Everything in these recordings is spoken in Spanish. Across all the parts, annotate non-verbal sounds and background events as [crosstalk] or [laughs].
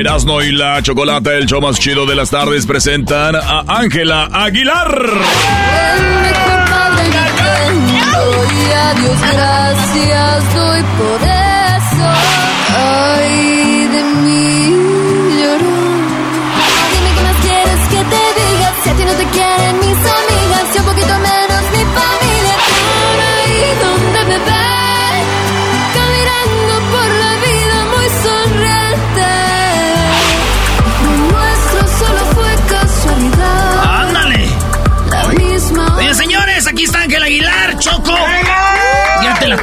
Erasno y la Chocolate, el show más chido de las tardes, presentan a Ángela Aguilar. Y a Dios gracias doy por eso.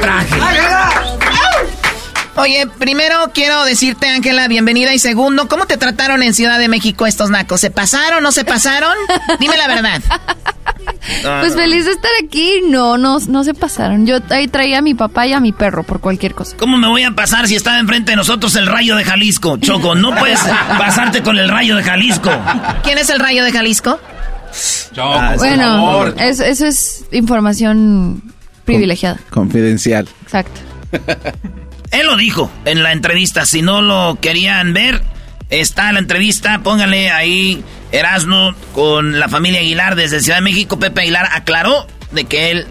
Traje. Oye, primero quiero decirte, Ángela, bienvenida. Y segundo, ¿cómo te trataron en Ciudad de México estos nacos? ¿Se pasaron? ¿No se pasaron? Dime la verdad. Pues feliz de estar aquí. No, no, no se pasaron. Yo ahí traía a mi papá y a mi perro por cualquier cosa. ¿Cómo me voy a pasar si estaba enfrente de nosotros el rayo de Jalisco? Choco, no puedes pasarte con el rayo de Jalisco. ¿Quién es el rayo de Jalisco? bueno, es- eso es información privilegiada. Confidencial. Exacto. Él lo dijo en la entrevista. Si no lo querían ver, está la entrevista. Póngale ahí Erasno con la familia Aguilar desde Ciudad de México. Pepe Aguilar aclaró de que él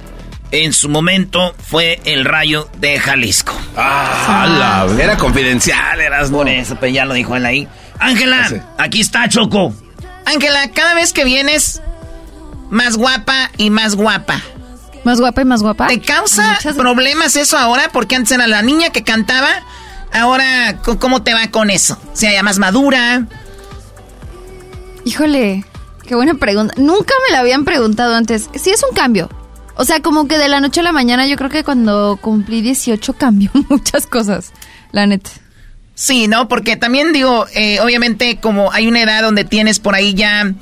en su momento fue el rayo de Jalisco. Ah, la- era confidencial, Erasmo. Por eso, pues ya lo dijo él ahí. Ángela, Sí. aquí está Choco. Ángela, cada vez que vienes, más guapa y más guapa. Más guapa y más guapa. ¿Te causa Muchas- problemas eso ahora? Porque antes era la niña que cantaba. Ahora, ¿cómo te va con eso? O sea, ya más madura. Híjole, qué buena pregunta. Nunca me la habían preguntado antes. Sí es un cambio. O sea, como que de la noche a la mañana yo creo que cuando cumplí 18 [laughs] cambió muchas cosas. La neta. Sí, ¿no? Porque también digo, eh, obviamente como hay una edad donde tienes por ahí ya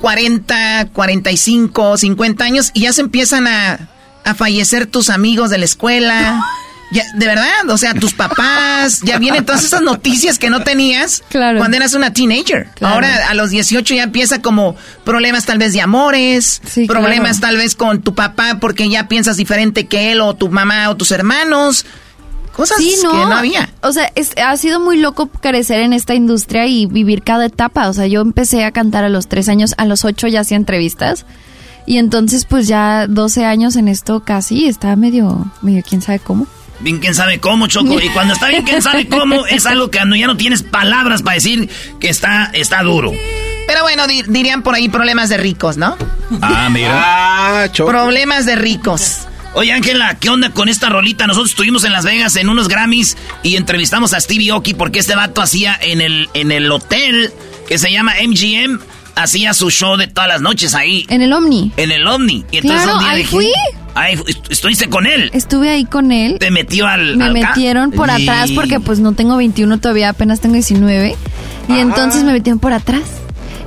40, 45, 50 años y ya se empiezan a, a fallecer tus amigos de la escuela. [laughs] Ya, de verdad, o sea, tus papás, ya vienen todas esas noticias que no tenías Claro. cuando eras una teenager. Claro. Ahora a los 18 ya empieza como problemas tal vez de amores, Sí, problemas claro. tal vez con tu papá porque ya piensas diferente que él o tu mamá o tus hermanos. Cosas Sí, no. que no había. O sea, es- ha sido muy loco crecer en esta industria y vivir cada etapa. O sea, yo empecé a cantar a los tres años, a los ocho ya hacía entrevistas. Y entonces, pues ya 12 años en esto casi, está medio, medio quién sabe cómo. Bien, quién sabe cómo, Choco. Y cuando está bien, quién sabe cómo, es algo que cuando ya no tienes palabras para decir que está, está duro. Pero bueno, di- dirían por ahí problemas de ricos, ¿no? Ah, mira. Ah, Choco. Problemas de ricos. Oye, Ángela, ¿qué onda con esta rolita? Nosotros estuvimos en Las Vegas en unos Grammys y entrevistamos a Stevie Oki porque este vato hacía en el, en el hotel que se llama MGM, hacía su show de todas las noches ahí, En el Omni. en el OVNI. Y entonces Claro, un día ahí dije, fui. Ahí estuviste con él. Estuve ahí con él. Te metió al... Me al metieron por atrás porque pues no tengo 21 todavía, apenas tengo 19. Y entonces me metieron por atrás.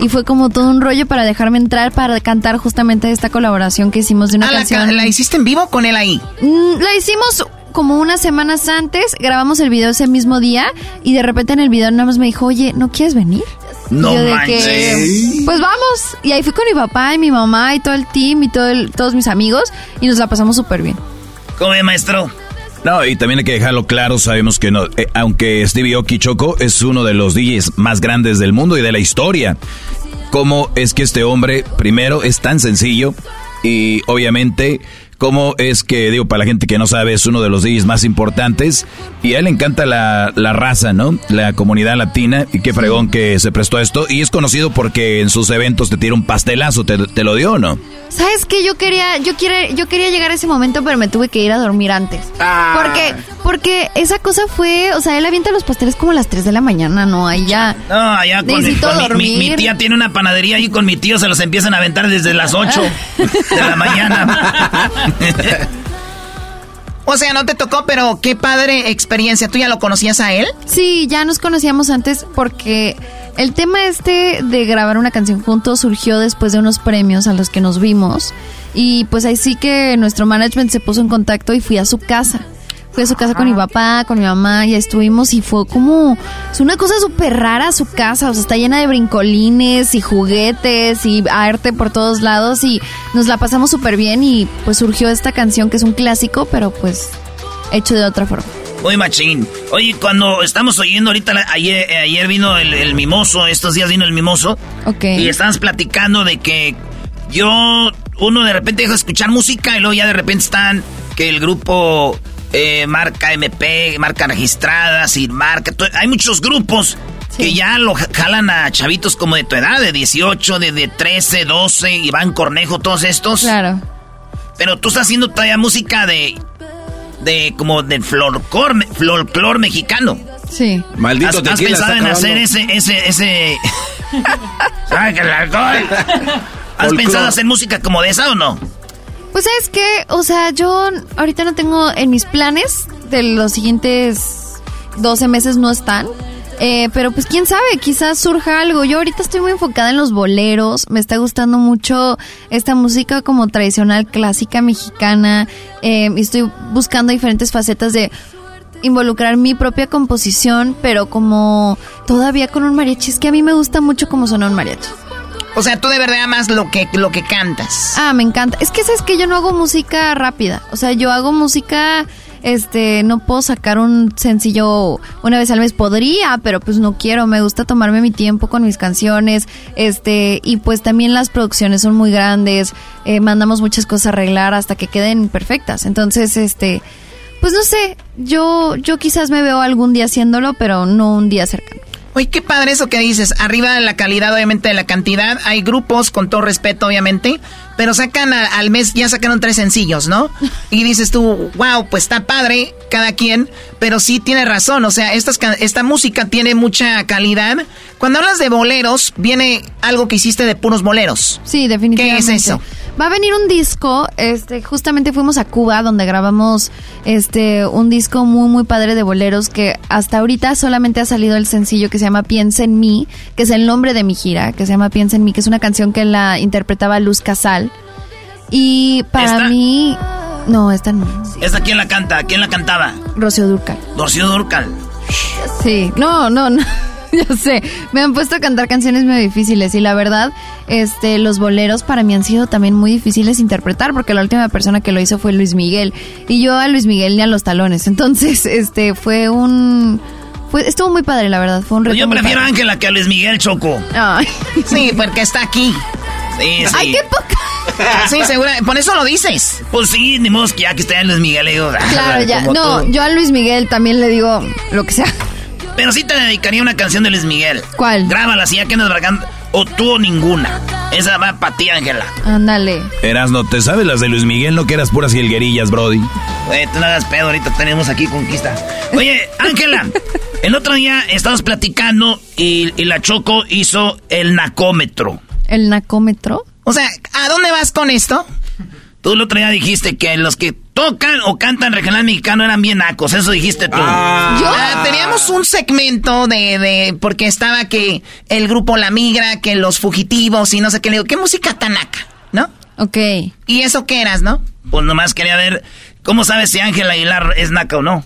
Y fue como todo un rollo para dejarme entrar para cantar justamente esta colaboración que hicimos de una Ah, la, canción. ca- ¿La hiciste en vivo con él ahí? Mm, La hicimos como unas semanas antes, grabamos el video ese mismo día y de repente en el video nada más me dijo, oye, ¿no quieres venir? No Y yo de manches. que, pues vamos. Y ahí fui con mi papá y mi mamá y todo el team y todo el- todos mis amigos y nos la pasamos súper bien. ¿Cómo maestro? No, y también hay que dejarlo claro, sabemos que no, eh, aunque Stevie Oki Choco es uno de los DJs más grandes del mundo y de la historia, ¿cómo es que este hombre, primero, es tan sencillo y obviamente, cómo es que, digo, para la gente que no sabe, es uno de los DJs más importantes y a él le encanta la, la raza, ¿no? La comunidad latina y qué fregón que se prestó a esto y es conocido porque en sus eventos te tira un pastelazo, ¿te, te lo dio o no? ¿Sabes qué? Yo quería, yo quiere, yo quería llegar a ese momento, pero me tuve que ir a dormir antes. Ah. Porque, porque esa cosa fue, o sea, él avienta los pasteles como a las 3 de la mañana, ¿no? Ahí ya. No, allá con, Necesito con mi- mi, dormir. mi tía tiene una panadería ahí con mi tío, se los empiezan a aventar desde las 8 [laughs] de la mañana. [laughs] [laughs] o sea, no te tocó, pero qué padre experiencia. ¿Tú ya lo conocías a él? Sí, ya nos conocíamos antes porque el tema este de grabar una canción juntos surgió después de unos premios a los que nos vimos y pues ahí sí que nuestro management se puso en contacto y fui a su casa. Fui a su casa con mi papá, con mi mamá, y ahí estuvimos y fue como... Es una cosa súper rara su casa, o sea, está llena de brincolines y juguetes y arte por todos lados y nos la pasamos súper bien y pues surgió esta canción que es un clásico, pero pues hecho de otra forma. Muy machín. Oye, cuando estamos oyendo ahorita, la- ayer, eh, ayer vino el, el mimoso, estos días vino el mimoso. Ok. Y estábamos platicando de que yo, uno de repente deja de escuchar música y luego ya de repente están que el grupo eh, marca MP, marca registrada, sin marca. Hay muchos grupos que ya lo ja- jalan a chavitos como de tu edad, de 18, de, de 13, 12, Iván Cornejo, todos estos. Claro. Pero tú estás haciendo todavía música de. de como del folclore, mexicano. Sí. Maldito ¿Has, has pensado en hacer ese, ese, ese. [laughs] [laughs] ¿Sabes que el alcohol? ¿Has pensado hacer música como de esa o no? Pues sabes que, o sea, yo ahorita no tengo en mis planes de los siguientes 12 meses no están. Eh, pero pues quién sabe, quizás surja algo. Yo ahorita estoy muy enfocada en los boleros, me está gustando mucho esta música como tradicional clásica mexicana. Eh, y estoy buscando diferentes facetas de involucrar mi propia composición, pero como todavía con un mariachi. Es que a mí me gusta mucho cómo suena un mariachi. O sea, tú de verdad amas lo que, lo que cantas. Ah, me encanta. Es que sabes que yo no hago música rápida. O sea, yo hago música, este, no puedo sacar un sencillo una vez al mes. Podría, pero pues no quiero. Me gusta tomarme mi tiempo con mis canciones. Este, y pues también las producciones son muy grandes. Eh, mandamos muchas cosas a arreglar hasta que queden perfectas. Entonces, este, pues no sé. Yo, yo quizás me veo algún día haciéndolo, pero no un día cercano. Oye, qué padre eso que dices. Arriba de la calidad, obviamente, de la cantidad. Hay grupos, con todo respeto, obviamente. Pero sacan a- al mes, ya sacaron tres sencillos, ¿no? Y dices tú, wow, pues está padre, cada quien. Pero sí tiene razón. O sea, estas, ca- esta música tiene mucha calidad. Cuando hablas de boleros, viene algo que hiciste de puros boleros. Sí, definitivamente. ¿Qué es eso? Va a venir un disco, este, justamente fuimos a Cuba donde grabamos este un disco muy muy padre de boleros que hasta ahorita solamente ha salido el sencillo que se llama Piensa en mí, que es el nombre de mi gira, que se llama Piensa en mí, que es una canción que la interpretaba Luz Casal. Y para ¿Esta? mí no, esta no. ¿Esta quién la canta? ¿Quién la cantaba? Rocío Durcal. Rocío Durcal. Sí, no, no, no. [laughs] Yo sé, me han puesto a cantar canciones muy difíciles y la verdad, este, los boleros para mí han sido también muy difíciles de interpretar porque la última persona que lo hizo fue Luis Miguel y yo a Luis Miguel ni a los talones, [laughs] entonces, este, fue un, fue, estuvo muy padre la verdad, fue un reto Yo prefiero a. Ángela que a Luis Miguel Choco. Ay, Sí, porque está aquí. Sí, sí. ay, qué poca. [laughs] Sí, seguro. Por eso lo dices. Pues sí, ni modo que ya que esté en Luis Miguel, digo. ah, Claro, ya, no, tú. yo a Luis Miguel también le digo lo que sea. Pero sí te dedicaría una canción de Luis Miguel. ¿Cuál? Grábala, si ya que nos bragando. O tú o ninguna. Esa va para ti, Ángela. Ándale. Erasno, ¿te sabes las de Luis Miguel? No que eras puras jilguerillas, Brody. Güey, tú no hagas pedo, ahorita tenemos aquí conquista. Oye, Ángela, [laughs] el otro día estábamos platicando y, y la Choco hizo el nacómetro. ¿El nacómetro? O sea, ¿a dónde vas con esto? Tú el otro día dijiste que los que tocan o cantan regional mexicano eran bien nacos. Eso dijiste tú. Ah, teníamos un segmento de, de, porque estaba que el grupo La Migra, que los fugitivos y no sé qué. Le digo, ¿qué música tan naca? ¿No? Ok. ¿Y eso qué eras, no? Pues nomás quería ver cómo sabes si Ángel Aguilar es naca o no.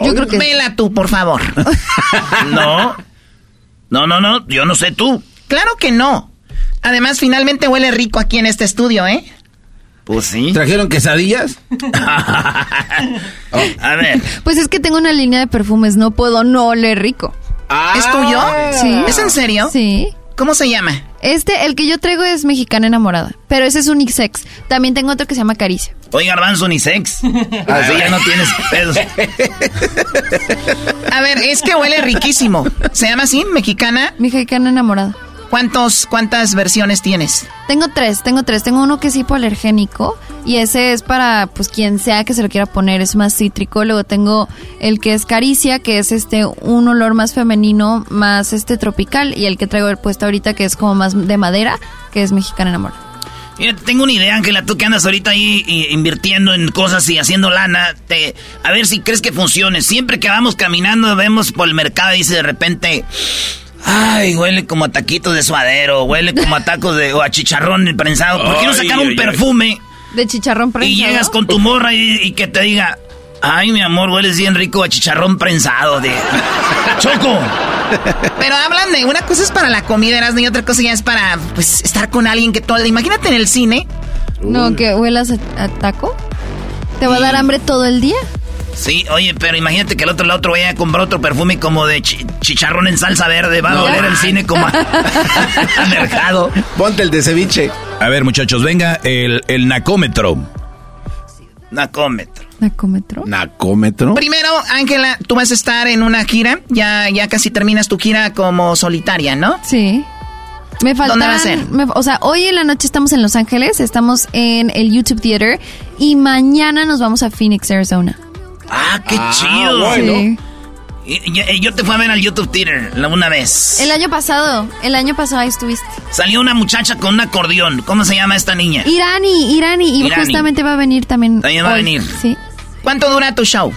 Yo creo que... Vela tú, por favor. [laughs] No. No, no, no. Yo no sé tú. claro que no. Además, finalmente huele rico aquí en este estudio, ¿eh? Pues sí. ¿Trajeron quesadillas? [laughs] A ver. Pues es que tengo una línea de perfumes, no puedo no oler rico. ¿Es tuyo? Sí. ¿Es en serio? Sí. ¿Cómo se llama? Este, el que yo traigo es mexicana enamorada, pero ese es unisex. También tengo otro que se llama Caricia. Oye, Garbanzo, unisex. [laughs] Así ya no tienes pedos. [laughs] A ver, es que huele riquísimo. ¿Se llama así? ¿Mexicana? Mexicana enamorada. ¿Cuántos, ¿Cuántas versiones tienes? Tengo tres, tengo tres. Tengo uno que es hipoalergénico y ese es para pues quien sea que se lo quiera poner, es más cítrico. Luego tengo el que es caricia, que es este un olor más femenino, más este tropical y el que traigo puesto ahorita que es como más de madera, que es mexicana enamorada. Mira, tengo una idea, Ángela, tú que andas ahorita ahí i- invirtiendo en cosas y haciendo lana, te, a ver si crees que funcione. Siempre que vamos caminando, vemos por el mercado y dice de repente, ay, huele como a taquitos de suadero, huele como a tacos de, o a chicharrón prensado. ¿Por qué no sacar un ay. perfume De chicharrón prensado. y llegas con tu morra y, y que te diga, ay, mi amor, hueles bien rico a chicharrón prensado de... ¡Choco! Pero hablan de una cosa es para la comida, Erasmo, y otra cosa ya es para pues estar con alguien que todo. Imagínate en el cine. No, que huelas a, a taco. ¿Te va a dar hambre todo el día? Sí, oye, pero imagínate que el otro, el otro vaya a comprar otro perfume como de chi- chicharrón en salsa verde. Va a oler el cine como a, [laughs] a mercado. Ponte el de ceviche. A ver, muchachos, venga el, el nacómetro. Nacómetro. ¿Nacómetro? ¿Nacómetro? Primero, Ángela, tú vas a estar en una gira. Ya, ya casi terminas tu gira como solitaria, ¿no? Sí. Me faltan, ¿Dónde va a ser? me- o sea, hoy en la noche estamos en Los Ángeles, estamos en el YouTube Theater y mañana nos vamos a Phoenix, Arizona. Ah, qué Ah, chido. bueno. Sí. Y- y- Yo, te fui a ver al YouTube Theater la- una vez. El año pasado, el año pasado ahí estuviste. Salió una muchacha con un acordeón. ¿Cómo se llama esta niña? Irani, Irani, y Irani. justamente va a venir también. También va a venir. Sí. ¿Cuánto dura tu show?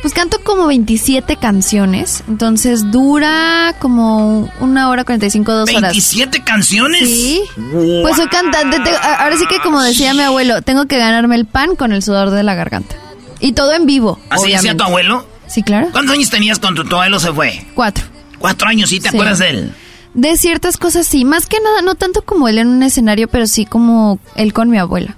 Pues canto como 27 canciones, entonces dura como una hora 45, dos horas. ¿27 canciones? Sí. Pues soy cantante. te- ahora sí que como decía mi abuelo, tengo que ganarme el pan con el sudor de la garganta. Y todo en vivo. ¿Así decía obviamente. tu abuelo? Sí, claro. ¿Cuántos años tenías cuando tu abuelo se fue? Cuatro. Cuatro años, ¿sí te Sí. acuerdas de él? De ciertas cosas sí, más que nada, no tanto como él en un escenario, pero sí como él con mi abuela.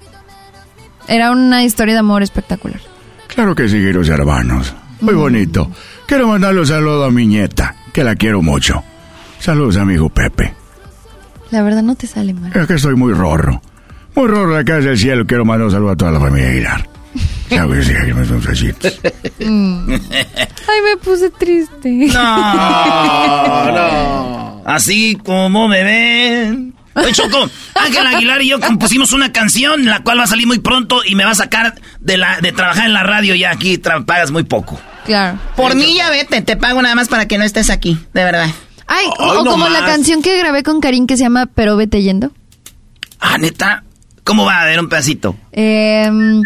Era una historia de amor espectacular. Claro que sí, queridos hermanos. Muy bonito. Quiero mandarle un saludo a mi nieta, que la quiero mucho. Saludos, amigo Pepe. La verdad no te sale mal. Es que estoy muy rorro. Muy rorro de acá desde el cielo. Quiero mandar un saludo a toda la familia Aguilar. Claro que sí, aquí me son besitos. Ay, me puse triste. [laughs] No, no. Así como me ven. Oye, Choco, Ángel Aguilar y yo compusimos una canción, la cual va a salir muy pronto y me va a sacar de, la, de trabajar en la radio y aquí tra- pagas muy poco. Claro. Por mí ya vete, te pago nada más para que no estés aquí, de verdad. Ay, o- no como la canción que grabé con Karim que se llama Pero vete yendo. Ah, neta. ¿Cómo va a ver un pedacito? Em,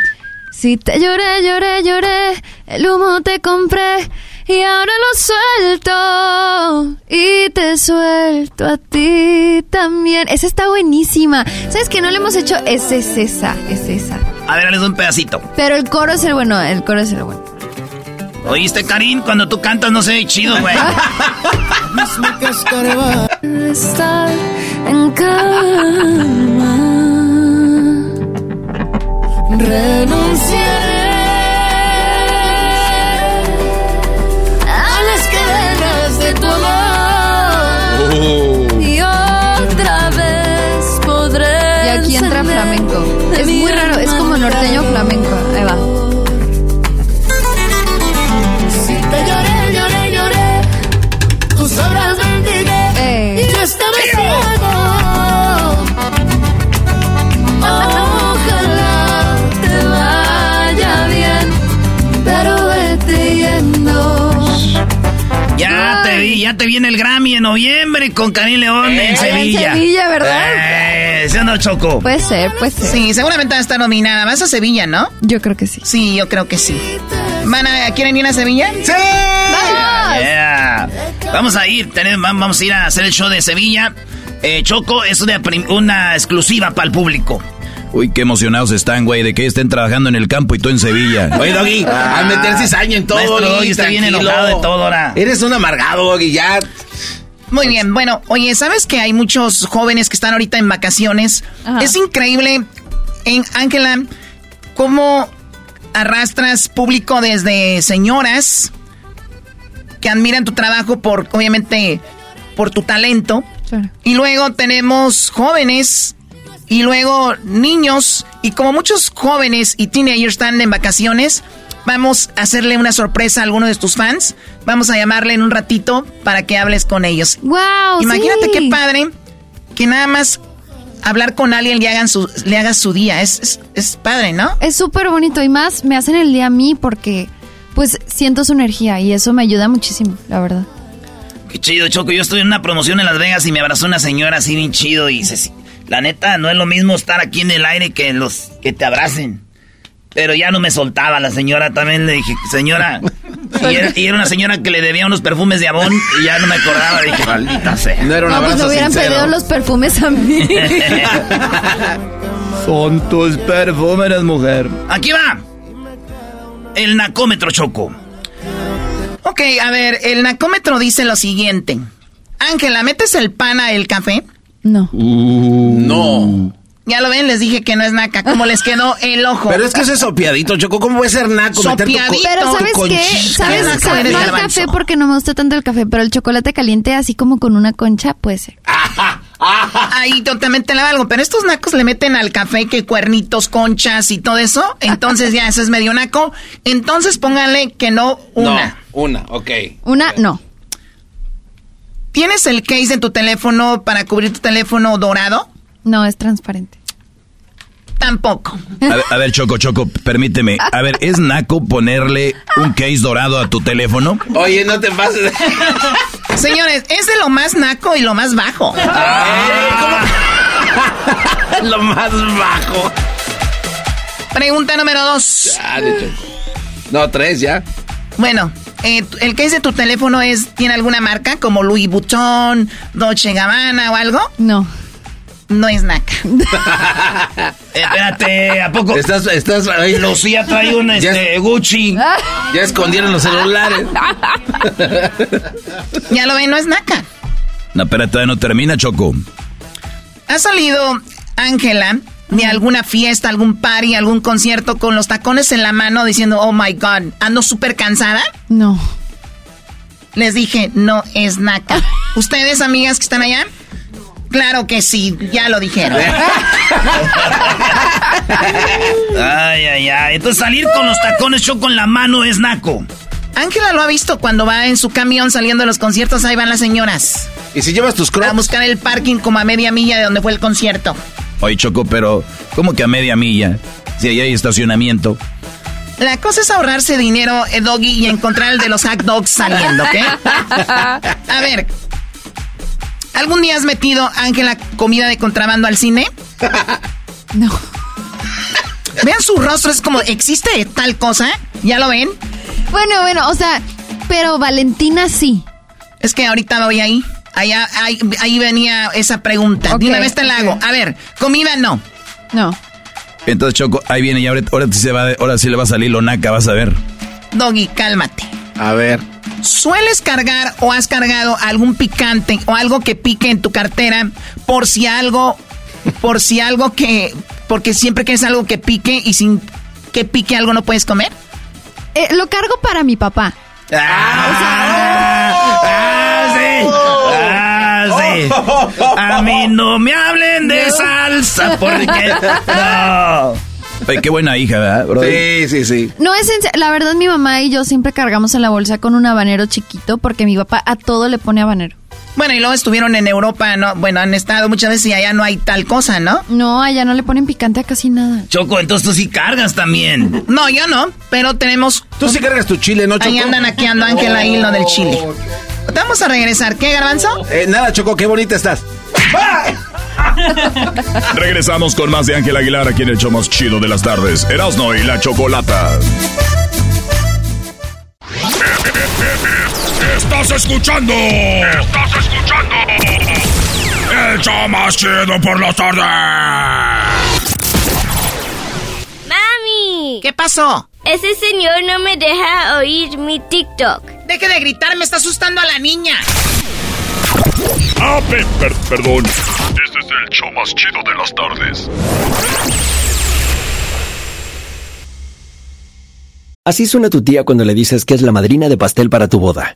si te lloré, lloré, lloré, el humo te compré y ahora lo suelto y te suelto a ti también. Esa está buenísima. ¿Sabes que no le hemos hecho? Esa es esa, es esa. A ver, les doy un pedacito. Pero el coro es el bueno, el coro es el bueno. ¿Oíste, Karim? Cuando tú cantas no se ve chido, güey. [laughs] Estar en calma. Renunciaré Ya te vi, ya te vi en el Grammy en noviembre con Karim León en en Sevilla. Sevilla, ¿verdad? Eh, Eh, ¿Sí o no, Choco? Puede ser, puede ser. Sí, seguramente va a estar nominada. Vas a Sevilla, ¿no? Yo creo que sí. Sí, yo creo que sí. ¿Van a, ¿Quieren ir a Sevilla? ¡Sí! Yeah. Vamos a ir, tenemos- vamos a ir a hacer el show de Sevilla. Eh, Choco es una, una exclusiva para el público. Uy, qué emocionados están, güey, de que estén trabajando en el campo y tú en Sevilla. [laughs] Oye, Doggy, al meter cizaña en todo, Maestro Doggy, está bien enojado de todo ahora. Eres un amargado, Doggy, ya. Muy bien, bueno, oye, ¿sabes que hay muchos jóvenes que están ahorita en vacaciones? Ajá. Es increíble, en Ángela, cómo arrastras público desde señoras que admiran tu trabajo por, obviamente, por tu talento. Y luego tenemos jóvenes y luego niños. Y como muchos jóvenes y teenagers están en vacaciones, vamos a hacerle una sorpresa a alguno de tus fans. Vamos a llamarle en un ratito para que hables con ellos. ¡Wow! Imagínate sí. qué padre que nada más hablar con alguien le, hagan su, le hagas su día. Es, es, es padre, ¿no? Es súper bonito y más me hacen el día a mí porque pues siento su energía y eso me ayuda muchísimo, la verdad. Qué chido, Choco. Yo estuve en una promoción en Las Vegas y me abrazó una señora así bien chido y se, la neta no es lo mismo estar aquí en el aire que los que te abracen. Pero ya no me soltaba la señora, también le dije, señora. Y era, y era una señora que le debía unos perfumes de Avon y ya no me acordaba. Dije, maldita sea. No era un No, pues me hubieran sincero. pedido los perfumes a mí. [laughs] Son tus perfumes, mujer. Aquí va. El nacómetro, Choco. Ok, a ver, el nacómetro dice lo siguiente. Ángela, ¿metes el pan a el café? No. No. Ya lo ven, les dije que no es naca. ¿Cómo les quedó el ojo? Pero es que eso es sopiadito, Choco. ¿Cómo puede ser naco? co- Sopiadito. Pero ¿sabes qué? ¿Sabes? No el café porque no me gusta tanto el café, pero el chocolate caliente así como con una concha puede ser. [laughs] Ahí totalmente la valgo. Pero estos nacos le meten al café que cuernitos, conchas y todo eso. Entonces ya eso es medio naco. Entonces pónganle que no una. No, una, ok. Una, no. ¿Tienes el case en tu teléfono para cubrir tu teléfono dorado? No, es transparente. Tampoco. A ver, a ver, Choco, Choco, permíteme. A ver, ¿es naco ponerle un case dorado a tu teléfono? Oye, no te pases. Señores, es de lo más naco y lo más bajo. [laughs] Lo más bajo. Pregunta número dos. Dale, Choco. No, tres ya. Bueno, eh, el case de tu teléfono es tiene alguna marca como Louis Vuitton, Dolce Gabbana o algo. No. No es naca. [laughs] Espérate, ¿a poco? Estás, estás. ay, Lucía trae un Ya- este, Gucci. Ya escondieron los celulares. [laughs] Ya lo ven, no es naca. No, pero todavía no termina, Choco. ¿Ha salido Ángela de alguna fiesta, algún party, algún concierto con los tacones en la mano diciendo, oh my god, ando súper cansada? No. Les dije, no es naca. [laughs] ¿Ustedes, amigas que están allá? Claro que sí, ya lo dijeron. [laughs] Ay, ay, ay. Entonces salir con los tacones Choco en la mano es naco. Ángela lo ha visto cuando va en su camión saliendo de los conciertos, ahí van las señoras. ¿Y si llevas tus A crocs? buscar el parking como a media milla de donde fue el concierto. Oye, Choco, pero ¿cómo que a media milla? Si ahí hay estacionamiento. La cosa es ahorrarse dinero, eh, Doggy, y encontrar el de los hot dogs saliendo, ¿ok? A ver, ¿algún día has metido, Ángela, comida de contrabando al cine? No. Vean su rostro, es como, ¿existe tal cosa? ¿Ya lo ven? Bueno, bueno, o sea, pero Valentina sí. Es que ahorita voy ahí. Allá, ahí, ahí venía esa pregunta. Ok, De una vez te la hago. A ver, comida no. No. Entonces, Choco, ahí viene y ahora, ahora, sí se va, ahora sí le va a salir lo naca, vas a ver. Doggy, cálmate. A ver. ¿Sueles cargar o has cargado algún picante o algo que pique en tu cartera por si algo, por si algo que, porque siempre que es algo que pique y sin que pique algo no puedes comer? Eh, lo cargo para mi papá. Ah, sí. A mí no me hablen de [laughs] salsa porque no. Oye, qué buena hija, ¿verdad, bro? Sí, sí, sí. No es la verdad mi mamá y yo siempre cargamos en la bolsa con un habanero chiquito porque mi papá a todo le pone habanero. Bueno, y luego estuvieron en Europa, ¿no? Bueno, han estado muchas veces y allá no hay tal cosa, ¿no? No, allá no le ponen picante a casi nada. Choco, entonces tú sí cargas también. [laughs] No, yo no, pero tenemos... Tú sí cargas tu chile, ¿no, Choco? Ahí andan aquí ando Ángela y lo del chile. Vamos a regresar. ¿Qué, Garbanzo? Eh, nada, Choco, qué bonita estás. [laughs] Regresamos con más de Ángel Aguilar aquí en el show más chido de las tardes. Erasno y la Chocolata. Estás escuchando. Estás escuchando. El show más chido por las tardes. ¡Mami! ¿Qué pasó? Ese señor no me deja oír mi TikTok. Deje de gritar, me está asustando a la niña. Ah, pe- per- perdón. Este es el show más chido de las tardes. Así suena tu tía cuando le dices que es la madrina de pastel para tu boda.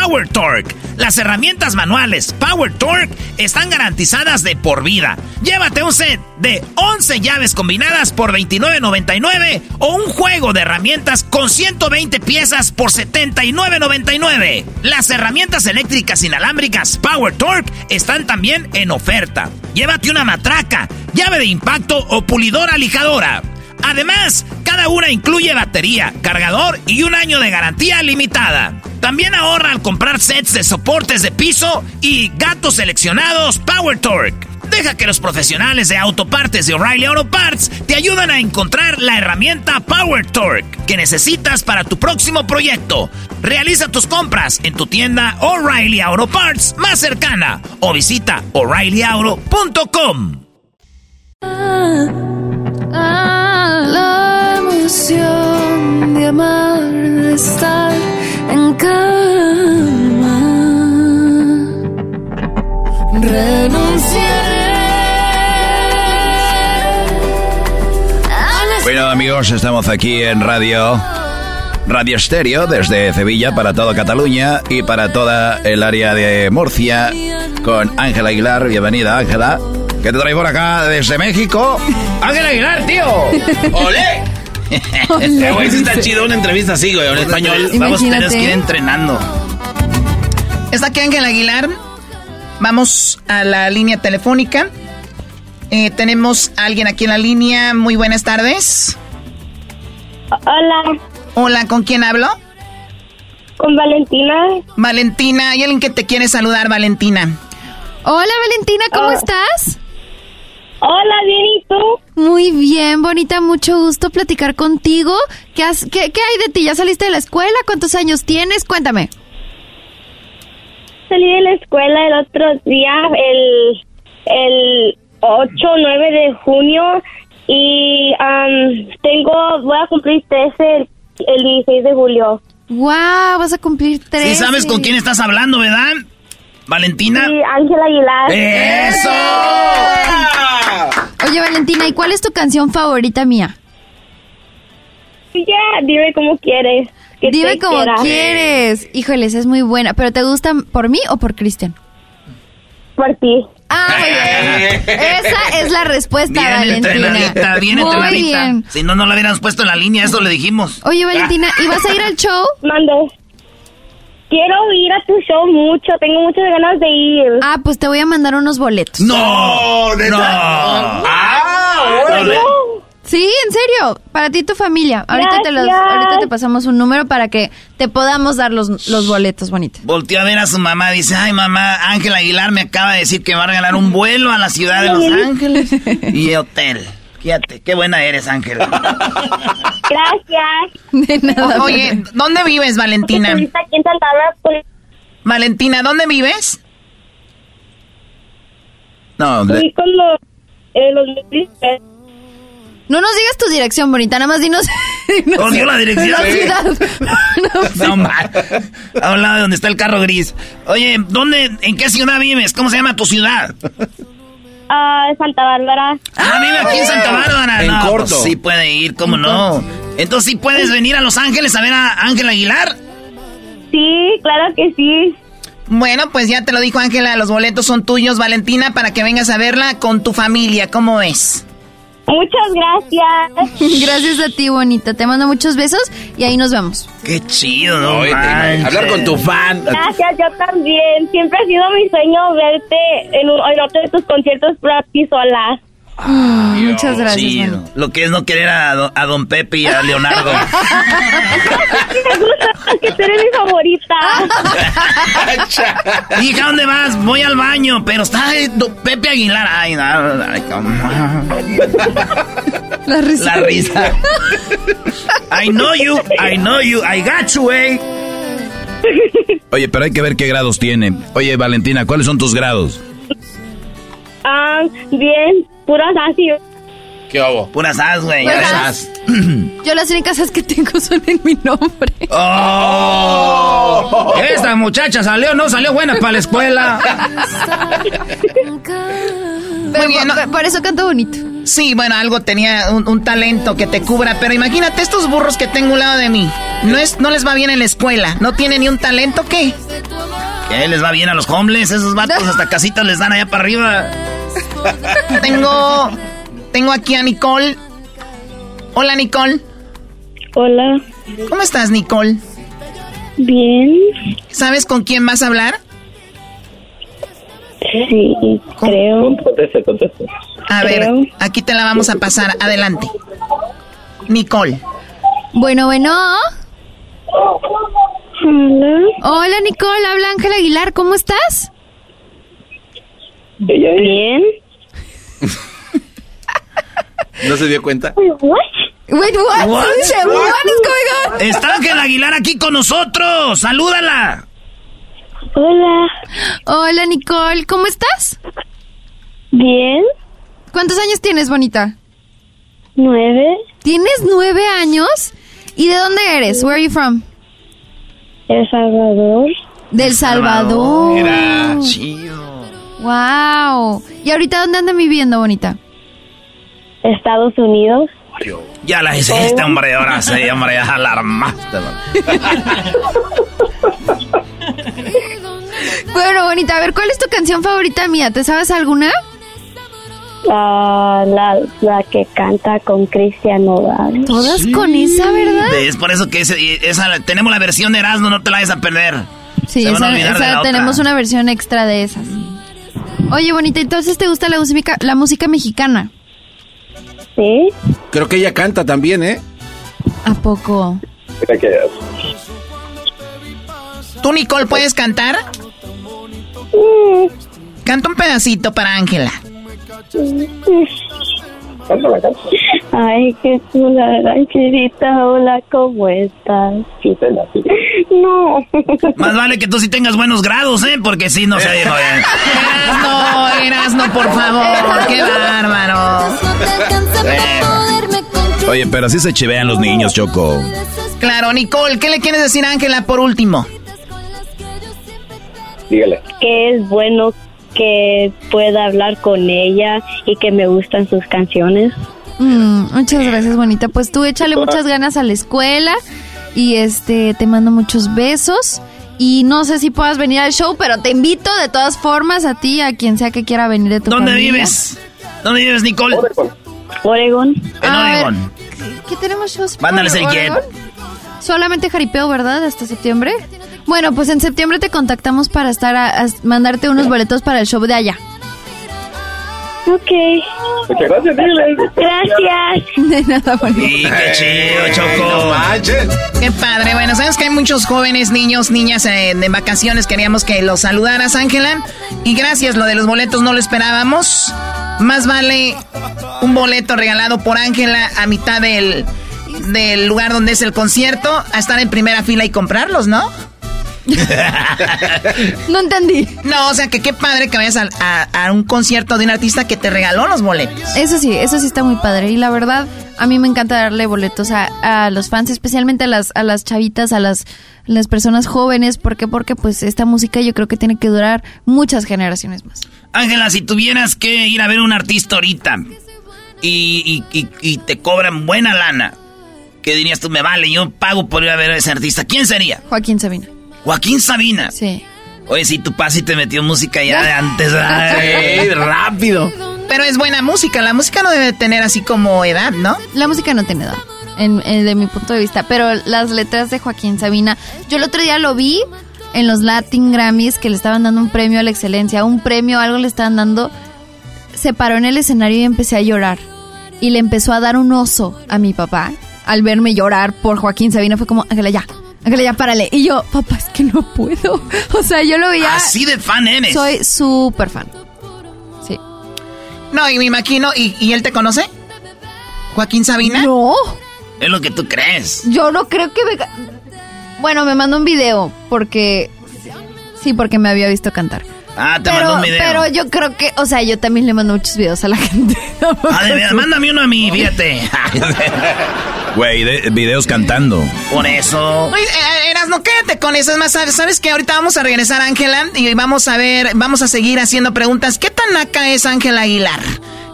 Power Torque. Las herramientas manuales Power Torque están garantizadas de por vida. Llévate un set de 11 llaves combinadas por $29.99 o un juego de herramientas con 120 piezas por $79.99. Las herramientas eléctricas inalámbricas Power Torque están también en oferta. Llévate una matraca, llave de impacto o pulidora lijadora. Además, cada una incluye batería, cargador y un año de garantía limitada. También ahorra al comprar sets de soportes de piso y gatos seleccionados Power Torque. Deja que los profesionales de autopartes de O'Reilly Auto Parts te ayuden a encontrar la herramienta Power Torque que necesitas para tu próximo proyecto. Realiza tus compras en tu tienda O'Reilly Auto Parts más cercana o visita o'ReillyAuto.com. La emoción de amar, estar en cama. Renunciaré. Bueno amigos, estamos aquí en Radio Radio Estéreo desde Sevilla para toda Cataluña y para toda el área de Murcia con Ángela Aguilar. Bienvenida Ángela. ¿Qué te trae por acá desde México? Ángela Aguilar, tío. [laughs] ¡Olé! Eh, güey, sí está chido una entrevista así, güey, en español. Vamos a tener Imagínate. que ir entrenando. Está aquí Ángel Aguilar. Vamos a la línea telefónica. Eh, tenemos a alguien aquí en la línea. Muy buenas tardes. Hola. Hola, ¿con quién hablo? Con Valentina. Valentina, hay alguien que te quiere saludar, Valentina. Hola Valentina, ¿cómo Oh. estás? Hola, bien, ¿y tú? Muy bien, bonita, mucho gusto platicar contigo. ¿Qué, has- qué, qué hay de ti? ¿Ya saliste de la escuela? ¿Cuántos años tienes? Cuéntame. Salí de la escuela el otro día, el, el 8 o 9 de junio, y am, tengo, voy a cumplir 13 el, el 16 de julio. ¡Wow! Vas a cumplir tres. Sí sabes con quién estás hablando, ¿verdad? Valentina. Sí, Ángela Aguilar. ¡Eso! Oye, Valentina, ¿y cuál es tu canción favorita mía? Ya, dime cómo quieres. que Dime quiera. quieres. Híjoles, es muy buena. ¿Pero te gusta por mí o por Cristian? Por ti. Ah, muy bien. Esa es la respuesta, Bien Valentina. bien Muy bien. Si no, no la hubiéramos puesto en la línea, eso le dijimos. Oye, Valentina, ¿y vas a ir al show? Mande. Quiero ir a tu show mucho, tengo muchas ganas de ir. Ah, pues te voy a mandar unos boletos. ¡No! ¡No! Ah, Sí, en serio, para ti y tu familia. Ahorita te, los, ahorita te pasamos un número para que te podamos dar los, los boletos, bonita. Volteó a ver a su mamá, dice, ay mamá, Ángel Aguilar me acaba de decir que va a regalar un vuelo a la ciudad de Los Ángeles y hotel. Fíjate, qué buena eres, Ángel. [laughs] Gracias. De nada. Oye, ¿dónde vives, Valentina? Aquí en Valentina, ¿dónde vives? No, fui con los, eh, los turistas. No nos digas tu dirección, bonita, nada más dinos. [laughs] dinos ¿Oh, dio la dirección? La Sí. ciudad. [laughs] No, No mal. A un lado de donde está el carro gris. Oye, ¿dónde, en qué ciudad vives? ¿Cómo se llama tu ciudad? Ah, Santa Bárbara. Ah, vive aquí en Santa Bárbara. En no, corto. pues sí puede ir, ¿cómo no? Entonces sí puedes venir a Los Ángeles a ver a Ángel Aguilar. Sí, claro que sí. Bueno, pues ya te lo dijo Ángela, los boletos son tuyos, Valentina, para que vengas a verla con tu familia. ¿Cómo es? Muchas gracias. [laughs] Gracias a ti, bonita. Te mando muchos besos y ahí nos vemos. Qué chido, ¿no? Oye, hablar con tu fan. Gracias, yo también. Siempre ha sido mi sueño verte en, un- en otro de tus conciertos para ti sola. Mm, muchas gracias, bonita. Lo que es no querer a, do- a Don Pepe y a Leonardo. Me gusta porque tú eres mi favorita. [laughs] Hija, ¿dónde vas? Voy al baño, pero está eh, Don Pepe Aguilar. Ay, no, ay, cómo. La risa. La risa. I know you, I know you, I got you, eh. Oye, pero hay que ver qué grados tiene. Oye, Valentina, ¿cuáles son tus grados? Ah, bien, puras así. ¿Qué hago? Puras as, güey. Puras as. Yo las únicas que tengo [laughs] son en mi nombre. Oh. Esta muchacha salió, no salió buena para la escuela. Pero [laughs] Muy bien, por, ¿no? por eso canto bonito. Sí, bueno, algo tenía un, un talento que te cubra, pero imagínate estos burros que tengo a un lado de mí. No, es, no les va bien en la escuela, no tienen ni un talento, ¿qué? ¿Qué les va bien a los homeless? Esos vatos hasta casitas les dan allá para arriba. Tengo, tengo aquí a Nicole. Hola, Nicole. Hola. ¿Cómo estás, Nicole? Bien. ¿Sabes con quién vas a hablar? Sí, creo. Conteste, conteste. A ver, Creo. aquí te la vamos a pasar. Adelante. Nicole. Bueno, bueno. Hola. Hola, Nicole. Habla Ángela Aguilar. ¿Cómo estás? Bien. ¿No se dio cuenta? What? Wait, what? What? What? What is going on? Está Ángela Aguilar aquí con nosotros. Salúdala. Hola. Hola, Nicole. ¿Cómo estás? Bien. ¿Cuántos años tienes, bonita? Nueve. ¿Tienes nueve años? ¿Y de dónde eres? Where are you from? El Salvador. Del Salvador. Mira, chido. Wow. ¿Y ahorita dónde andan viviendo, bonita? Estados Unidos. Ya la hiciste, hombre. Ahora sí, hombre. Ya alarmaste. man. [laughs] Bueno, bonita, a ver, ¿cuál es tu canción favorita mía? ¿Te sabes alguna? La, la que canta con Cristian Nodal. Todas con esa, ¿verdad? Es por eso que ese- esa, tenemos la versión de Erasmo, no te la vayas a perder. Sí, Se van a esa, olvidar de esa la otra. tenemos una versión extra de esas. Oye, bonita, entonces te gusta la música, la música mexicana. Sí. Creo que ella canta también, ¿eh? ¿A poco? ¿Tú, Nicole, puedes cantar? Canta un pedacito para Ángela. Ay, qué chula, rancherita, hola, ¿cómo estás? No. Más vale que tú sí tengas buenos grados, ¿eh? Porque si no se bien. Erasno, Erasno, por favor. Qué bárbaro. Oye, pero así se chivean los niños, Choco. Claro, Nicole, ¿qué le quieres decir a Ángela por último? Dígale. Que es bueno que pueda hablar con ella y que me gustan sus canciones. Mm, muchas gracias, bonita. Pues tú échale muchas ganas a la escuela y este te mando muchos besos. Y no sé si puedas venir al show, pero te invito de todas formas a ti, a quien sea que quiera venir de tu ¿Dónde familia. vives? ¿Dónde vives, Nicole? Oregon. En A ver, Oregon. ¿Qué tenemos shows? Mándales el jet. Oregon? Solamente jaripeo, ¿verdad? Hasta septiembre. Bueno, pues en septiembre te contactamos para estar a, a mandarte unos boletos para el show de allá. Ok. Muchas gracias, dígale. Gracias. [laughs] De nada. Sí, qué chido, Choco. Qué padre. Bueno, sabes que hay muchos jóvenes, niños, niñas eh, de vacaciones. Queríamos que los saludaras, Ángela. Y gracias, lo de los boletos no lo esperábamos. Más vale un boleto regalado por Ángela a mitad del, del lugar donde es el concierto a estar en primera fila y comprarlos, ¿no? [laughs] No entendí. No, o sea, que qué padre que vayas a, a- a un concierto de un artista que te regaló los boletos. Eso sí, eso sí está muy padre. Y la verdad, a mí me encanta darle boletos a, a los fans, especialmente a las, a las chavitas, a las, las personas jóvenes. ¿Por qué? Porque pues esta música yo creo que tiene que durar muchas generaciones más. Ángela, si tuvieras que ir a ver a un artista ahorita y, y- y- y te cobran buena lana, ¿qué dirías tú? Me vale, yo pago por ir a ver a ese artista. ¿Quién sería? Joaquín Sabina. Joaquín Sabina. Sí. Oye, si tu pasi te metió música ya de antes. [laughs] Ay, rápido. Pero es buena música. La música no debe tener así como edad, ¿no? La música no tiene edad, en, en- de mi punto de vista. Pero las letras de Joaquín Sabina, yo el otro día lo vi en los Latin Grammys que le estaban dando un premio a la excelencia, un premio, algo le estaban dando. Se paró en el escenario y empecé a llorar. Y le empezó a dar un oso a mi papá al verme llorar por Joaquín Sabina. Fue como, Ángela, ya, Ángela, ya, párale. Y yo, papá, es que no puedo. [laughs] O sea, yo lo veía. Así de fan eres. Soy súper fan. Sí. No, y me imagino, ¿y, y él te conoce? ¿Joaquín Sabina? No. Es lo que tú crees. Yo no creo que me... Bueno, me mandó un video porque... Sí, porque me había visto cantar. Ah, te Pero, mandó un video. pero yo creo que... O sea, yo también le mando muchos videos a la [laughs] gente. Ah, de mándame uno a mí, fíjate. [laughs] Güey, de- videos cantando. Por eso. Eh, Eras, no quédate con eso. Es más, sabes, ¿sabes que ahorita vamos a regresar, Ángela, y vamos a ver, vamos a seguir haciendo preguntas. ¿Qué tan naca es Ángela Aguilar?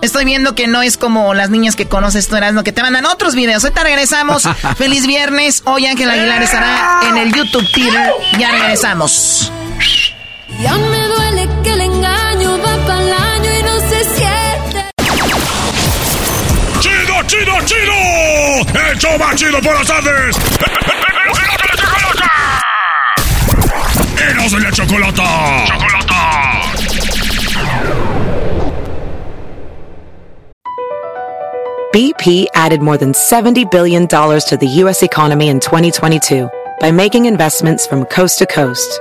Estoy viendo que no es como las niñas que conoces tú, Erasmo, que te mandan otros videos. Ahorita regresamos. [laughs] Feliz viernes. Hoy Ángela Aguilar estará en el YouTube Theater. Ya regresamos. Ya me duele que el engaño va para el año y no se siente. ¡Chido, chido, chido! ¡El show más chido por las tardes! ¡Eros de la chocolata! ¡Chocolata! BP added more than $70 billion to the U.S. economy in 2022 by making investments from coast to coast.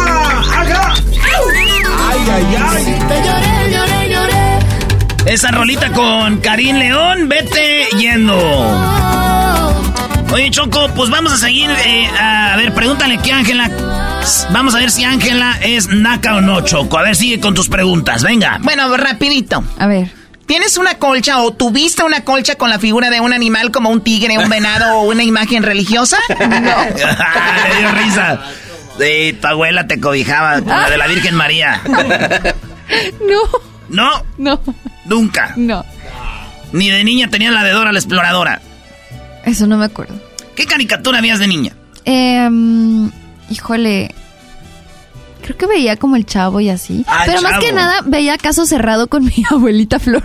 Ay, ay, ay. Te lloré, lloré, lloré. Esa rolita con Karim León, vete yendo. Oye, Choco, pues vamos a seguir. eh, a, ver, pregúntale que Ángela. Vamos a ver si Ángela es naca o no, Choco. A ver, sigue con tus preguntas. Venga. Bueno, rapidito. A ver. ¿Tienes una colcha o tuviste una colcha con la figura de un animal como un tigre, un venado o una imagen religiosa? [laughs] Le dio risa. Sí, tu abuela te cobijaba con la de la Virgen María. [laughs] No. ¿No? No. Nunca. No. Ni de niña tenía la de Dora la exploradora. Eso no me acuerdo. ¿Qué caricatura habías de niña? Em, híjole. Creo que veía como el chavo y así. Ah, Pero más que nada veía caso cerrado con [laughs] mi abuelita Flor.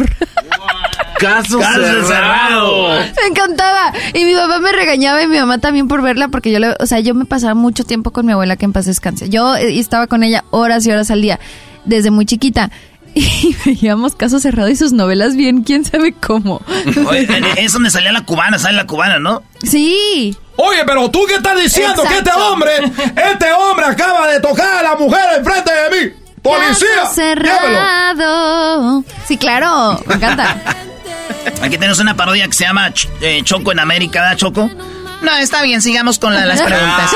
Caso, Caso cerrado. me encantaba. Y mi papá me regañaba y mi mamá también por verla porque yo le, o sea, yo me pasaba mucho tiempo con mi abuela que en paz descanse. Yo eh, estaba con ella horas y horas al día desde muy chiquita. [laughs] Y veíamos Caso Cerrado y sus novelas bien, quién sabe cómo. [laughs] Oye, es donde salía la cubana, sale la cubana, ¿no? Sí. Oye, pero tú qué estás diciendo que este hombre, [laughs] este hombre acaba de tocar a la mujer enfrente de mí. ¡Policía! Caso llévelo. cerrado. Sí, claro, me encanta. Aquí tenemos una parodia que se llama Ch- eh, Choco en América, ¿da Choco? No, está bien, sigamos con la- las preguntas.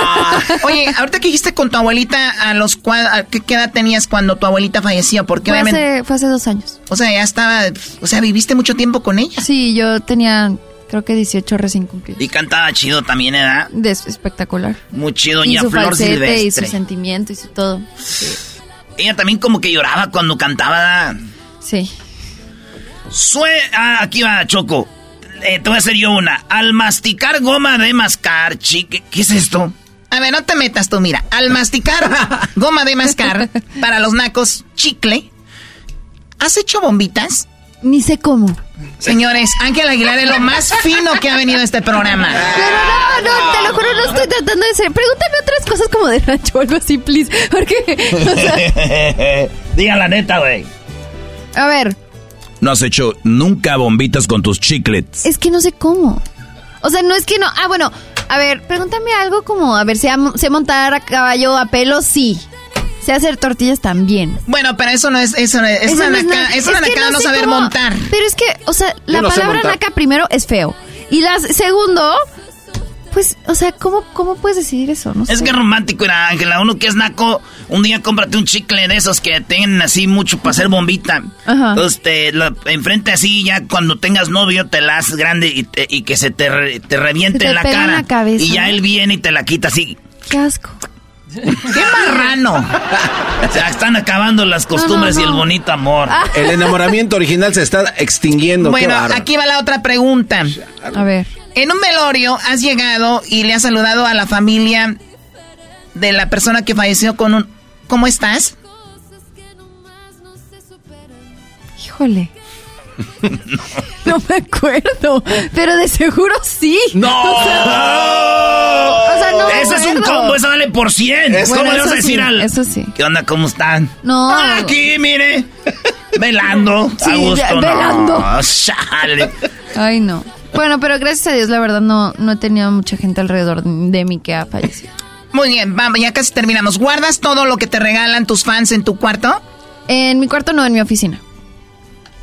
Oye, ahorita que dijiste con tu abuelita, ¿a los cua- a qué, qué edad tenías cuando tu abuelita falleció? Porque Fue obviamente, hace, fue hace dos años. o sea, ya estaba, o sea, viviste mucho tiempo con ella. Sí, yo tenía creo que 18 recién cumplidos. Y cantaba chido también, ¿eh? De espectacular. Muy chido, y doña su Flor falsete y su Silvestre. sentimiento y su todo. Ella también como que lloraba cuando cantaba. Sí. Sue ah, aquí va, Choco. Eh, te voy a hacer yo una. Al masticar goma de mascar, chique. ¿Qué es esto? A ver, no te metas tú, mira. Al masticar [laughs] goma de mascar para los nacos, chicle. ¿Has hecho bombitas? Ni sé cómo. Señores, Ángel Aguilar es lo más fino que ha venido a este programa. Pero no, no, te lo juro, no estoy tratando de ser. Pregúntame otras cosas como de Nacho o algo así, please. Porque, o sea, [laughs] Diga la neta, güey. a ver, no has hecho nunca bombitas con tus chiclets. Es que no sé cómo. O sea, no es que no. Ah, bueno, a ver, pregúntame algo como, a ver, ¿sé, sé montar a caballo a pelo? Sí. Sé hacer tortillas también. Bueno, pero eso no es, eso no es, Eso una no naca- es una nacada no saber cómo- montar. Pero es que, o sea, la palabra naca primero es feo. Y la segundo, pues, o sea, ¿cómo, cómo puedes decidir eso? No Es sé. que es romántico, era Ángela. Uno que es naco, un día cómprate un chicle de esos que tienen así mucho para hacer bombita. Ajá. Entonces, te, la- enfrente así, ya cuando tengas novio, te la haces grande y, te- y que se te, re- te reviente Se te en la pega en cara. la cabeza. Y ya él viene y te la quita así. Qué asco. ¡Qué marrano! O sea, están acabando las costumbres No, no, y el bonito amor. El enamoramiento original se está extinguiendo. Bueno, aquí va la otra pregunta. A ver. En un velorio has llegado y le has saludado a la familia de la persona que falleció con un... ¿Cómo estás? Híjole. [laughs] No me acuerdo, pero de seguro sí. ¡No! O sea, o sea, no me Eso es un combo, eso vale por 100. Bueno, ¿Cómo le vas a decir sí, al...? eso sí. ¿Qué onda? ¿Cómo están? No. Ah, aquí, mire. [laughs] Velando. Sí, a gusto, ya, no. velando. Chale. Ay, no. Bueno, pero gracias a Dios, la verdad, no, no he tenido mucha gente alrededor de mí que ha fallecido. Muy bien, vamos, ya casi terminamos. ¿Guardas todo lo que te regalan tus fans en tu cuarto? En mi cuarto no, en mi oficina.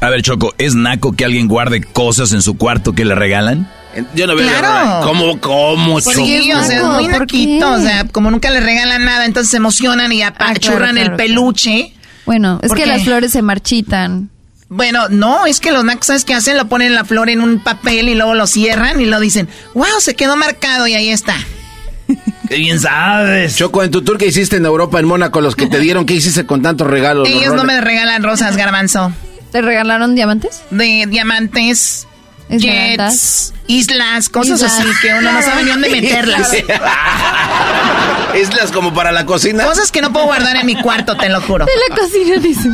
A ver, Choco, ¿es naco que alguien guarde cosas en su cuarto que le regalan? Yo no veo la Claro. ¿Cómo, cómo, Sí, o sea, es muy naquito, o sea, como nunca les regalan nada, entonces se emocionan y apachurran claro, el claro. peluche. Bueno, es ¿Por que qué? las flores se marchitan. Bueno, no, es que los nacos, ¿sabes qué hacen? Lo ponen la flor en un papel y luego lo cierran y lo dicen, wow, se quedó marcado y ahí está. [laughs] Qué bien sabes. Choco, en tu tour que hiciste en Europa, en Mónaco, los que te dieron, ¿qué hiciste con tantos regalos? Los Ellos no me regalan rosas, garbanzo. ¿Te regalaron diamantes? De diamantes, Esmeraldas. jets, islas, cosas Islas. así que uno no sabe ni dónde meterlas. [laughs] Islas como para la cocina. Cosas que no puedo guardar en mi cuarto, te lo juro. De la cocina, dicen.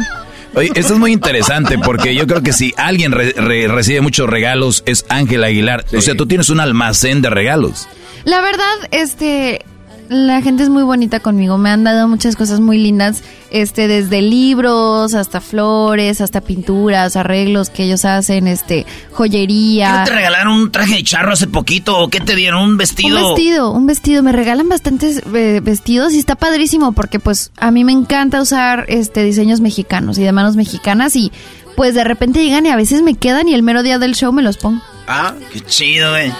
Oye, esto es muy interesante porque yo creo que si alguien re- re- recibe muchos regalos es Ángel Aguilar. O sea, tú tienes un almacén de regalos. La verdad, este, la gente es muy bonita conmigo. Me han dado muchas cosas muy lindas, este, desde libros hasta flores, hasta pinturas, arreglos que ellos hacen, este, ¿Qué joyería. no te regalaron un traje de charro hace poquito o qué te dieron? ¿Un vestido? Un vestido, un vestido. Me regalan bastantes eh, vestidos y está padrísimo porque pues a mí me encanta usar este diseños mexicanos y de manos mexicanas y pues de repente llegan y a veces me quedan y el mero día del show me los pongo. Ah, qué chido, güey.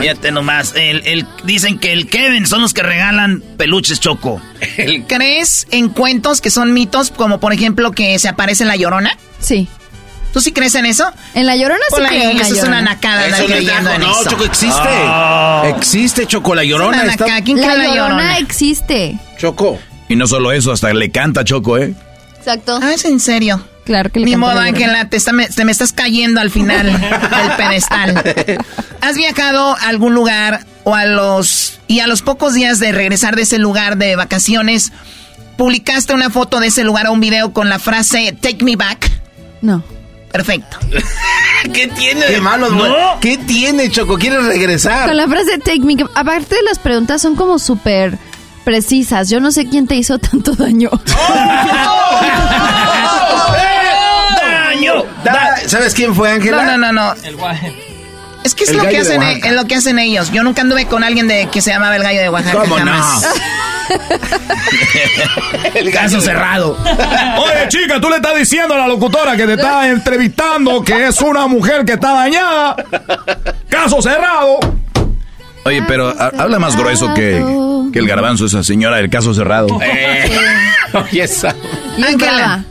Fíjate nomás. El, el- dicen que el Kevin son los que regalan peluches choco. ¿Crees en cuentos que son mitos, como por ejemplo que se aparece la llorona? Sí. ¿Tú sí crees en eso? En la llorona sí creo ahí, en la eso es una nacada Eso creyendo en no, eso. Choco, existe. Ah. Existe, Choco, la llorona. Es una está- ¿Quién La cree en la llorona llorona? existe. Choco. Y no solo eso, hasta le canta Choco, ¿eh? Exacto. Ah, es en serio. Claro que le Ni modo. Ángela, te, está- me- te me estás cayendo al final del pedestal. [laughs] ¿Has viajado a algún lugar o a los y a los pocos días de regresar de ese lugar de vacaciones publicaste una foto de ese lugar o un video con la frase Take me back? No. Perfecto. [laughs] ¿Qué tiene? Qué malo, No. ¿Qué tiene, Choco? ¿Quieres regresar? Con la frase take me. Aparte las preguntas son como súper precisas. Yo no sé quién te hizo tanto daño. [laughs] ¿Sabes quién fue, Ángela? No, no, no, no. Es que es El lo que, hacen, Oaxaca. es lo que hacen ellos. Yo nunca anduve con alguien de que se llamaba el gallo de Oaxaca. ¿Cómo no? jamás. [laughs] El caso cerrado. Oye, chica, tú le estás diciendo a la locutora que te está [laughs] entrevistando que es una mujer que está dañada. Caso cerrado. Oye, pero ha- habla más grueso que, que el garbanzo, esa señora del caso cerrado. [laughs] Oye, esa. Ángela.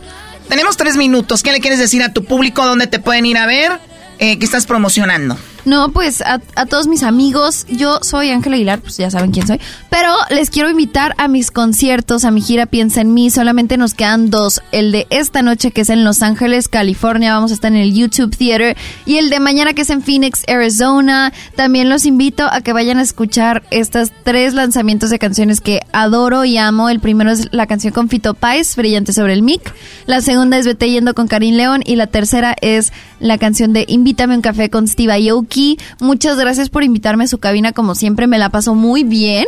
Tenemos tres minutos. ¿Qué le quieres decir a tu público? ¿Dónde te pueden ir a ver? Eh, ¿Qué estás promocionando? No, pues a, a todos mis amigos, yo soy Ángela Aguilar, pues ya saben quién soy, pero les quiero invitar a mis conciertos, a mi gira Piensa en mí, solamente nos quedan dos, el de esta noche que es en Los Ángeles, California, vamos a estar en el YouTube Theater, y el de mañana que es en Phoenix, Arizona, también los invito a que vayan a escuchar estas tres lanzamientos de canciones que adoro y amo, el primero es la canción con Fito Páez, Brillante sobre el mic, la segunda es Vete Yendo con Karim León, y la tercera es la canción de Invítame un café con Steve Aoki. Muchas gracias por invitarme a su cabina, como siempre me la paso muy bien.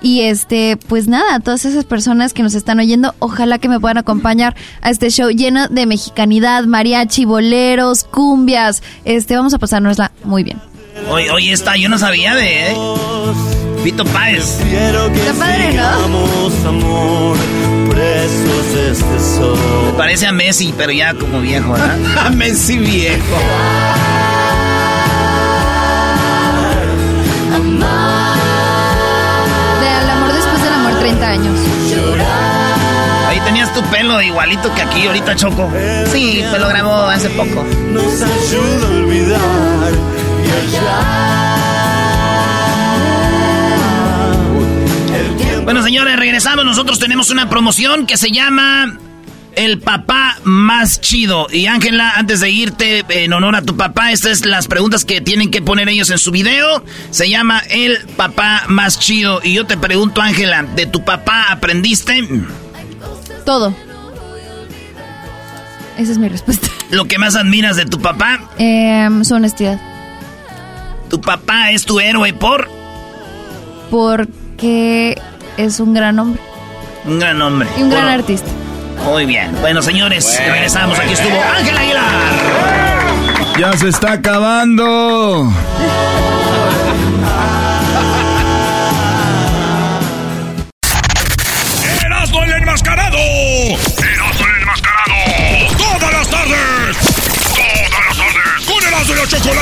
Y este, pues nada, todas esas personas que nos están oyendo, ojalá que me puedan acompañar a este show lleno de mexicanidad, mariachi, boleros, cumbias. Este, vamos a pasárnosla muy bien. Oye, oye, esta yo no sabía de ¿eh? Vito Páez. Está padre, ¿no? amor, presos de este sol. Me parece a Messi, pero ya como viejo, ¿verdad? [laughs] a Messi viejo. años. Ahí tenías tu pelo igualito que aquí ahorita, Choco. Sí, me lo grabó hace poco. Nos ayuda a olvidar y. Bueno, señores, regresamos. Nosotros tenemos una promoción que se llama el Papá Más Chido. Y Ángela, antes de irte en honor a tu papá, estas es las preguntas que tienen que poner ellos en su video. Se llama El Papá Más Chido. Y yo te pregunto, Ángela, ¿de tu papá aprendiste Todo. Esa es mi respuesta. lo que más admiras de tu papá? Em, su honestidad. ¿Tu papá es tu héroe por? Porque es un gran hombre. Un gran hombre. Y un gran artista. Muy bien. Bueno, señores, regresamos. Aquí estuvo Ángel Aguilar. Ya se está acabando. ¡Erasmo el enmascarado! ¡Erasmo el enmascarado! ¡Todas las tardes! ¡Todas las tardes! ¡Con Erasmo y la Chocolata!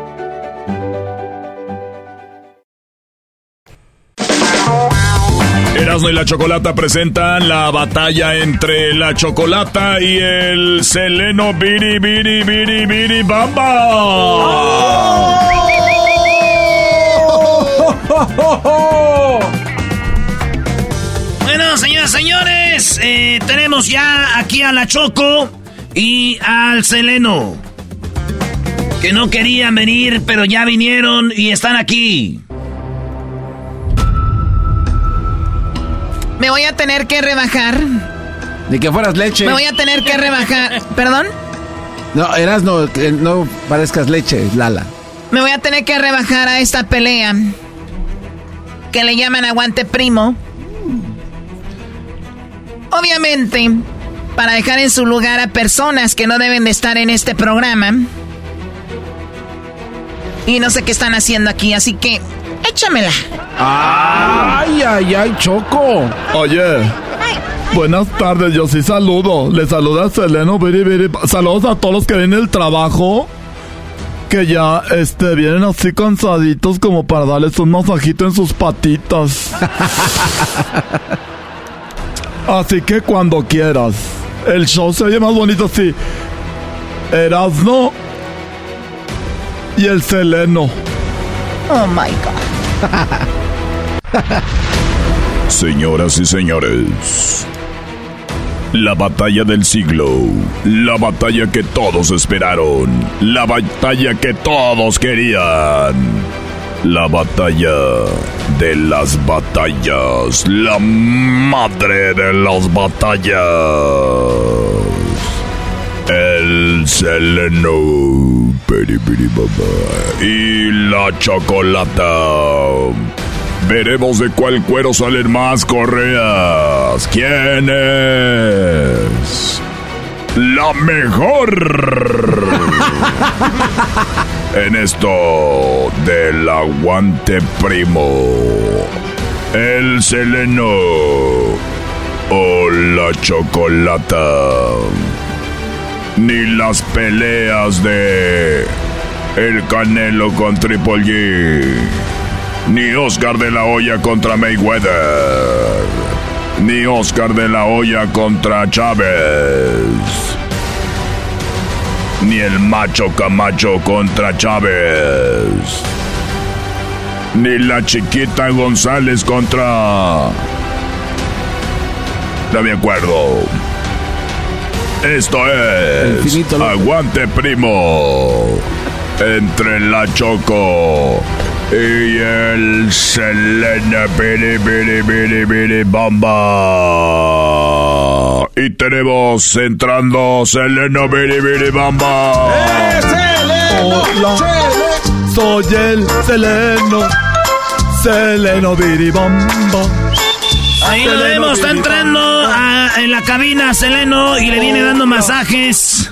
Erasmo y la Chocolata presentan la batalla entre la Chocolata y el Seleno Biri Biri Biri Biri Bamba. Bueno, señoras, señores, eh, tenemos ya aquí a la Choco y al Seleno. Que no querían venir, pero ya vinieron y están aquí. Me voy a tener que rebajar. Ni que fueras leche. Me voy a tener que rebajar. [laughs] ¿Perdón? No, eras no, no parezcas leche, Lala. Me voy a tener que rebajar a esta pelea. Que le llaman aguante primo. Obviamente, para dejar en su lugar a personas que no deben de estar en este programa. Y no sé qué están haciendo aquí, así que échamela. Ay, ay, ay, Choco. Oye. Buenas tardes, yo sí saludo. Le saluda Seleno Biri Biri. Saludos a todos los que vienen del trabajo. Que ya este, vienen así cansaditos como para darles un masajito en sus patitas. [laughs] así que cuando quieras. El show se oye más bonito así. Erasno y el Seleno. Oh my God. [laughs] Señoras y señores, la batalla del siglo, la batalla que todos esperaron, la batalla que todos querían, la batalla de las batallas, la madre de las batallas, el Seleno, y la chocolata. Veremos de cuál cuero salen más correas. ¿Quién es? La mejor. [laughs] en esto del aguante primo. El seleno. O la chocolata. Ni las peleas de. El Canelo con Triple G. Ni Oscar de la Hoya contra Mayweather. Ni Oscar de la Hoya contra Chávez. Ni el macho Camacho contra Chávez. ni la chiquita González contra... No me acuerdo. Esto es Aguante Primo entre la Choco y el Selena Biri Biri Biri Biri Bamba. Y tenemos entrando Selena Biri Biri Bamba. Hola, soy el Seleno, Seleno Biribamba. Ahí lo vemos, está entrando a- en la cabina Seleno y le viene dando masajes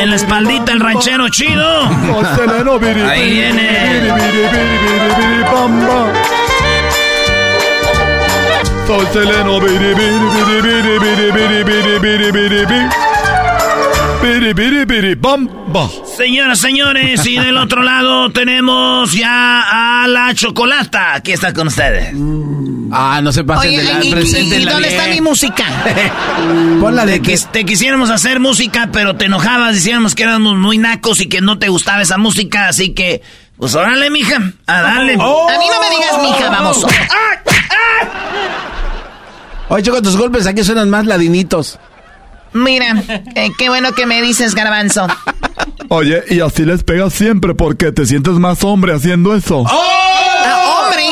en la espaldita el ranchero chido. Soy Seleno Ahí viene. Soy Seleno Bomba. Señoras, señores, y del otro lado tenemos ya a la chocolata. Aquí está con ustedes. Ah, no se pasen Oye, de la y, presente. ¿Y, dónde está mi música? [laughs] Ponla de te, que... te quisiéramos hacer música, pero te enojabas, decíamos que éramos muy nacos y que no te gustaba esa música, así que, pues órale, mija, a darle. Oh. A mí no me digas, mija, oh. vamos. Oye, Choco, tus golpes aquí suenan más ladinitos. Mira, eh, qué bueno que me dices, garbanzo. Oye, y así les pegas siempre porque te sientes más hombre haciendo eso. Ah, hombre.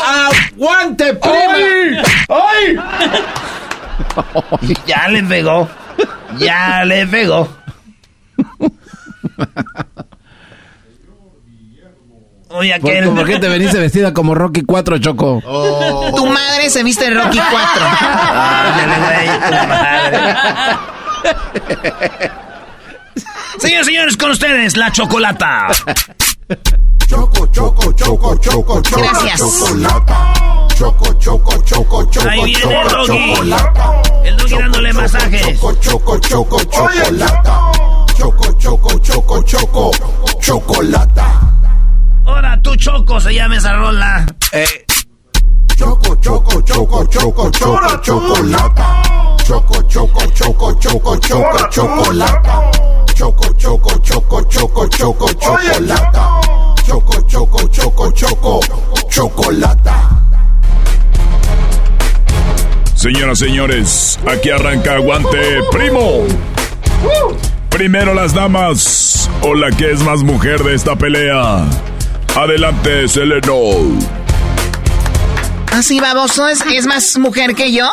¡Aguante, prima! ¡Ay! Ya le pegó. Ya le pegó. Oye, ¿Por, aquel. por qué te veniste vestida como Rocky 4, Choco? Tu madre se viste de Rocky 4. [laughs] Señores, señores, con ustedes, la chocolata. Choco, choco, choco, choco, choco. Gracias. Chocolata. Choco, choco, choco, choco. Ahí viene el choco, doggy. El doggy dándole masajes. Choco, choco, choco, chocolata. Choco, choco, choco, choco, chocolata. Ahora tú, Choco, se llama esa rola. Eh, Choco, choco, choco, choco, choco, chocolata. Choco, choco, choco, choco, choco, chocolata. Choco, choco, choco, choco, choco, chocolata. Choco, choco, choco, choco, chocolata. Señoras, señores, aquí arranca Aguante Primo. Primero las damas o la que es más mujer de esta pelea. Adelante, Seleno. Así, baboso, ¿es, es más mujer que yo?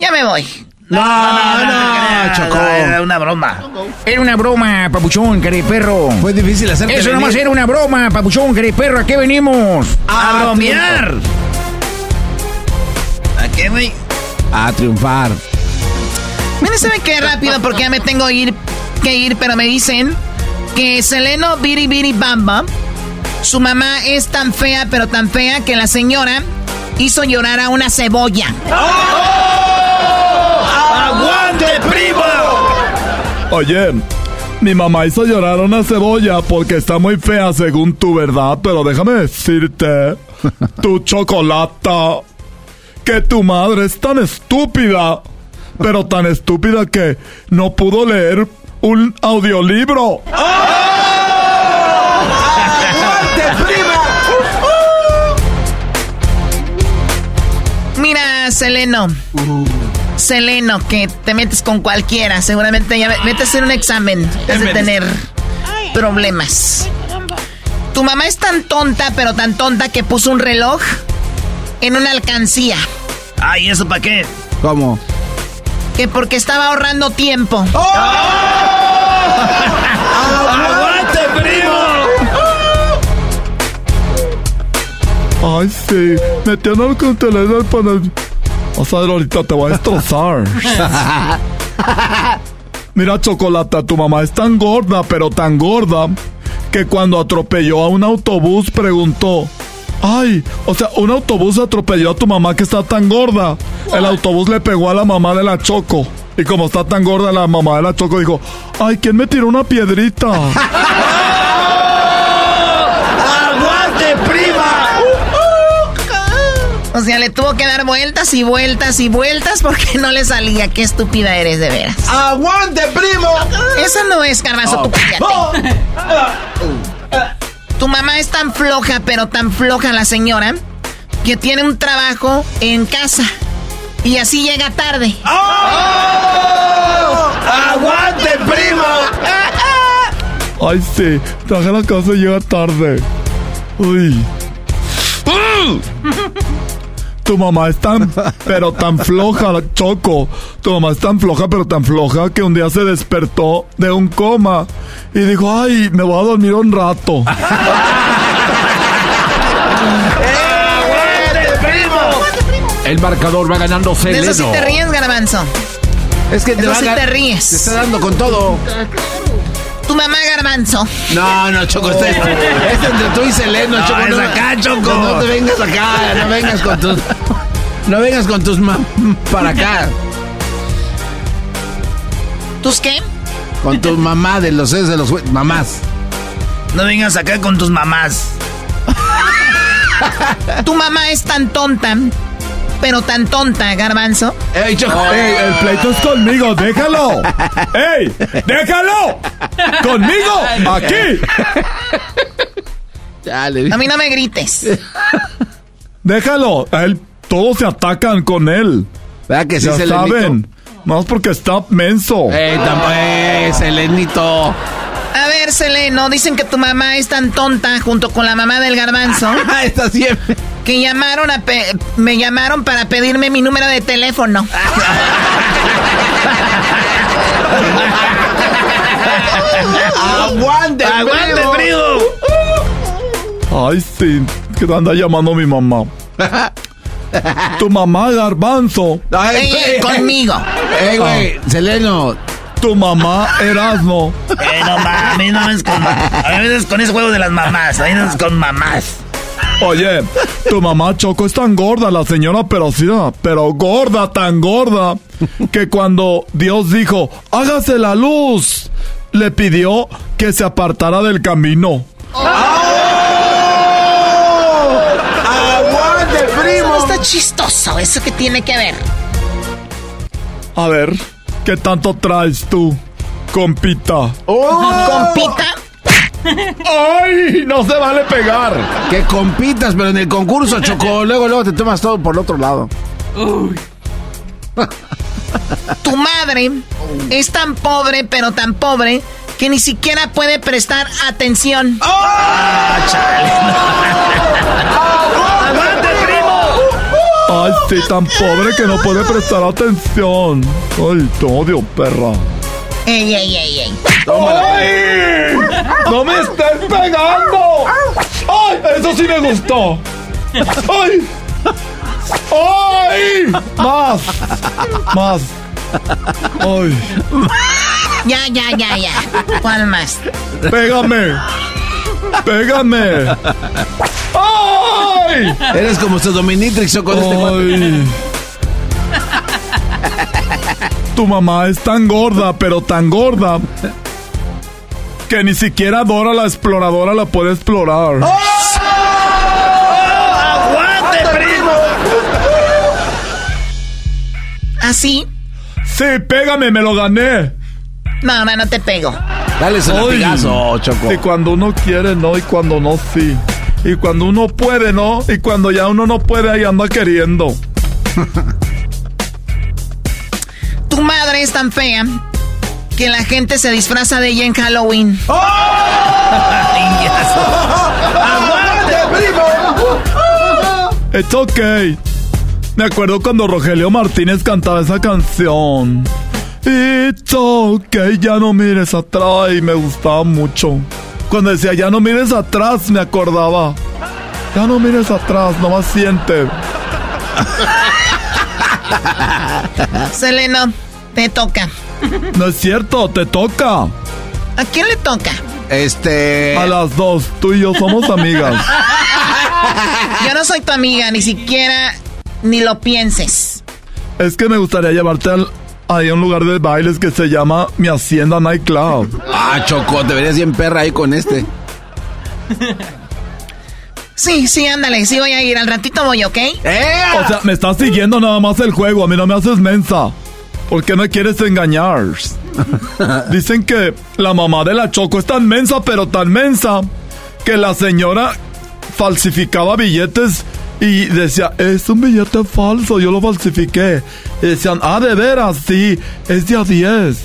Ya me voy. No, no, no, Choco. Era una broma. Era una broma, papuchón, querido perro. Fue difícil hacerte Eso nomás era una broma, papuchón, querido perro. ¿A qué venimos? A bromear. ¿A qué, güey? A triunfar. Mira, ¿saben qué rápido? Porque ya me tengo ir, que ir, pero me dicen que Seleno Biri Biri Bamba, su mamá es tan fea, pero tan fea que la señora hizo llorar a una cebolla. ¡Aguante, Oye, mi mamá hizo llorar a una cebolla porque está muy fea según tu verdad, pero déjame decirte, [laughs] tu chocolata, que tu madre es tan estúpida, pero tan estúpida que no pudo leer un audiolibro. Mira, Seleno. Seleno, que te metes con cualquiera. Seguramente ya vete a hacer un examen antes de tener problemas. Tu mamá es tan tonta, pero tan tonta que puso un reloj en una alcancía. Ay, ¿eso para qué? ¿Cómo? Que porque estaba ahorrando tiempo. ¡Aguante, primo! Ay, sí, metiendo con teléfono para... Vas a ver, ahorita te voy a destrozar. [laughs] Mira, Chocolata, tu mamá es tan gorda, pero tan gorda, que cuando atropelló a un autobús preguntó... Ay, o sea, un autobús atropelló a tu mamá que está tan gorda. El autobús le pegó a la mamá de la Choco. Y como está tan gorda, la mamá de la Choco dijo... Ay, ¿quién me tiró una piedrita? [laughs] O sea, le tuvo que dar vueltas y vueltas y vueltas porque [laughs] no le salía. Qué estúpida eres, de veras. ¡Aguante, primo! Esa no es, Garbanzo, tú cállate. Tu mamá es tan floja, pero tan floja la señora, que tiene un trabajo en casa. Y así llega tarde. ¡Oh! ¡Aguante, primo! Ay, sí. Traje la casa y llega tarde. Uy. [laughs] Tu mamá es tan, pero tan floja, Choco. Tu mamá es tan floja, pero tan floja que un día se despertó de un coma y dijo, ay, me voy a dormir un rato. [laughs] El marcador va ganando De Seleno. eso sí te ríes, garbanzo. Es que te, Eso va sí te ríes. Te está dando con todo. Tu mamá, garbanzo. No, no, Choco, este, este entre tú y Seleno, No, Choco. es acá, Choco. No, te vengas acá, no vengas con tus. No vengas con tus ma para acá. ¿Tus qué? Con tu mamá de los es de los mamás. No vengas acá con tus mamás. Tu mamá es tan tonta, pero tan tonta, garbanzo. ¡Ey, Choco! ¡Ey, el pleito es conmigo! ¡Déjalo! ¡Ey! ¡Déjalo! ¡Conmigo! ¡Aquí! A mí no me grites. Déjalo. Él, todos se atacan con él. ¿Verdad que sí, ya Selenito? saben. Más porque está menso. ¡Ey, tampoco! ¡Ey, Selenito! A ver, Seleno, dicen que tu mamá es tan tonta junto con la mamá del garbanzo. [laughs] Está siempre. Que llamaron a pe- me llamaron para pedirme mi número de teléfono. ¡Aguante, ¡Aguante, primo! Ay, sí. Que te anda llamando mi mamá. Tu mamá, garbanzo. Ay, Ey, conmigo. ¡Ey, güey! Seleno. Tu mamá, Erasmo. Eh, no mames, no es con A veces con ese juego de las mamás, a veces con mamás. Oye, tu mamá Choco es tan gorda, la señora pero sí, pero gorda, tan gorda, que cuando Dios dijo, hágase la luz, le pidió que se apartara del camino. ¡Aguante, primo! Está chistoso, ¿eso que tiene que ver? A ver, ¿qué tanto traes tú, compita? ¿Compita? ¡Ay! No se vale pegar. Que compitas, pero en el concurso, Choco. [laughs] Luego, luego te tomas todo por el otro lado. Tu madre es tan pobre, pero tan pobre, que ni siquiera puede prestar atención. [laughs] ¡Aguante, primo! Ay, sí, tan pobre que no puede prestar atención. Ay, te odio, perra. Ey, ey, ey, ey. ¡Ay! ¡No me estés pegando! ¡Ay! Eso sí me gustó. ¡Ay! ¡Ay! Más. Más. ¡Ay! Ya, ya, ya, ya. ¿Cuál más? ¡Pégame! ¡Pégame! ¡Ay! Eres como su Dominitrix o con este. ¡Ay! Tu mamá es tan gorda, pero tan gorda, que ni siquiera Dora la exploradora la puede explorar. ¡Aguante, primo! ¿Así? Sí, pégame, me lo gané. No, no, no te pego. Dale ese latigazo, Choco. Y cuando uno quiere, no, y cuando no, sí. Y cuando uno puede, no, y cuando ya uno no puede, ahí anda queriendo. [laughs] Tu madre es tan fea que la gente se disfraza de ella en Halloween. [laughs] ¡Aguante, primo! It's okay. Me acuerdo cuando Rogelio Martínez cantaba esa canción. It's okay, ya no mires atrás y me gustaba mucho. Cuando decía ya no mires atrás me acordaba. Ya no mires atrás, nomás siente. [laughs] [laughs] Seleno, te toca. No es cierto, te toca. ¿A quién le toca? Este. A las dos, tú y yo somos amigas. [laughs] Yo no soy tu amiga, ni siquiera ni lo pienses. Es que me gustaría llevarte al, a un lugar de bailes que se llama Mi Hacienda Nightclub. Ah, Choco, te verías bien perra ahí con este. Sí, sí, ándale, sí voy a ir. Al ratito voy, ¿ok? O sea, me estás siguiendo nada más el juego, a mí no me haces mensa. ¿Por qué me quieres engañar? [laughs] Dicen que la mamá de la Choco es tan mensa, pero tan mensa, que la señora falsificaba billetes y decía, es un billete falso, yo lo falsifiqué. Y decían, ah, de veras, sí, es de a 10.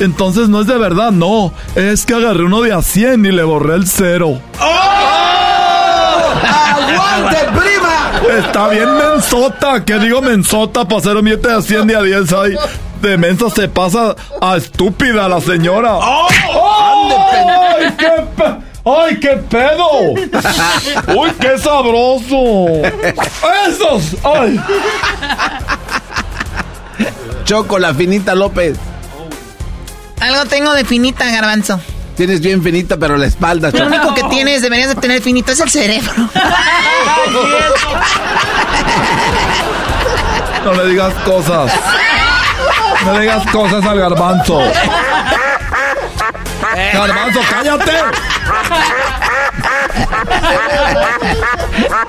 Entonces no es de verdad, no. Es que agarré uno de a 100 y le borré el cero. ¡Aguante, prima! Está bien mensota. ¿Qué digo mensota para hacer un billete de a 100 de a 10? Ay, de mensa se pasa a estúpida la señora. ¡Ay, qué pe- ¡Ay, qué pedo! ¡Uy, qué sabroso! ¡Esos! ¡Ay! Choco, la finita López. Algo tengo de finita, garbanzo. Tienes bien finita, pero la espalda, Lo único que tienes, deberías de tener finito, es el cerebro. [laughs] No le digas cosas. No le digas cosas al garbanzo. Garbanzo, cállate.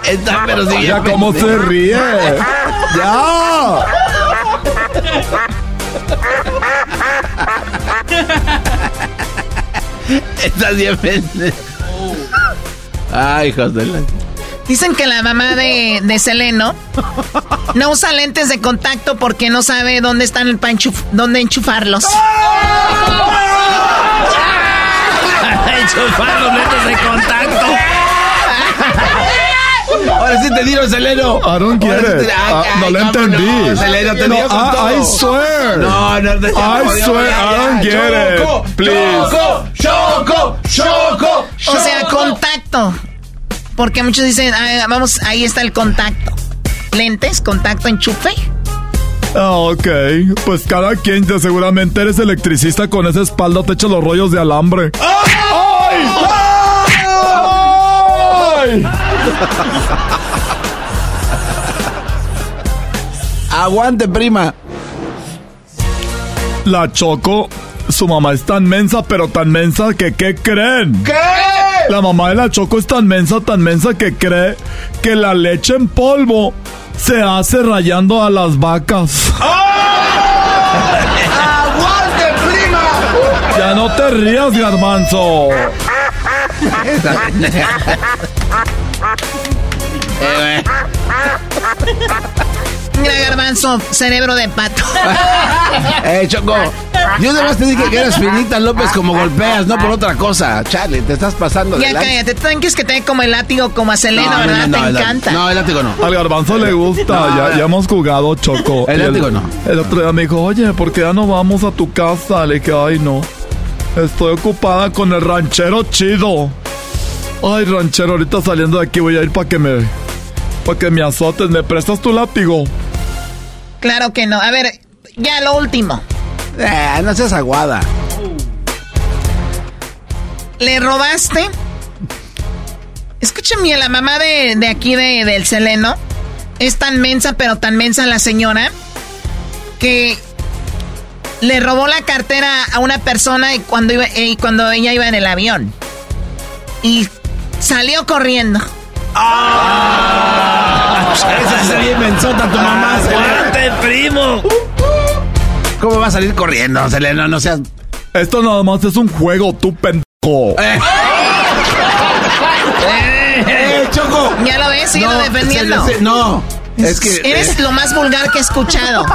Está, pero sí. Ya cómo se ríe. Ya. [laughs] [laughs] Estás bien. Ay, hijos de la... Dicen que la mamá de, de Seleno no usa lentes de contacto porque no sabe dónde están para enchuf- dónde enchufarlos. [laughs] Enchufar los lentes de contacto. Ahora sí te dieron, Seleno. I don't get Ahora sí it. te- Ah, ay, no cómo entendí. no, Seleno, te No, dio con I- todo. I swear. No, no te I swear, ya, I don't ya. get Choco, it. Please. Choco, Choco, Choco, O sea, contacto. Porque muchos dicen, "Ah, vamos, ahí está el contacto. Lentes, contacto, enchufe. Ah, ok. Pues cada quien, ya seguramente eres electricista con esa espalda, te echa los rollos de alambre. ¡Ay! ¡Ay! [laughs] Aguante, prima. La Choco, su mamá es tan mensa, pero tan mensa que ¿qué creen? ¿Qué? La mamá de la Choco es tan mensa, tan mensa que cree que la leche en polvo se hace rayando a las vacas. ¡Aguante, prima! Ya no te rías, garbanzo. [laughs] Eh, Mira, garbanzo, cerebro de pato. [laughs] eh, Choco. Yo nada más te dije que eras finita, López, como golpeas, no por otra cosa. Chale, te estás pasando de Ya cállate, quieres que te como el látigo, como a Selena, No, ¿verdad? no, no, te el- encanta. No, el látigo no. Al garbanzo le gusta, No, ya, ya hemos jugado Choco. El látigo no. El otro día me dijo, oye, ¿por qué ya no vamos a tu casa? Le dije, ay, no. Estoy ocupada con el ranchero chido. Ay, ranchero, ahorita saliendo de aquí voy a ir para que me... Para que me azotes. ¿Me prestas tu látigo? Claro que no. A ver, ya lo último. Eh, no seas aguada. ¿Le robaste? Escuchen bien, la mamá de, de aquí de, del Seleno es tan mensa, pero tan mensa la señora, que le robó la cartera a una persona y cuando, iba, y cuando ella iba en el avión. Y salió corriendo. Esa se bien mensota tu mamá, ¡Aguante, primo! ¿Cómo va a salir corriendo, Seleno? No seas... Esto nada más es un juego, tú pendejo. Eh. ¡Eh, Choco! Ya lo ves, sigue defendiendo. se- se- no, es que... Eres eh, lo más vulgar que he escuchado.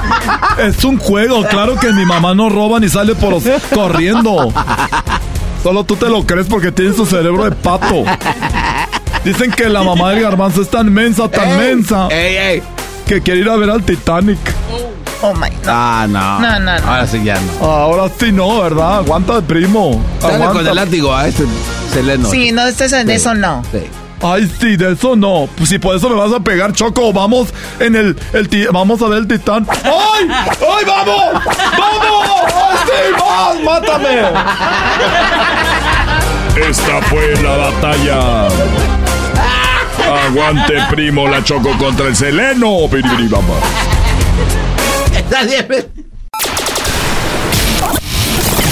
Es un juego, claro que mi mamá no roba ni sale por corriendo. Solo tú te lo crees porque tienes tu cerebro de pato. Dicen que la mamá del garbanzo es tan mensa, tan Ey, mensa, ey, ey. que quiere ir a ver al Titanic. Oh my God. Ah, no. No, no, no. Ahora sí ya no. Ahora sí no, ¿verdad? Aguanta primo. Dale Aguanta. con el látigo a este Seleno. Sí, no, de eso- de eso no. Sí. Ay, sí, de eso no. Pues si por eso me vas a pegar, Choco, vamos en el, el vamos a ver el titán. ¡Ay! ¡Ay, vamos! ¡Vamos! ¡Ay, sí, vas! ¡Mátame! Esta fue la batalla. Aguante, primo, la choco contra el seleno. Bien.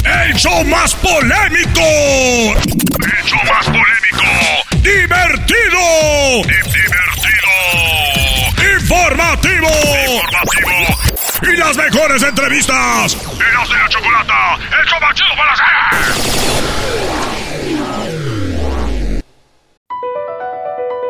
¡El show más polémico! ¡El show más polémico! ¡Divertido! ¡Divertido! ¡Informativo! ¡Informativo! ¡Y las mejores entrevistas! ¡Eras de la chocolata! ¡El show más chido para hacer!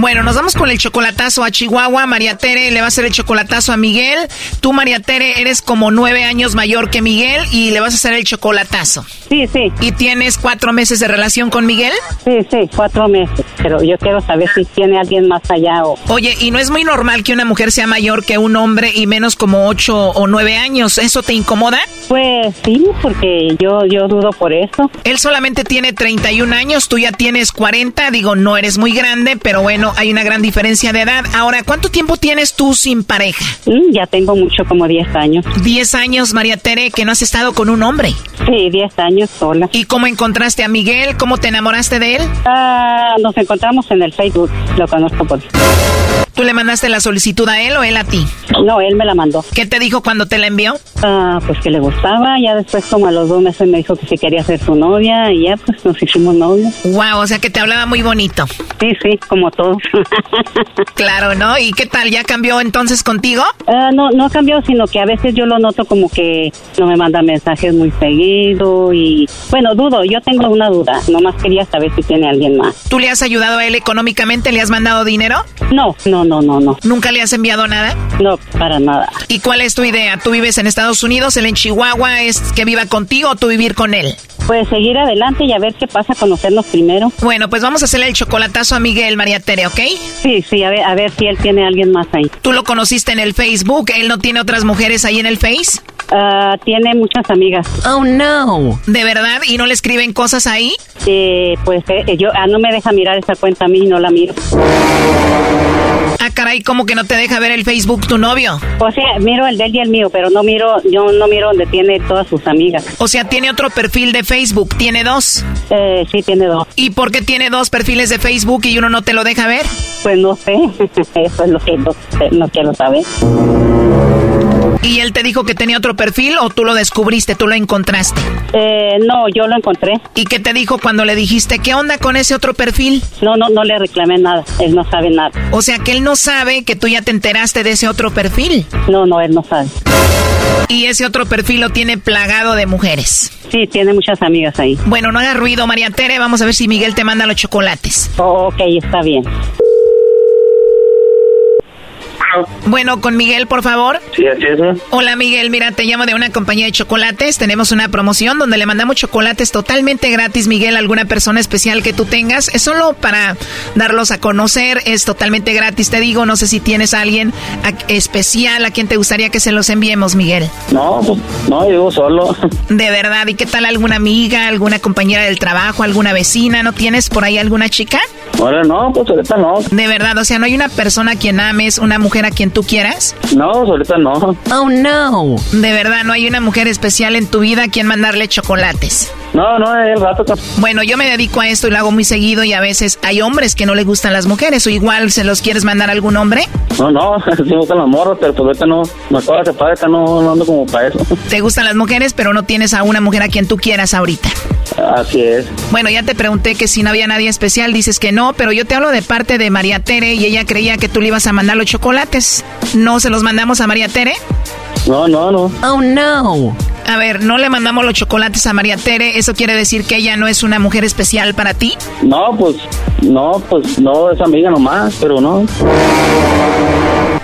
Bueno, nos vamos con el chocolatazo a Chihuahua. María Tere le va a hacer el chocolatazo a Miguel. Tú, María Tere, eres como nueve años mayor que Miguel y le vas a hacer el chocolatazo. Sí, sí. ¿Y tienes cuatro meses de relación con Miguel? Sí, sí, cuatro meses. Pero yo quiero saber si tiene alguien más allá o... Oye, ¿y no es muy normal que una mujer sea mayor que un hombre y menos como ocho o nueve años? ¿Eso te incomoda? Pues sí, porque yo, yo dudo por eso. Él solamente tiene 31 años, tú ya tienes 40. Digo, no eres muy grande, pero bueno, hay una gran diferencia de edad. Ahora, ¿cuánto tiempo tienes tú sin pareja? Mm, ya tengo mucho, como 10 años. 10 años, María Tere, que no has estado con un hombre. Sí, 10 años sola. ¿Y cómo encontraste a Miguel? ¿Cómo te enamoraste de él? Ah, nos encontramos en el Facebook, lo conozco por... ¿Tú le mandaste la solicitud a él o él a ti? No, él me la mandó. ¿Qué te dijo cuando te la envió? Ah, pues que le gustaba, ya después como a los dos meses me dijo que si quería ser su novia y ya pues nos hicimos novios. Wow, o sea que te hablaba muy bonito. Sí, sí, como todos. [laughs] claro, ¿no? ¿Y qué tal? ¿Ya cambió entonces contigo? Ah, no, no cambió, sino que a veces yo lo noto como que no me manda mensajes muy seguido y bueno, dudo, yo tengo una duda, nomás quería saber si tiene alguien más. ¿Tú le has ayudado a él económicamente? ¿Le has mandado dinero? No, no, no, no, no. ¿Nunca le has enviado nada? No, para nada. ¿Y cuál es tu idea? ¿Tú vives en Estados Unidos, él en Chihuahua? ¿Es que viva contigo o tú vivir con él? Pues seguir adelante y a ver qué pasa, conocernos primero. Bueno, pues vamos a hacerle el chocolatazo a Miguel María Tere, ¿ok? Sí, sí, a ver, a ver si él tiene alguien más ahí. ¿Tú lo conociste en el Facebook? ¿Él no tiene otras mujeres ahí en el Face? Uh, tiene muchas amigas. Oh, no. ¿De verdad? ¿Y no le escriben cosas ahí? Eh, pues eh, yo ah, no me deja mirar esa cuenta a mí, no la miro. Ah, caray, ¿cómo que no te deja ver el Facebook tu novio? O sea, miro el de él y el mío, pero no miro, yo no miro donde tiene todas sus amigas. O sea, tiene otro perfil de Facebook, ¿tiene dos? Eh, sí, tiene dos. ¿Y por qué tiene dos perfiles de Facebook y uno no te lo deja ver? Pues no sé, [laughs] eso es lo que no, no quiero saber. ¿Y él te dijo que tenía otro perfil o tú lo descubriste, tú lo encontraste? Eh, no, yo lo encontré. ¿Y qué te dijo cuando le dijiste qué onda con ese otro perfil? No, no, no le reclamé nada. Él no sabe nada. O sea que él no sabe que tú ya te enteraste de ese otro perfil. No, no, él no sabe. Y ese otro perfil lo tiene plagado de mujeres. Sí, tiene muchas amigas ahí. Bueno, no haga ruido, María Tere. Vamos a ver si Miguel te manda los chocolates. Oh, ok, está bien. Bueno, con Miguel, por favor. Sí, así es. Hola, Miguel. Mira, te llamo de una compañía de chocolates. Tenemos una promoción donde le mandamos chocolates totalmente gratis, Miguel, a alguna persona especial que tú tengas. Es solo para darlos a conocer. Es totalmente gratis, te digo. No sé si tienes a alguien especial a quien te gustaría que se los enviemos, Miguel. No, pues, no, yo solo. [laughs] De verdad. ¿Y qué tal alguna amiga, alguna compañera del trabajo, alguna vecina? ¿No tienes por ahí alguna chica? Ahora no, pues ahorita no. De verdad, o sea, ¿no hay una persona a quien ames, una mujer a quien tú quieras? No, ahorita no. Oh, no. De verdad, ¿no hay una mujer especial en tu vida a quien mandarle chocolates? No, no, el rato. Bueno, yo me dedico a esto y lo hago muy seguido y a veces hay hombres que no les gustan las mujeres o igual se los quieres mandar a algún hombre. No, no, [laughs] sí me gustan las morras, pero pues ahorita no. Me acabo de separar, ahorita no, no ando como para eso. Te gustan las mujeres, pero no tienes a una mujer a quien tú quieras ahorita. Así es. Bueno, ya te pregunté que si no había nadie especial, dices que no, pero yo te hablo de parte de María Tere y ella creía que tú le ibas a mandar los chocolates. ¿No se los mandamos a María Tere? No, no, no. Oh, no. A ver, no le mandamos los chocolates a María Tere. ¿Eso quiere decir que ella no es una mujer especial para ti? No, pues, no, pues, no, es amiga nomás, pero no.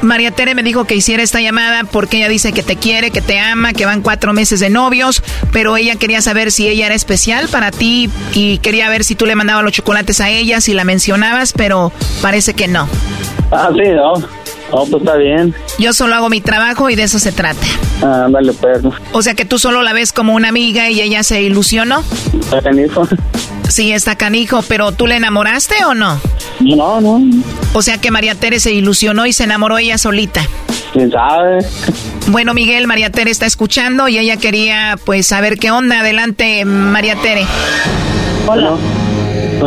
María Tere me dijo que hiciera esta llamada porque ella dice que te quiere, que te ama, que van cuatro meses de novios, pero ella quería saber si ella era especial para ti y quería ver si tú le mandabas los chocolates a ella, si la mencionabas, pero parece que no. Ah, sí, no. No, pues está bien. Yo solo hago mi trabajo y de eso se trata. Ah, dale, perro. O sea que tú solo la ves como una amiga y ella se ilusionó. Está canijo. Sí, está canijo, pero ¿tú le enamoraste o no? No, no. O sea que María Tere se ilusionó y se enamoró ella solita. ¿Quién sabe? Bueno, Miguel, María Tere está escuchando y ella quería pues saber qué onda. Adelante, María Tere. Hola.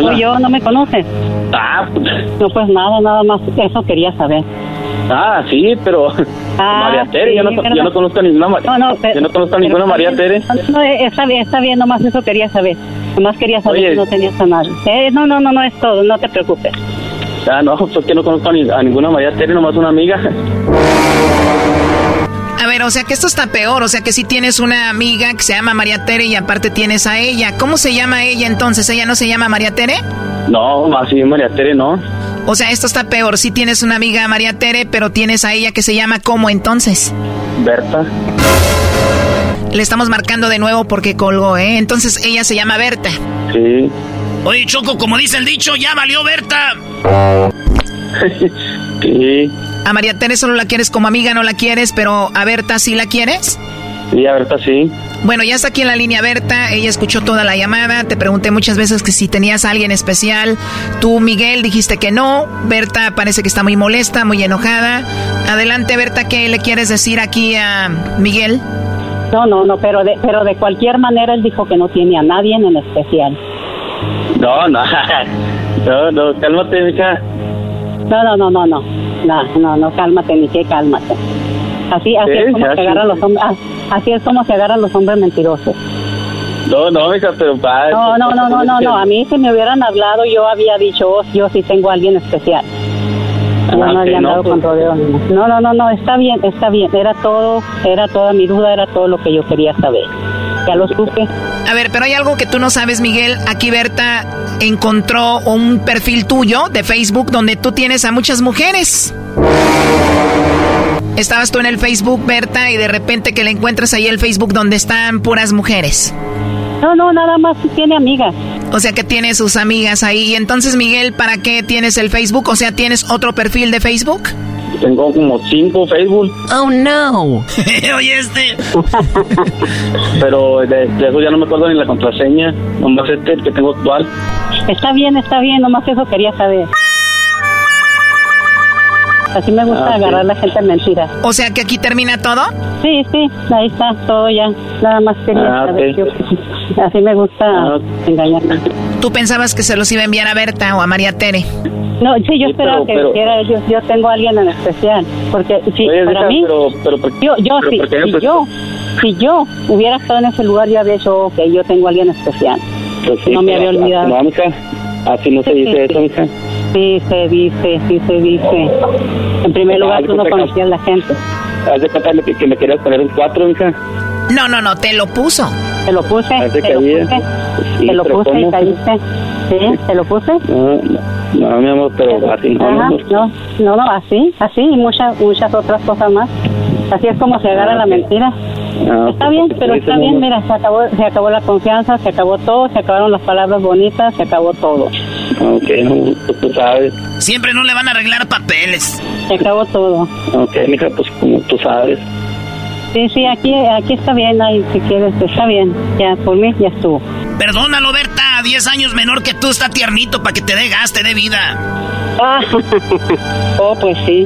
Soy yo, ¿no me conoces? Ah, pues, No, pues nada, nada más. Eso quería saber. ah, sí, pero Ah, María Tere, yo, no, yo no conozco a ninguna María. No, no, pero- yo no conozco a ninguna María. Tere. No, eh, está bien, está bien, nomás eso quería saber. Nomás quería saber Oye. si no tenías a nadie. Eh, no, no, no, no es todo, no te preocupes. Ah, no, pues que no conozco a, ni- a ninguna María Tere, nomás una amiga. A ver, o sea que esto está peor, o sea que si tienes una amiga que se llama María Tere y aparte tienes a ella. ¿Cómo se llama ella entonces? ¿Ella no se llama María Tere? No, así María Tere no. O sea, esto está peor. Si tienes una amiga María Tere, pero tienes a ella que se llama ¿cómo entonces? Berta. Le estamos marcando de nuevo porque colgó, ¿eh? Entonces ella se llama Berta. Sí. Oye, Choco, como dice el dicho, ya valió Berta. [laughs] Sí. A María Tere solo la quieres como amiga, no la quieres, pero a Berta sí la quieres. Sí, a Berta sí. Bueno, ya está aquí en la línea Berta, ella escuchó toda la llamada, te pregunté muchas veces que si tenías a alguien especial, tú Miguel dijiste que no, Berta parece que está muy molesta, muy enojada. Adelante Berta, ¿qué le quieres decir aquí a Miguel? No, no, no, pero de, pero de cualquier manera él dijo que no tiene a nadie en especial. No, no. [laughs] No, no, cálmate, mija. No, no, no, no, no. No, no, no, cálmate, ni que cálmate. Así, así Sí, es como se agarran los hombres, así es como se agarran los hombres mentirosos. No, no, mija, pero pa. No, no, no, no, no, no. A mí si me hubieran hablado yo había dicho, oh, yo sí tengo a alguien especial. Yo Ah, no había andado pues. con rodeos. No, no, no, no, está bien, está bien. Era todo, era toda mi duda, era todo lo que yo quería saber. Ya lo supe. A ver, pero hay algo que tú no sabes, Miguel. Aquí Berta encontró un perfil tuyo de Facebook donde tú tienes a muchas mujeres. Estabas tú en el Facebook, Berta, y de repente que le encuentras ahí el Facebook donde están puras mujeres. No, no, nada más tiene amigas. O sea que tiene sus amigas ahí. Y entonces, Miguel, ¿para qué tienes el Facebook? O sea, ¿tienes otro perfil de Facebook? Tengo como cinco Facebook, Oh, no. [laughs] Oye, este. [laughs] pero de, de eso ya no me acuerdo ni la contraseña. Nomás este el que tengo actual. Está bien, está bien, nomás eso quería saber. Así me gusta Ah, agarrar a la gente en mentiras. O sea que aquí termina todo. Sí, sí, ahí está, todo ya. Nada más quería Ah, saber. ok. yo- así me gusta Ah. engañar. ¿Tú pensabas que se los iba a enviar a Berta o a María Tere? No, sí, yo esperaba pero- que pero- dijera yo, yo tengo a alguien en especial. Porque sí, Oye, para mí, pero, pero, ¿por- yo, yo pero sí, ¿por qué me si pues- yo, si yo hubiera estado en ese lugar, yo había dicho, ok, yo tengo a alguien especial. pues sí, no me pero había olvidado. No, mija. Así no se Sí, dice sí, eso, mija. Sí, se dice, sí se dice. En primer lugar, tú no conocías a la gente. Haz de cuenta que, que me querías poner un cuatro, mija. No, no, no, te lo puso. Te lo puse, te lo puse, Sí, te lo puse y caíste. Sí, te lo puse. No, no, no, mi amor, pero así no. Ajá, no, no, no, no, así, así y muchas, muchas otras cosas más. Así es como se agarra la mentira. Ah, Está bien, pero está bien, mira, se acabó, se acabó la confianza, se acabó todo, se acabaron las palabras bonitas, se acabó todo. Ok, no, tú sabes. Siempre no le van a arreglar papeles. Se acabó todo. Ok, mija, pues como tú sabes. Sí, sí, aquí, aquí está bien, ahí si quieres, está bien. Ya, por mí ya estuvo. Perdónalo, Berta. 10 años menor que tú, está tiernito para que te dé gaste de vida. Ah, [laughs] oh, pues sí.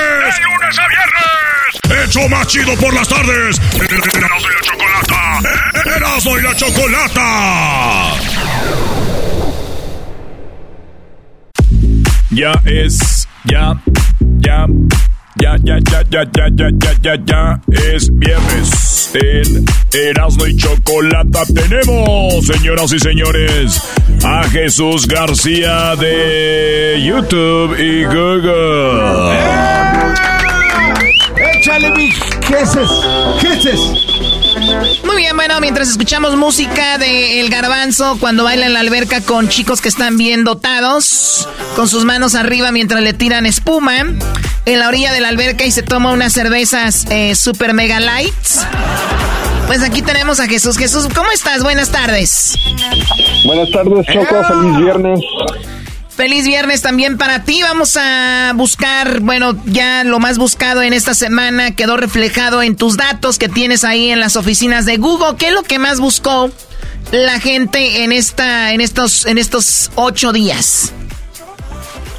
¡Hecho más chido por las tardes! ¡Erasmo y la chocolata! Erasmo y la Chocolata. Ya es, ya, ya, ya, ya, ya, ya, ya, ya, ya, ya, ya, es viernes. En Erasmo y Chocolata tenemos, señoras y señores, a Jesús García de YouTube y Google. ¡Échale, mi jeses! ¡Jeses! Muy bien, bueno, mientras escuchamos música de El Garbanzo cuando baila en la alberca con chicos que están bien dotados, con sus manos arriba mientras le tiran espuma, en la orilla de la alberca y se toma unas cervezas eh, super mega lights. Pues aquí tenemos a Jesús. Jesús, ¿cómo estás? Buenas tardes. Buenas tardes, Choco. Feliz viernes. Feliz viernes también para ti. Vamos a buscar, bueno, ya lo más buscado en esta semana quedó reflejado en tus datos que tienes ahí en las oficinas de Google. ¿Qué es lo que más buscó la gente en esta, en estos, en estos ocho días?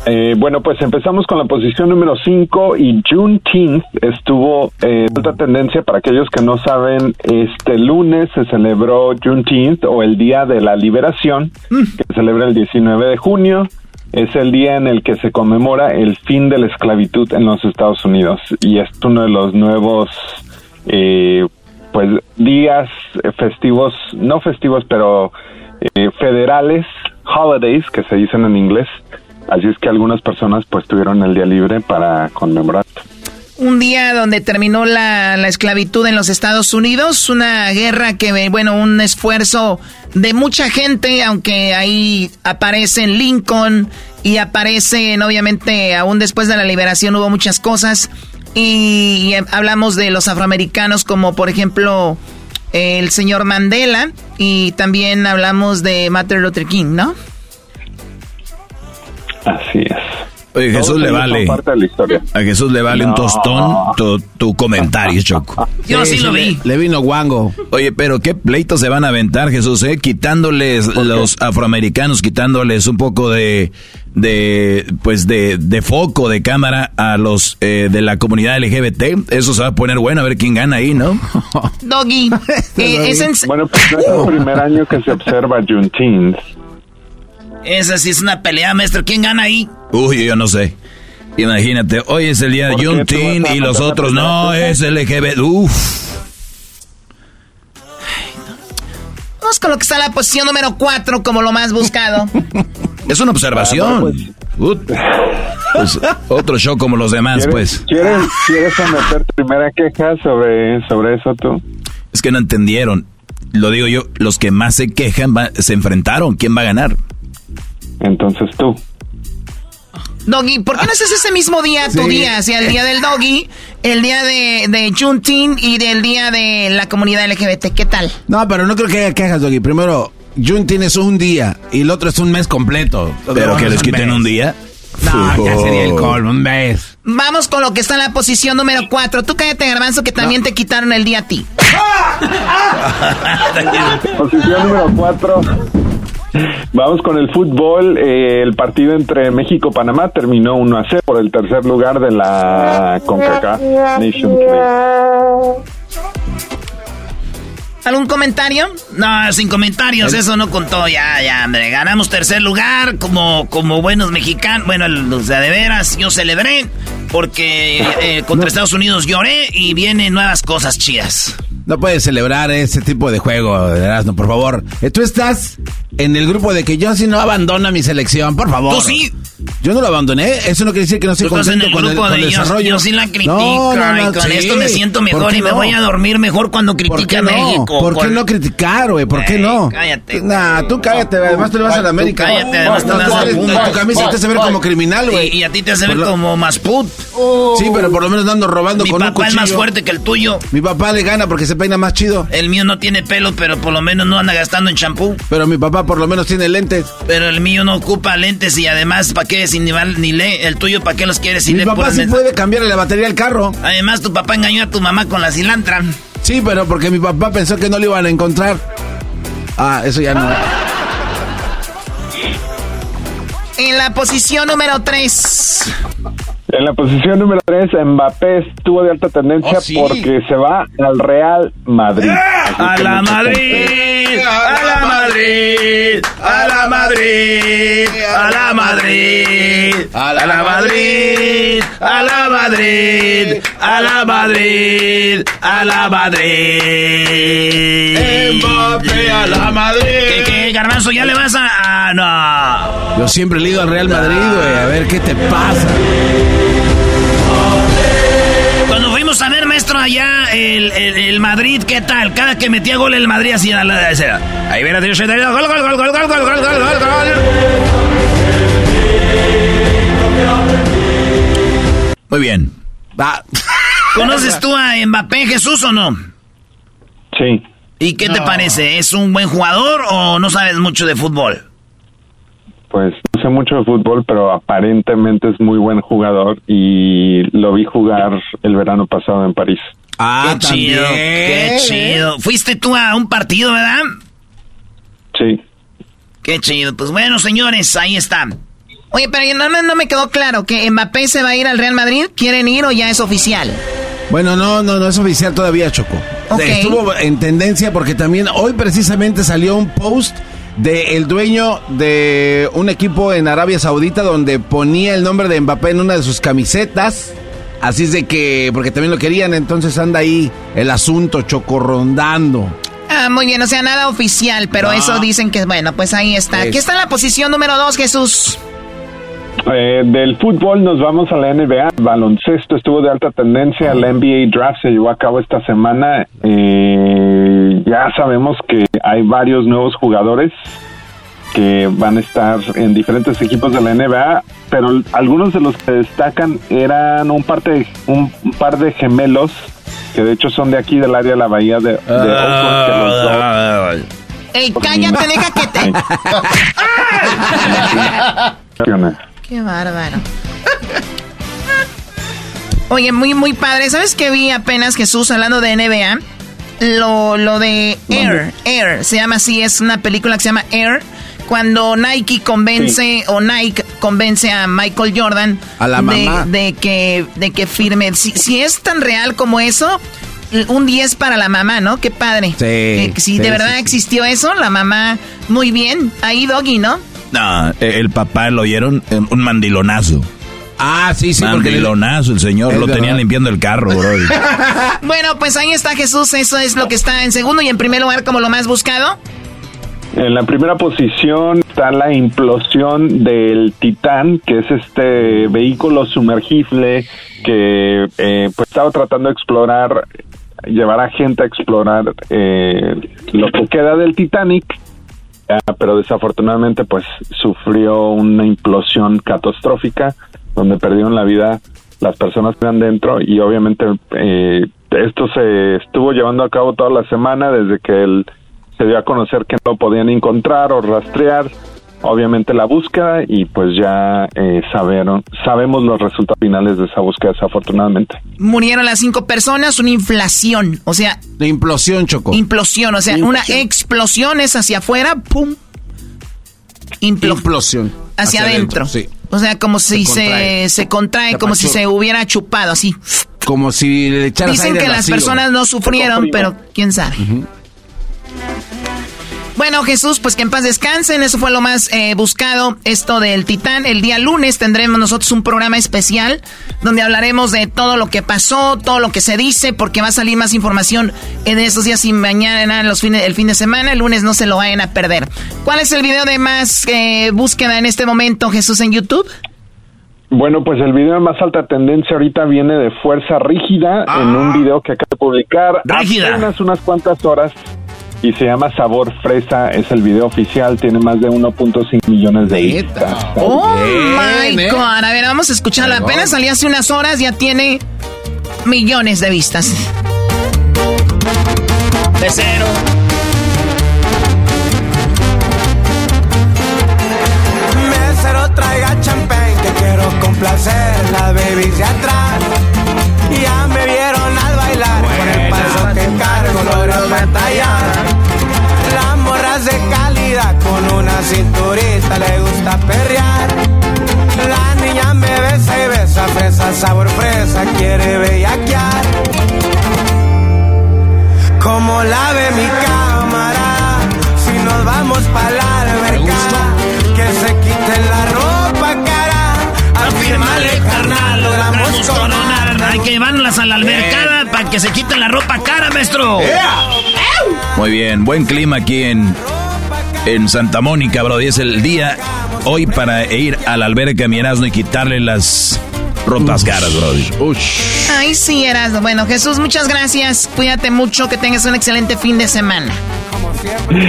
Eh, bueno, pues empezamos con la posición número 5 y Juneteenth estuvo en alta tendencia. Para aquellos que no saben, este lunes se celebró Juneteenth o el Día de la Liberación, que se celebra el 19 de junio. Es el día en el que se conmemora el fin de la esclavitud en los Estados Unidos y es uno de los nuevos eh, pues días festivos, no festivos, pero eh, federales, holidays que se dicen en inglés. Así es que algunas personas pues tuvieron el día libre para conmemorar. Un día donde terminó la, la, esclavitud en los Estados Unidos, una guerra que, bueno, un esfuerzo de mucha gente, aunque ahí aparecen Lincoln y aparecen, obviamente, aún después de la liberación hubo muchas cosas. Y, y hablamos de los afroamericanos como, por ejemplo, el señor Mandela y también hablamos de Martin Luther King, ¿no? Así es. Oye, Jesús le vale. A Jesús le vale un tostón tu, tu, comentario, Choco. [laughs] Yo sí, lo vi. Le, vino guango. Oye, pero qué pleitos se van a aventar, Jesús, ¿eh? Quitándoles los afroamericanos, quitándoles un poco de, de pues de, de foco, de cámara a los eh, de la comunidad LGBT. Eso se va a poner bueno, a ver quién gana ahí, ¿no? Doggy. [laughs] eh, es en... Bueno, pues no es el primer año que se observa Juneteenth. Esa sí es una pelea, maestro. ¿Quién gana ahí? Uy, yo no sé. Imagínate, hoy es el día de Juneteenth y los otros no, es LGBT. Uf. Vamos con lo que está en la posición número 4 como lo más buscado. [laughs] es una observación. Pues, pues, otro show como los demás, pues. ¿Quieres, ¿Quieres someter tu primera queja sobre, sobre eso tú? Es que no entendieron. Lo digo yo, los que más se quejan va, se enfrentaron. ¿Quién va a ganar? Entonces tú. Doggy, ¿por qué no haces ese mismo día tu sí. día? O sea, el día del Doggy, el día de, de Juneteenth y del día de la comunidad LGBT. ¿Qué tal? No, pero no creo que haya quejas, Doggy. Primero, Juneteenth es un día y el otro es un mes completo. ¿Pero que les quiten un día? No, ya sería el colmo, un mes. Vamos con lo que está en la posición número 4. Tú cállate, Garbanzo, que también no. te quitaron el día a ti. [laughs] posición número 4. Vamos con el fútbol. Eh, el partido entre México y Panamá terminó 1 a 0 por el tercer lugar de la CONCACAF Nations League. ¿Algún comentario? No, sin comentarios, eso no contó. Ya, ya, hombre. Ganamos tercer lugar como, como buenos mexicanos. Bueno, o sea, de veras, yo celebré porque [laughs] eh, contra Estados Unidos lloré y vienen nuevas cosas chidas. No puedes celebrar ese tipo de juego, Erasmo, por favor. Eh, Tú estás en el grupo de que yo sí no abandono mi selección, por favor. Sí. Yo no lo abandoné, eso no quiere decir que no estoy contento el con, el, con de el desarrollo. Yo, sí la critico no, no, no, y con sí. esto me siento mejor y me voy a dormir mejor cuando critique a México. ¿Por qué no criticar, güey? ¿Por qué no? Cállate. Nah, tú cállate, además tú le vas a la América. Cállate, además tú le vas a la Tu camisa te hace ver como criminal, güey. Y, a ti te hace ver como más put. Sí, pero por lo menos ando robando Mi con un papá cuchillo. es más fuerte que el tuyo. Mi papá le gana porque se peina más chido. El mío no tiene pelo, pero por lo menos no anda gastando en champú. Pero mi papá por lo menos tiene lentes. Pero el mío no ocupa lentes y además, ¿para qué? Sin ni, ni lee. El tuyo, ¿para qué los quieres? Si mi le papá sí puede cambiarle la batería al carro. Además, tu papá engañó a tu mamá con la cilantra. Sí, pero porque mi papá pensó que no lo iban a encontrar. Ah, eso ya no. En la posición número 3. En la posición número 3, Mbappé estuvo de alta tendencia porque se va al Real Madrid. A la Madrid, a la Madrid, a la Madrid, a la Madrid, a la Madrid, a la Madrid, a la Madrid, a la Madrid. Mbappé a la Madrid. ¿Qué, qué, Garbanzo? ¿Ya le vas a...? Ah, no. Yo siempre le digo al Real Madrid, güey, a ver qué te pasa. Cuando fuimos a ver, maestro, allá el, el, el Madrid, ¿qué tal? Cada que metía gol el Madrid así a la. Ahí viene Dios, gol, gol, gol, gol, gol, gol, gol, gol, gol, gol, gol. Muy bien. Va. ¿Conoces tú a Mbappé Jesús o no? Sí. ¿Y qué te parece? ¿Es un buen jugador o no sabes mucho de fútbol? Pues no sé mucho de fútbol, pero aparentemente es muy buen jugador y lo vi jugar el verano pasado en París. Ah, qué chido, qué chido. Fuiste tú a un partido, ¿verdad? Sí. Qué chido. Pues bueno, señores, ahí está. Oye, pero no, me- no me quedó claro que Mbappé se va a ir al Real Madrid. ¿Quieren ir o ya es oficial? Bueno, no, no, no es oficial todavía, Choco. Ok. Estuvo en tendencia porque también hoy precisamente salió un post de el dueño de un equipo en Arabia Saudita donde ponía el nombre de Mbappé en una de sus camisetas. Así es de que, porque también lo querían, entonces anda ahí el asunto chocorrondando. Ah, muy bien, o sea, nada oficial, pero No. eso dicen que, bueno, pues ahí está. Es- Aquí está la posición número dos, Jesús. Eh, del fútbol nos vamos a la NBA. Baloncesto estuvo de alta tendencia. La NBA Draft se llevó a cabo esta semana. Eh, ya sabemos que hay varios nuevos jugadores que van a estar en diferentes equipos de la NBA, pero algunos de los que destacan eran un par de, un, un par de gemelos que de hecho son de aquí del área de la bahía de, de Oakland, que los dos- Ey, cállate, deja que te... [laughs] [laughs] Qué bárbaro. Oye, muy, muy padre. ¿Sabes qué vi apenas, Jesús, hablando de NBA? Lo, lo de Air. Air. Se llama así, es una película que se llama Air. Cuando Nike convence, o Nike convence a Michael Jordan A la de, mamá. de que, de que firme. Si, si es tan real como eso, un 10 para la mamá, ¿no? Qué padre. Sí, Eh, si sí, de verdad sí. existió eso, la mamá, muy bien. Ahí, Doggy, ¿no? No, eh, el papá lo oyeron eh, un mandilonazo. Ah, sí, sí, Mandilonazo, el señor. Es lo tenían verdad. limpiando el carro, bro. [laughs] Bueno, pues ahí está Jesús, eso es lo que está en segundo y en primer lugar como lo más buscado. En la primera posición está la implosión del Titán, que es este vehículo sumergible que eh, pues estaba tratando de explorar, llevar a gente a explorar eh, lo que queda del Titanic, ah, pero desafortunadamente pues sufrió una implosión catastrófica donde perdieron la vida las personas que eran dentro y obviamente eh, esto se estuvo llevando a cabo toda la semana desde que el se dio a conocer que no podían encontrar o rastrear obviamente la búsqueda y pues ya eh, sabieron, sabemos los resultados finales de esa búsqueda desafortunadamente. Murieron las cinco personas, una inflación, o sea, De implosión, Choco. implosión, o sea, una explosión es hacia afuera, pum, implo- Implosión. hacia, adentro. Sí. O sea, como si se, contrae. se contrae, Se como si se hubiera chupado así. Como si le echaras Dicen aire que las vacío. personas no sufrieron, pero quién sabe. Bueno, Jesús, pues que en paz descansen. Eso fue lo más eh, buscado, esto del Titán. El día lunes tendremos nosotros un programa especial donde hablaremos de todo lo que pasó, todo lo que se dice, porque va a salir más información en estos días y mañana, los fines, el fin de semana. El lunes no se lo vayan a perder. ¿Cuál es el video de más eh, búsqueda en este momento, Jesús, en YouTube? Bueno, pues el video de más alta tendencia ahorita viene de Fuerza Rígida en un video que acaba de publicar Rígida. apenas unas cuantas horas y se llama Sabor Fresa, es el video oficial, tiene más de 1.5 millones de vistas. Oh Bien, my ¿eh? God. A ver, vamos a escucharla. Perdón. Apenas salió hace unas horas, ya tiene millones de vistas. De cero. Mesero traiga champagne que quiero complacer las babies de atrás. Ya me vieron al bailar con el paso que cargo logro batallar. Una cinturita le gusta perrear. La niña me besa y besa, fresa fresa quiere bellaquear. Como la ve mi cámara, si nos vamos pa' la alberca, que se quite la ropa cara. Afírmale, carnal, coronar. Hay que llevarlas a la albercada para que se quiten la ropa cara, maestro. Muy bien, buen clima aquí en, en Santa Mónica, bro. Y es el día hoy para ir a la alberca Mirazno y quitarle las ropas caras, bro. Ay, sí, eras. Bueno, Jesús, muchas gracias. Cuídate mucho, que tengas un excelente fin de semana.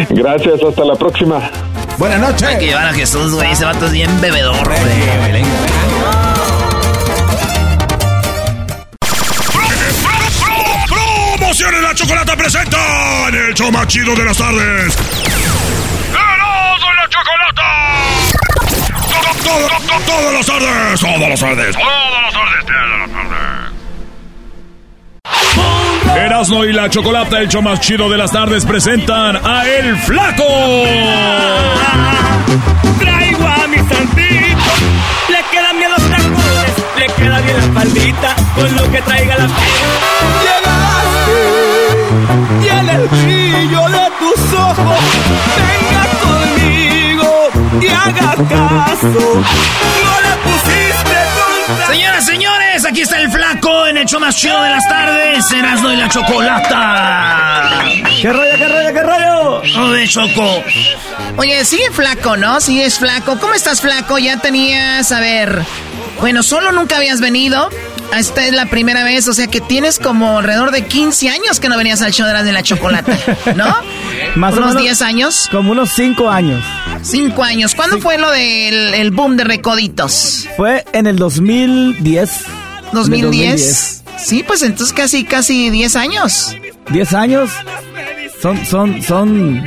Gracias, hasta la próxima. Buenas noches. Hay que llevar a Jesús, güey. Ese vato es bien bebedor, güey. Promociones La Chocolata presenta en el show más chido de las tardes. Todo, todo, todo, todas las tardes, todas las tardes, todas las tardes, todas las tardes. Erasmo y la Chocolata, el show más chido de las tardes, presentan a El Flaco. Traigo a mi santito, le quedan bien los tacones, le queda bien la faldita, con lo que traiga la Llegaste, y en el brillo de tus ojos, venga y haga caso, no le pusiste contra... Señoras, señores, aquí está el flaco en el show más chido de las tardes, Erasmo y la Chocolata. ¿Qué rollo, qué rollo, qué rollo? No de Choco. Oye, sigue flaco, ¿no? Sigues flaco. ¿Cómo estás flaco? Ya tenías, a ver... Bueno, solo nunca habías venido. Esta es la primera vez, o sea que tienes como alrededor de 15 años que no venías al show de las de la chocolata, [laughs] ¿no? Más o ¿Unos menos 10 años? Como unos 5 años. 5 años. ¿Cuándo fue lo del el boom de Recoditos? Fue en el 2010. En el 2010. Sí, pues entonces casi, casi 10 años. 10 años. Son, son, son.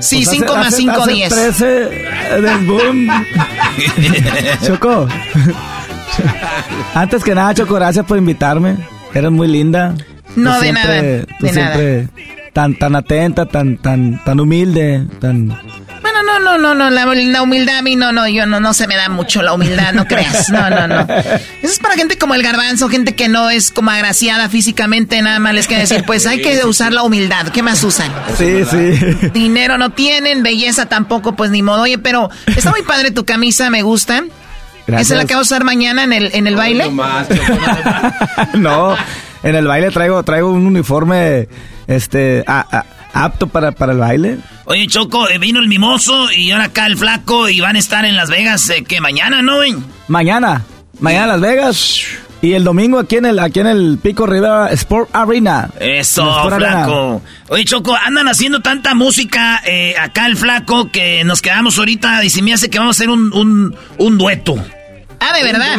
Sí, pues, 5 hace- más hace- 5, hace 10. 13 del boom. [laughs] Choco. [laughs] Antes que nada, Choco, gracias por invitarme. Eres muy linda. No, Tú de nada, tú siempre Tan, tan atenta, tan, tan, tan humilde, tan. Bueno, no, no, no, no, la, la humildad a mí no, no, yo no, no se me da mucho la humildad, no creas. No, no, no. [laughs] Eso es para gente como el garbanzo, gente que no es como agraciada físicamente, nada más les quiero decir, pues hay que usar la humildad. ¿Qué más usan? Sí, sí. Dinero no tienen, belleza tampoco, pues ni modo. Oye, pero está muy padre tu camisa, me gusta. Gracias. ¿Esa es la que vas a usar mañana en el, en el baile? [laughs] no, en el baile traigo, traigo un uniforme, este, a- a- apto para, para el baile. Oye, Choco, eh, vino el mimoso y ahora acá el flaco y van a estar en Las Vegas, eh, que mañana, ¿no, güey? Mañana, mañana en Las Vegas. Y el domingo aquí en el, aquí en el Pico Rivera Sport Arena. Eso, Arena. flaco. Oye, Choco, andan haciendo tanta música eh, acá el flaco que nos quedamos ahorita y se me hace que vamos a hacer un, un, un dueto. Ah, de verdad.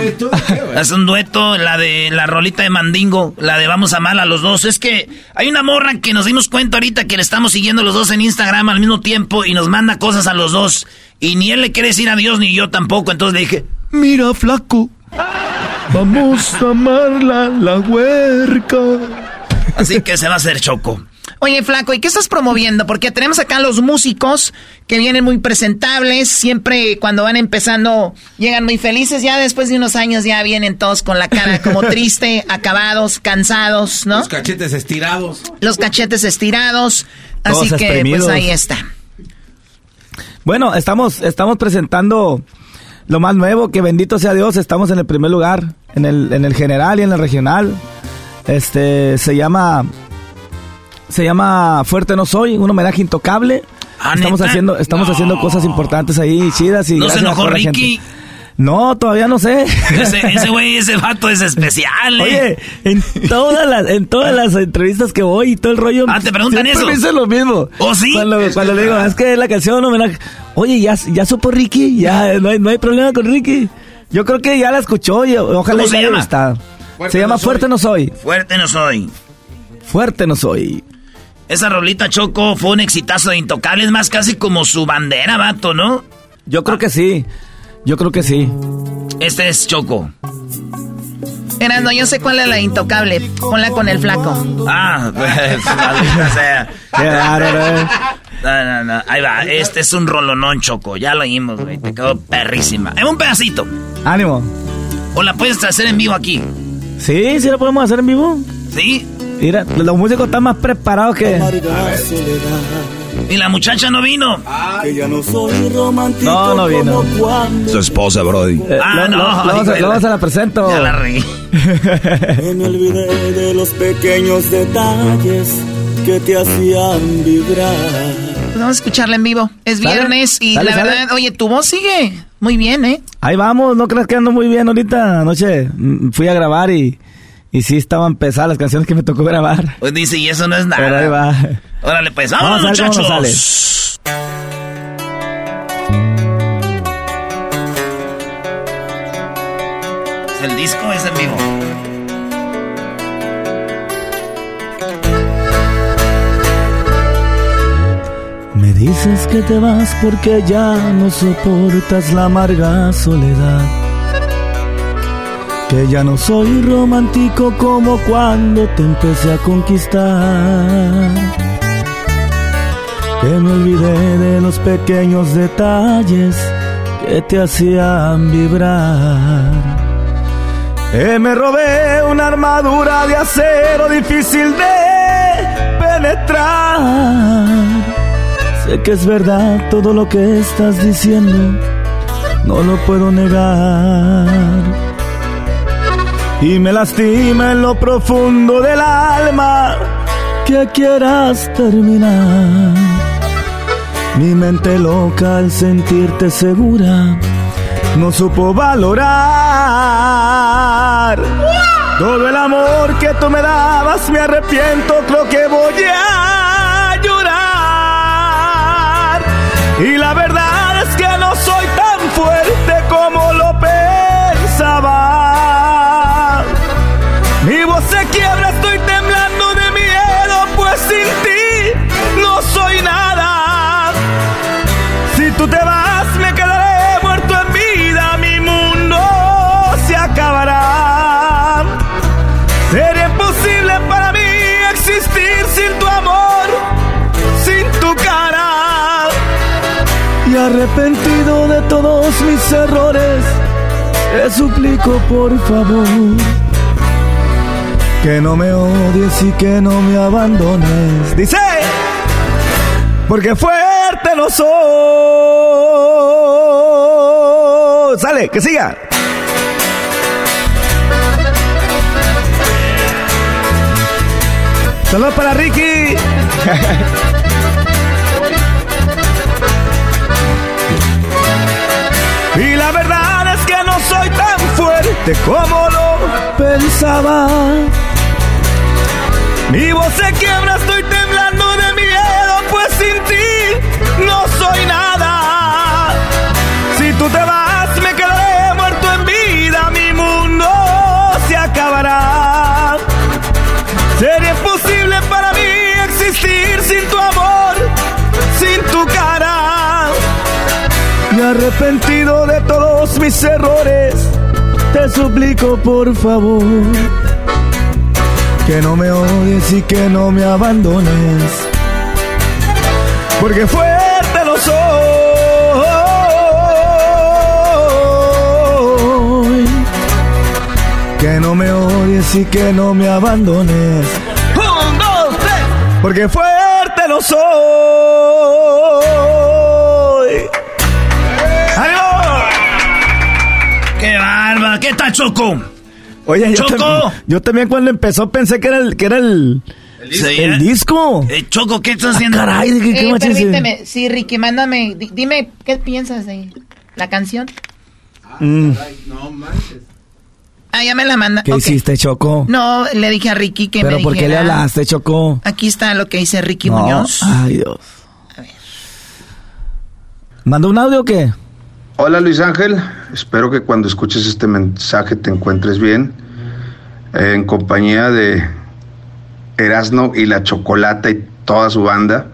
Es un dueto, la de la rolita de Mandingo, la de Vamos a Mal a los dos. Es que hay una morra que nos dimos cuenta ahorita que le estamos siguiendo los dos en Instagram al mismo tiempo y nos manda cosas a los dos. Y ni él le quiere decir adiós ni yo tampoco. Entonces le dije, Mira, flaco. Vamos a amarla, la huerca. [laughs] así que se va a hacer Choco. Oye, Flaco, ¿y qué estás promoviendo? Porque tenemos acá los músicos que vienen muy presentables, siempre cuando van empezando llegan muy felices, ya después de unos años ya vienen todos con la cara como [laughs] triste, acabados, cansados, ¿no? Los cachetes estirados. Los cachetes estirados, así Todos que exprimidos. pues ahí está. Bueno, estamos, estamos presentando lo más nuevo, que bendito sea Dios, estamos en el primer lugar, en el, en el general y en el regional. Este, se llama, se llama Fuerte No Soy, un homenaje intocable. Ah, estamos ¿neta? haciendo, estamos haciendo cosas importantes ahí, chidas y ¿No se a enojó la Ricky? gente. No, todavía no sé. Ese ese güey, ese vato es especial, ¿eh? Oye, en todas las, en todas las entrevistas que voy y todo el rollo. Ah, ¿te preguntan siempre eso? me dicen lo mismo. ¿Oh, sí? Cuando, cuando le digo, es que la canción homenaje. Oye, ya, ya supo Ricky, ya no hay, no hay problema con Ricky. Yo creo que ya la escuchó y ojalá ¿Cómo se llama? Fuerte Se llama no. Fuerte no soy. Fuerte no soy. Fuerte no soy. Esa rolita Choco fue un exitazo de Intocable, es más casi como su bandera, vato, ¿no? Yo creo que sí. Yo creo que sí. Este es Choco. Erasmo, yo sé cuál es la intocable, ponla con el flaco. Ah, [laughs] pues, maldita sea. Eh. No, no, no. Ahí va. Este es un rolonón, Choco. Ya lo oímos, güey. Te quedó perrísima. En un pedacito. Ánimo. O la puedes hacer en vivo aquí. Sí, sí lo podemos hacer en vivo. Sí. Mira, los músicos están más preparados que... Y la muchacha no vino. Que ya no soy romántico No, no vino. Su esposa, Brody. Eh, Ah, lo- no, lo- luego, se, se la presento. Ya la [laughs] me olvidé de los pequeños detalles que te hacían vibrar. Pues vamos a escucharla en vivo. Es ¿Sale? viernes y ¿Sale, la sale? verdad, oye, tu voz sigue muy bien, ¿eh? Ahí vamos, no creas que ando muy bien ahorita. Anoche mm, fui a grabar y, y sí estaban pesadas las canciones que me tocó grabar. Pues dice, y eso no es Pero ahí nada. va. Órale, pues, Vamos vamos, muchachos. ¿Es el disco es en vivo? Me dices que te vas porque ya no soportas la amarga soledad. Que ya no soy romántico como cuando te empecé a conquistar. Que me olvidé de los pequeños detalles que te hacían vibrar. Que me robé una armadura de acero difícil de penetrar. Sé que es verdad todo lo que estás diciendo, no lo puedo negar. Y me lastima en lo profundo del alma que quieras terminar. Mi mente loca al sentirte segura no supo valorar. Todo el amor que tú me dabas me arrepiento, creo que voy a llorar. Y la verdad arrepentido de todos mis errores, te suplico por favor que no me odies y que no me abandones. Dice, porque fuerte no soy. Sale, que siga. Saludos para Ricky. [laughs] fuerte como lo pensaba. Mi voz se quiebra, estoy temblando de miedo, pues sin ti no soy nada. Si tú te vas, me quedaré muerto en vida, mi mundo se acabará. Sería imposible para mí existir sin tu amor, sin tu cara. Y arrepentido de todos mis errores, te suplico por favor que no me odies y que no me abandones. Porque fuerte lo soy. Que no me odies y que no me abandones. Un, dos, tres. Porque fuerte lo soy. Bárbaro! ¿Qué tal, Choco? Oye, yo, ¡Choco! yo también cuando empezó pensé que era el, que era el, el, disco. Eh, Choco, ¿qué estás haciendo? caray, ¿de qué, qué Eh, permíteme, sí, Ricky, mándame, di- dime, ¿qué piensas de la canción? Mm, Ah, ya me la manda. ¿Qué hiciste, Choco? No, le dije a Ricky que ¿Pero me por qué le hablaste, Choco? Aquí está lo que dice Ricky No, Muñoz. Ay, Dios. ¿Mandó un audio o qué? Hola Luis Ángel, espero que cuando escuches este mensaje te encuentres bien, eh, en compañía de Erasno y la Chocolata y toda su banda.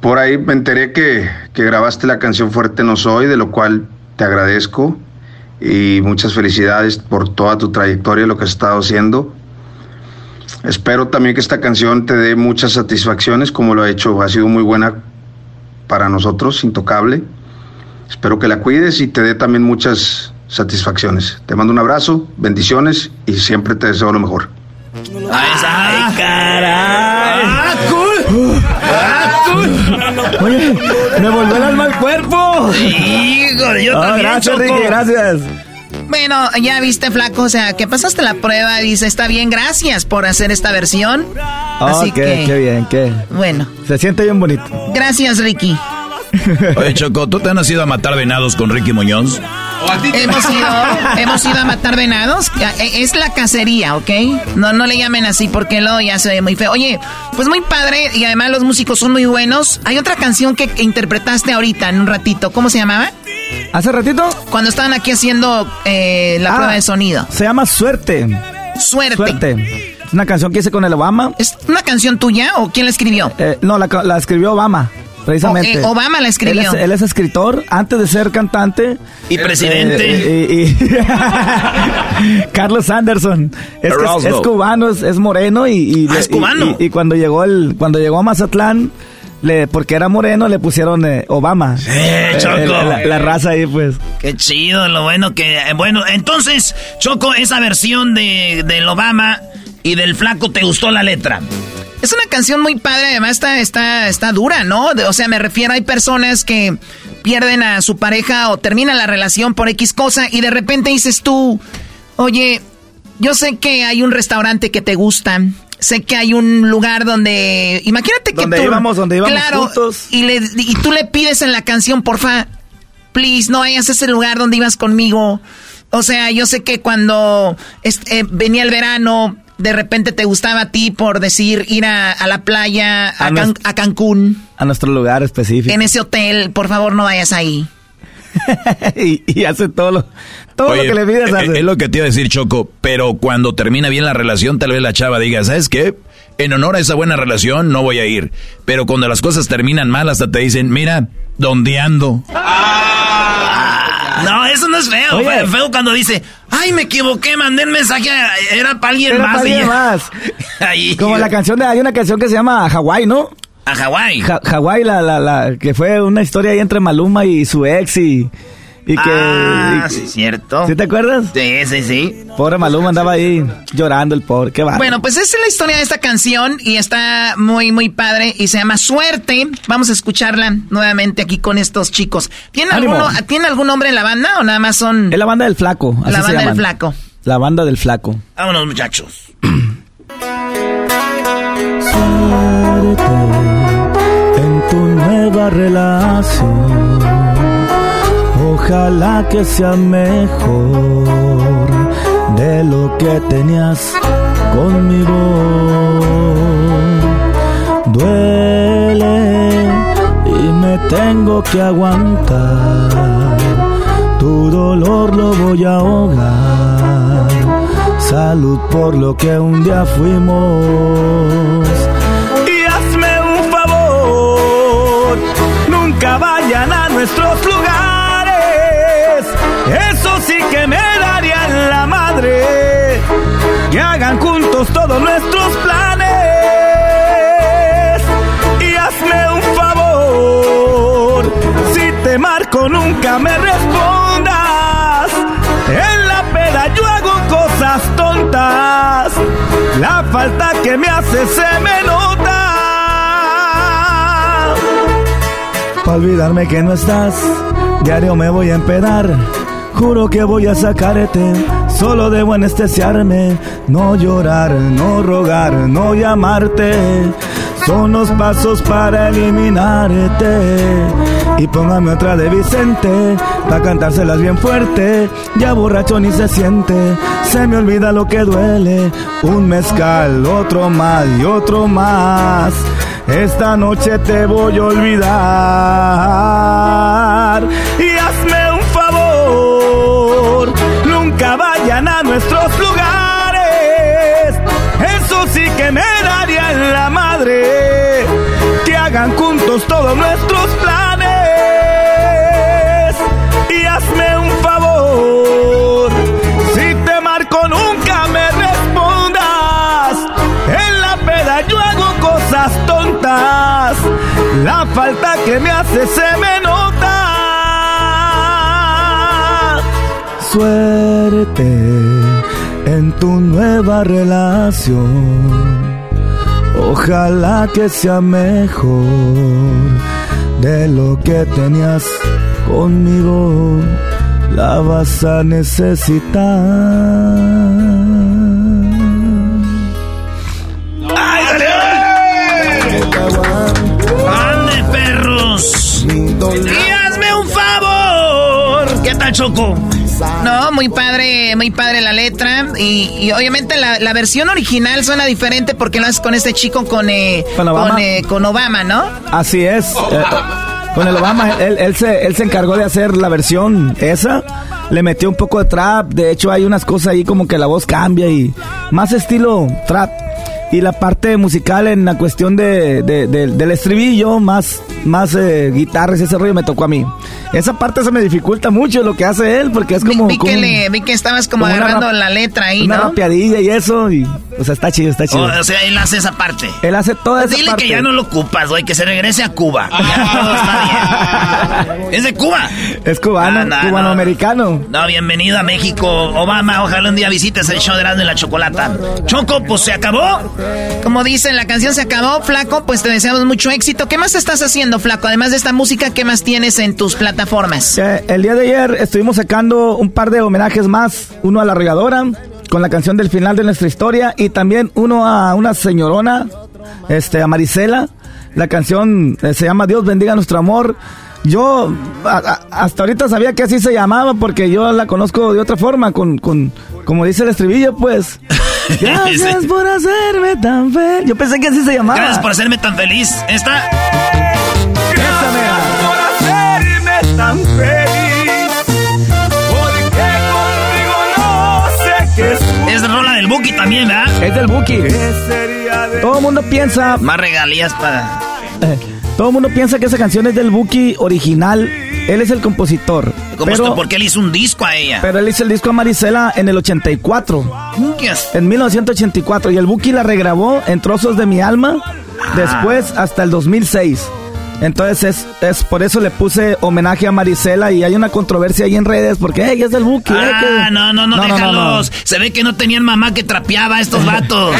Por ahí me enteré que, que grabaste la canción Fuerte No Soy, de lo cual te agradezco y muchas felicidades por toda tu trayectoria, lo que has estado haciendo. Espero también que esta canción te dé muchas satisfacciones, como lo ha hecho, ha sido muy buena para nosotros, intocable. Espero que la cuides y te dé también muchas satisfacciones. Te mando un abrazo, bendiciones y siempre te deseo lo mejor. ¡Ay, caray! ¡Ah, cool! ¡Ah, cool! Oye, me volvió el alma al cuerpo. Hijo, yo Ah, también, gracias, Choco. Ricky, gracias. Bueno, ya viste, flaco, o sea, que pasaste la prueba, dice, está bien, gracias por hacer esta versión. Así que, qué bien, qué. bueno, Se siente bien bonito. gracias, Ricky. Oye, Choco, ¿tú te has ido a matar venados con Ricky Muñoz? Hemos ido, hemos ido a matar venados. Eh, Es la cacería, ¿ok? No, no le llamen así porque luego ya se ve muy feo. Oye, pues muy padre y además los músicos son muy buenos. Hay otra canción que interpretaste ahorita en un ratito. ¿Cómo se llamaba? ¿Hace ratito? Cuando estaban aquí haciendo eh, la Ah, prueba de sonido. Se llama Suerte. Suerte. Suerte. Es una canción que hice con el Obama. ¿Es una canción tuya o quién la escribió? Eh, no, la, la escribió Obama, precisamente. Oh, eh, Obama la escribió. Él es, él es escritor antes de ser cantante. Y presidente. Eh, y- y- [laughs] Carlos Anderson. Es, que es, Erasmo. es cubano, es, es moreno y, y- Ah, es cubano. Y, y cuando llegó el, cuando llegó a Mazatlán, le, porque era moreno, le pusieron eh, Obama. Eh, Choco. la, la raza ahí, pues. Qué chido, lo bueno que... eh, Bueno, entonces, Choco, esa versión de, del Obama y del flaco, ¿te gustó la letra? Es una canción muy padre, además está, está, está dura, ¿no? O sea, me refiero, hay personas que pierden a su pareja o terminan la relación por X cosa y de repente dices tú, oye, yo sé que hay un restaurante que te gusta, sé que hay un lugar donde, imagínate que Donde tú, íbamos, donde íbamos claro, juntos. Y, le, y tú le pides en la canción, porfa, please, no vayas a ese lugar donde ibas conmigo. O sea, yo sé que cuando est- eh, venía el verano, de repente te gustaba a ti por decir ir a, a la playa, a, A Can- nuestro- a Cancún, A nuestro lugar específico. en ese hotel, por favor no vayas ahí. [laughs] y, y hace todo lo, todo Oye, lo que le pides eh, hace. Es lo que te iba a decir, Choco, pero cuando termina bien la relación, tal vez la chava diga, ¿sabes qué? En honor a esa buena relación no voy a ir. Pero cuando las cosas terminan mal, hasta te dicen, mira, ¿dónde ando? No, eso no es feo. Oye. Fue feo cuando dice, ay, me equivoqué, mandé el mensaje, era para alguien Era más. para alguien más. [laughs] Ahí. Como la canción de, hay una canción que se llama Hawái, ¿no? A Hawái. Ja- Hawái, la, la, la, que fue una historia ahí entre Maluma y su ex y, y que... Ah, y- sí, cierto. ¿Sí te acuerdas? Sí, sí, sí. Pobre Maluma andaba ahí llorando el pobre, qué va. Bueno, pues esa es la historia de esta canción y está muy, muy padre y se llama Suerte. Vamos a escucharla nuevamente aquí con estos chicos. ¿Tienen, Ánimo. alguno, ¿tiene algún nombre en la banda o nada más son Es la banda del flaco. así la se banda del flaco? La banda del flaco. Vámonos, muchachos. en tu nueva relación. Ojalá que sea mejor de lo que tenías conmigo. Duele y me tengo que aguantar. Tu dolor lo voy a ahogar. Salud por lo que un día fuimos. Y hazme un favor, nunca vayan a nuestros lugares. Eso sí que me daría en la madre. Que hagan juntos todos nuestros planes. Y hazme un favor, si te marco nunca me respondas. En la peda yo hago cosas tontas. La falta que me hace se me nota. Pa' olvidarme que no estás, diario me voy a empedar. Juro que voy a sacarte, solo debo anestesiarme. No llorar, no rogar, no llamarte. Son los pasos para eliminarte. Y póngame otra de Vicente, pa' cantárselas bien fuerte. Ya borracho ni se siente, se me olvida lo que duele. Un mezcal, otro más y otro más. Esta noche te voy a olvidar. Y hazme nuestros lugares. Eso sí que me daría en la madre. Que hagan juntos todos nuestros planes. Y hazme un favor, si te marco nunca me respondas. En la peda yo hago cosas tontas. La falta que me hace se me nota. suerte en tu nueva relación. Ojalá que sea mejor de lo que tenías conmigo. La vas a necesitar. ¡Ay, ¡Ande, perros! ¡Y hazme un favor! ¿Qué tal, Choco? Muy padre, muy padre la letra. Y, obviamente la, versión original suena diferente porque lo haces con este chico con, eh, eh, con, Obama? ¿no? Así es. Eh, con el Obama, él, se, él se encargó de hacer la versión esa. Le metió un poco de trap. De hecho, hay unas cosas ahí como que la voz cambia y más estilo trap. Y la parte musical en la cuestión de, del estribillo, más, más guitarras, ese rollo me tocó a mí. Esa parte se me dificulta mucho lo que hace él, porque es como... Vi, que, estabas como, agarrando la letra ahí, una ¿no? Una rapeadilla y eso, y... O sea, está chido, está chido. o sea, él hace esa parte. Él hace toda esa Dile parte. que ya no lo ocupas, güey, que se regrese a Cuba. está bien. ¿Es de Cuba? Es cubano, ah, cubano-americano. No. bienvenido a México, Obama. Ojalá un día visites el show de Erasmo y la Chocolata. Choco, pues se acabó. Como dicen, la canción se acabó, Flaco, pues te deseamos mucho éxito. ¿Qué más estás haciendo, Flaco? Además de esta música, ¿qué más tienes en tus plataformas? Eh, el día de ayer estuvimos sacando un par de homenajes más, uno a la regadora, con la canción del final de nuestra historia, y también uno a una señorona, este, a Marisela. La canción eh, se llama Dios bendiga nuestro amor. Yo hasta ahorita sabía que así se llamaba porque yo la conozco de otra forma, con, con como dice el estribillo, pues. [laughs] Gracias por hacerme tan feliz. Yo pensé que así se llamaba. Gracias por hacerme tan feliz. Esta. Tan feliz. Porque contigo no sé qué es. Es rola del Buki también, ¿verdad? Es del Buki. Todo el mundo piensa. Más regalías para. [laughs] Eh, todo el mundo piensa que esa canción es del Buki original. Él es el compositor. pero, porque él hizo un disco a ella. Pero él hizo el disco a Marisela en el 84. En 1984. Y el Buki la regrabó en Trozos de mi Alma. Ah. Después hasta el 2006. Entonces es, es, por eso le puse homenaje a Marisela y hay una controversia ahí en redes porque hey, es del Buki. Eh, ah, no, no, no, déjalos. Se ve que no tenían mamá que trapeaba a estos [laughs] vatos.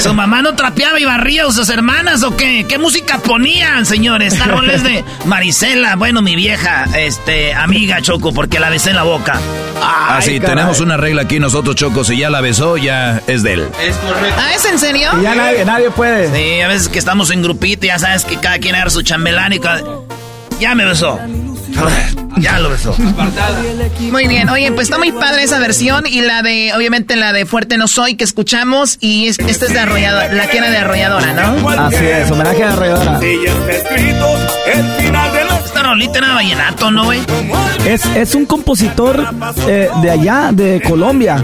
Su mamá no trapeaba y barría a sus hermanas o qué? ¿Qué música ponían, señores? [laughs] Esta rola de Marisela, bueno, mi vieja, este, amiga Choco, porque la besé en la boca. ah, sí, tenemos una regla aquí nosotros, Choco, si ya la besó, ya es de él. Es correcto. Ah, ¿es en serio? ya nadie, nadie puede. Sí, a veces que estamos en grupito, ya sabes que cada quien agarra su ya me besó. Ya lo besó. Muy bien, oye, pues está muy padre esa versión y la de, obviamente la de Fuerte No Soy que escuchamos y esta es de arrolladora, la que era de arrolladora, ¿no? Así es, homenaje a arrolladora. Esta rolita era vallenato, ¿no, güey? Es, es un compositor eh, de allá, de Colombia.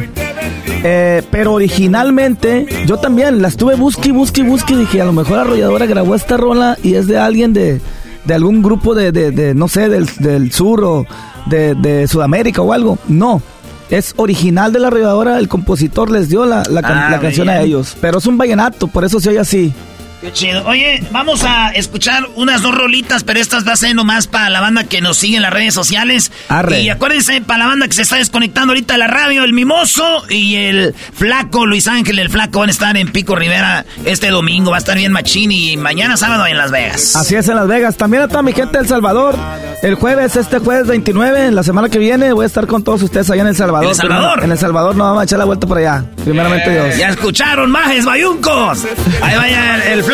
Eh, pero originalmente, yo también la estuve busque, busque, busque. Dije, a lo mejor Arrolladora grabó esta rola y es de alguien de, de algún grupo de, de, no sé, del, del sur o de, de, Sudamérica o algo. No. Es original de la arrolladora, el compositor les dio la, la, ah, canción a ellos. Pero es un vallenato, por eso se oye así. Qué chido. Oye, vamos a escuchar unas dos rolitas, pero estas va a ser nomás para la banda que nos sigue en las redes sociales. Y acuérdense, para la banda que se está desconectando ahorita la radio, el Mimoso y el Flaco, Luis Ángel, el Flaco van a estar en Pico Rivera este domingo. Va a estar bien Machín y mañana sábado en Las Vegas. Así es, en Las Vegas. También a toda mi gente de El Salvador. El jueves, este jueves 29, la semana que viene, voy a estar con todos ustedes allá en El Salvador. ¿En El Salvador? en El Salvador, no, vamos a echar la vuelta por allá. Primeramente Dios. Ya escucharon, majes, bayuncos. Ahí vaya el, Flaco.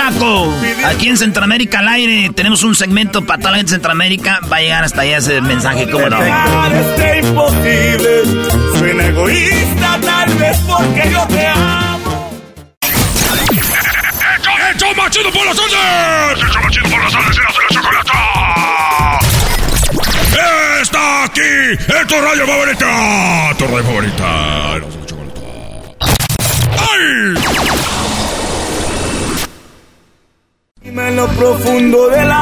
Aquí en Centroamérica al aire tenemos un segmento para toda la gente de Centroamérica. Va a llegar hasta allá ese mensaje, ¿cómo no? imposible. Suena egoísta, tal vez porque yo te amo. ¡Hecho machido por las tardes! ¡Hecho machido por las y la chocolata! Está aquí en tu radio favorita. Tu radio favorita. ¡Ay!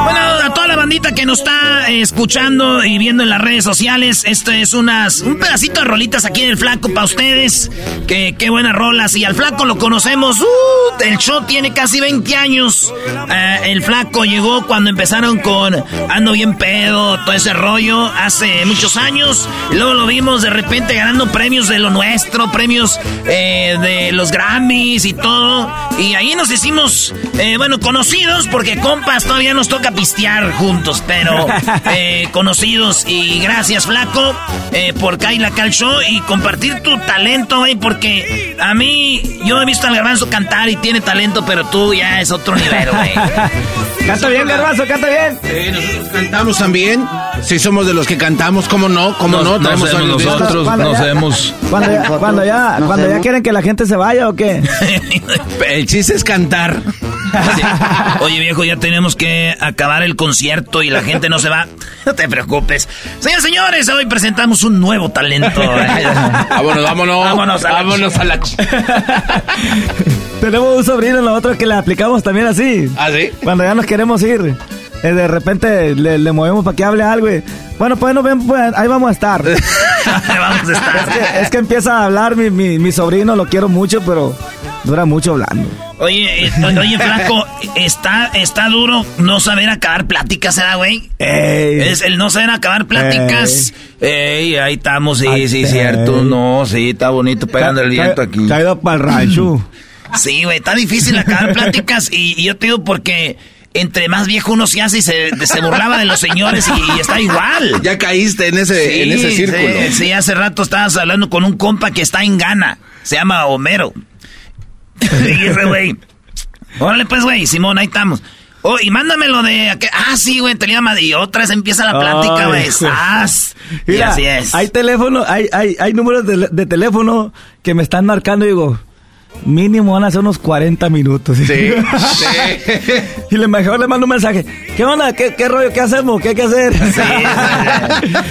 Bueno, a toda la bandita que nos está eh, escuchando y viendo en las redes sociales. Este es unas, un pedacito de rolitas aquí en el Flaco para ustedes. Que, qué buenas rolas. Y al Flaco lo conocemos. Uh, el show tiene casi 20 años. Eh, el Flaco llegó cuando empezaron con Ando bien pedo, todo ese rollo, hace muchos años. Luego lo vimos de repente ganando premios de lo nuestro, premios eh, de los Grammys y todo. Y ahí nos hicimos, bueno, conocidos porque compas todavía nos toca pistear juntos, pero [laughs] eh, conocidos. Y gracias, Flaco, eh, por Kaila Cal Show y compartir tu talento, güey, porque a mí, yo he visto al Garbanzo cantar y tiene talento, pero tú ya es otro nivel, güey. [laughs] canta bien, Garbanzo, canta bien. Sí, nosotros cantamos también. Si somos de los que cantamos, ¿cómo no? ¿Cómo no? no nosotros, nos vemos. Cuando ya, cuando ya, quieren que la gente se vaya o qué? [laughs] El chiste es cantar. Oye, viejo, ya tenemos que acabar el concierto y la gente no se va. No te preocupes. Señores, señores, hoy presentamos un nuevo talento. vámonos, vámonos. Vámonos a la... Vámonos a la... Tenemos un sobrino, nosotros que le aplicamos también así. ¿Ah, sí? Cuando ya nos queremos ir. Eh, de repente le, movemos para que hable algo y, bueno, pues, no, ven, pues ahí vamos a estar. [laughs] vamos a estar. Es que, empieza a hablar mi, mi, sobrino, lo quiero mucho, pero dura mucho hablando. Oye, eh, oye, [laughs] flaco, está, está duro no saber acabar pláticas, ¿verdad, güey? Es el no saber acabar pláticas. Ey, ahí estamos, sí, sí, cierto. No, sí, está bonito pegando el viento aquí. Caído para el rancho. [laughs] Sí, güey, está difícil acabar pláticas y, y yo te digo porque entre más viejo uno se hace y se, burlaba de los señores y, está igual. Ya caíste en ese, en ese círculo. Sí, hace rato estabas hablando con un compa que está en Ghana. Se llama Homero. [laughs] y ese güey. Órale pues, güey, Simón, ahí estamos. Oh, y mándamelo de... Ah, sí, güey, te llama. Y otra vez empieza la plática, güey. y así es. Hay teléfono, hay, hay, hay números de, de teléfono que me están marcando y digo... Mínimo van a ser unos 40 minutos. Sí, [laughs] sí. y le mejor le mando un mensaje. ¿Qué onda? ¿Qué, qué rollo? ¿Qué hacemos? ¿Qué hay que hacer? Sí,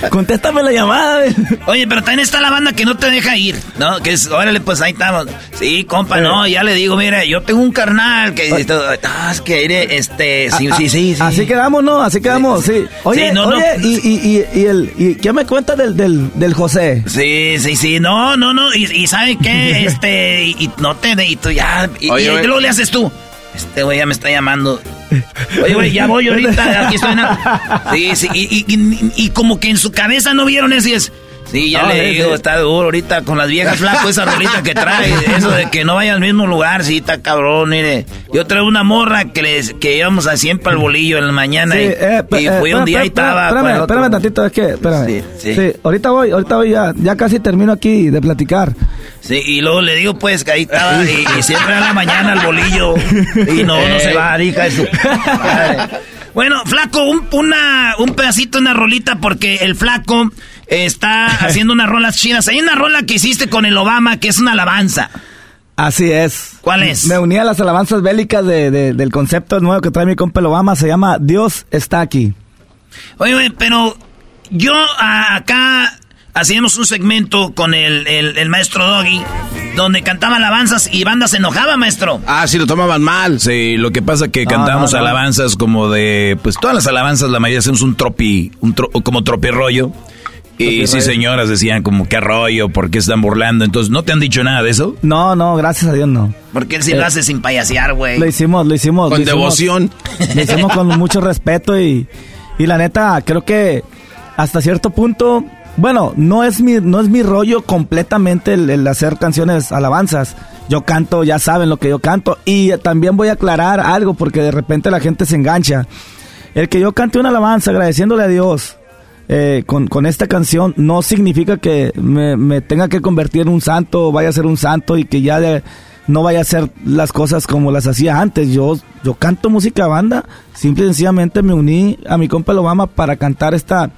Contéstame la llamada. Oye, pero también está la banda que no te deja ir, ¿no? Que es, órale, pues ahí estamos. Sí, compa, no, ya le digo, mire, yo tengo un carnal que... Ah, es que iré, este, sí, sí, sí, Así quedamos, ¿no? Así quedamos, sí. Oye, no, oye, no. Y, y, y, el, y, ¿qué me cuenta del, del, del José? Sí, sí, sí, no, no, no, y, y ¿sabe qué? [laughs] Este, y no y tú ya. Y, Oye, y, luego le haces tú. Este güey ya me está llamando. Oye, güey, ya voy ahorita. Aquí estoy. En Sí, sí. Y, y, y, como que en su cabeza no vieron eso y es. Sí, ya le digo, está duro ahorita con las viejas flaco esa rolita que trae. Eso de que no vaya al mismo lugar, sí, está cabrón, mire. Yo traigo una morra que les, que íbamos a siempre al bolillo en la mañana y, eh, y fui un día y estaba. Espérame, espérame tantito, es que, espérame. Sí, sí. sí, ahorita voy, ahorita voy ya, ya casi termino aquí de platicar. Sí, y luego le digo pues que ahí estaba y, siempre a la mañana al bolillo y no, no se va, hija eso. Bueno, flaco, un, una, un pedacito, una rolita porque el flaco está [laughs] haciendo unas rolas chinas. Hay una rola que hiciste con el Obama que es una alabanza. Así es. ¿Cuál es? Me uní a las alabanzas bélicas de, del concepto nuevo que trae mi compa el Obama. Se llama Dios está aquí. Oye, pero yo acá hacíamos un segmento con el, el, maestro Doggy, donde cantaba alabanzas y banda se enojaba, maestro. Ah, sí, lo tomaban mal. Sí, lo que pasa es que cantábamos alabanzas como de, pues todas las alabanzas, la mayoría hacemos un tropi, un como tropi rollo. Y sí, señoras decían como, qué rollo, ¿por qué están burlando? Entonces, ¿no te han dicho nada de eso? No, no, gracias a Dios no. Porque él sí lo eh, hace sin payasear, güey. Lo hicimos, lo hicimos. Con devoción. lo hicimos con mucho respeto y, y la neta, creo que hasta cierto punto, bueno, no es mi, no es mi rollo completamente el, hacer canciones alabanzas. Yo canto, ya saben lo que yo canto. Y también voy a aclarar algo porque de repente la gente se engancha. El que yo cante una alabanza agradeciéndole a Dios eh, con, esta canción no significa que me, tenga que convertir en un santo, vaya a ser un santo y que ya no vaya a hacer las cosas como las hacía antes. Yo, yo canto música banda, simple y sencillamente me uní a mi compa Obama para cantar esta,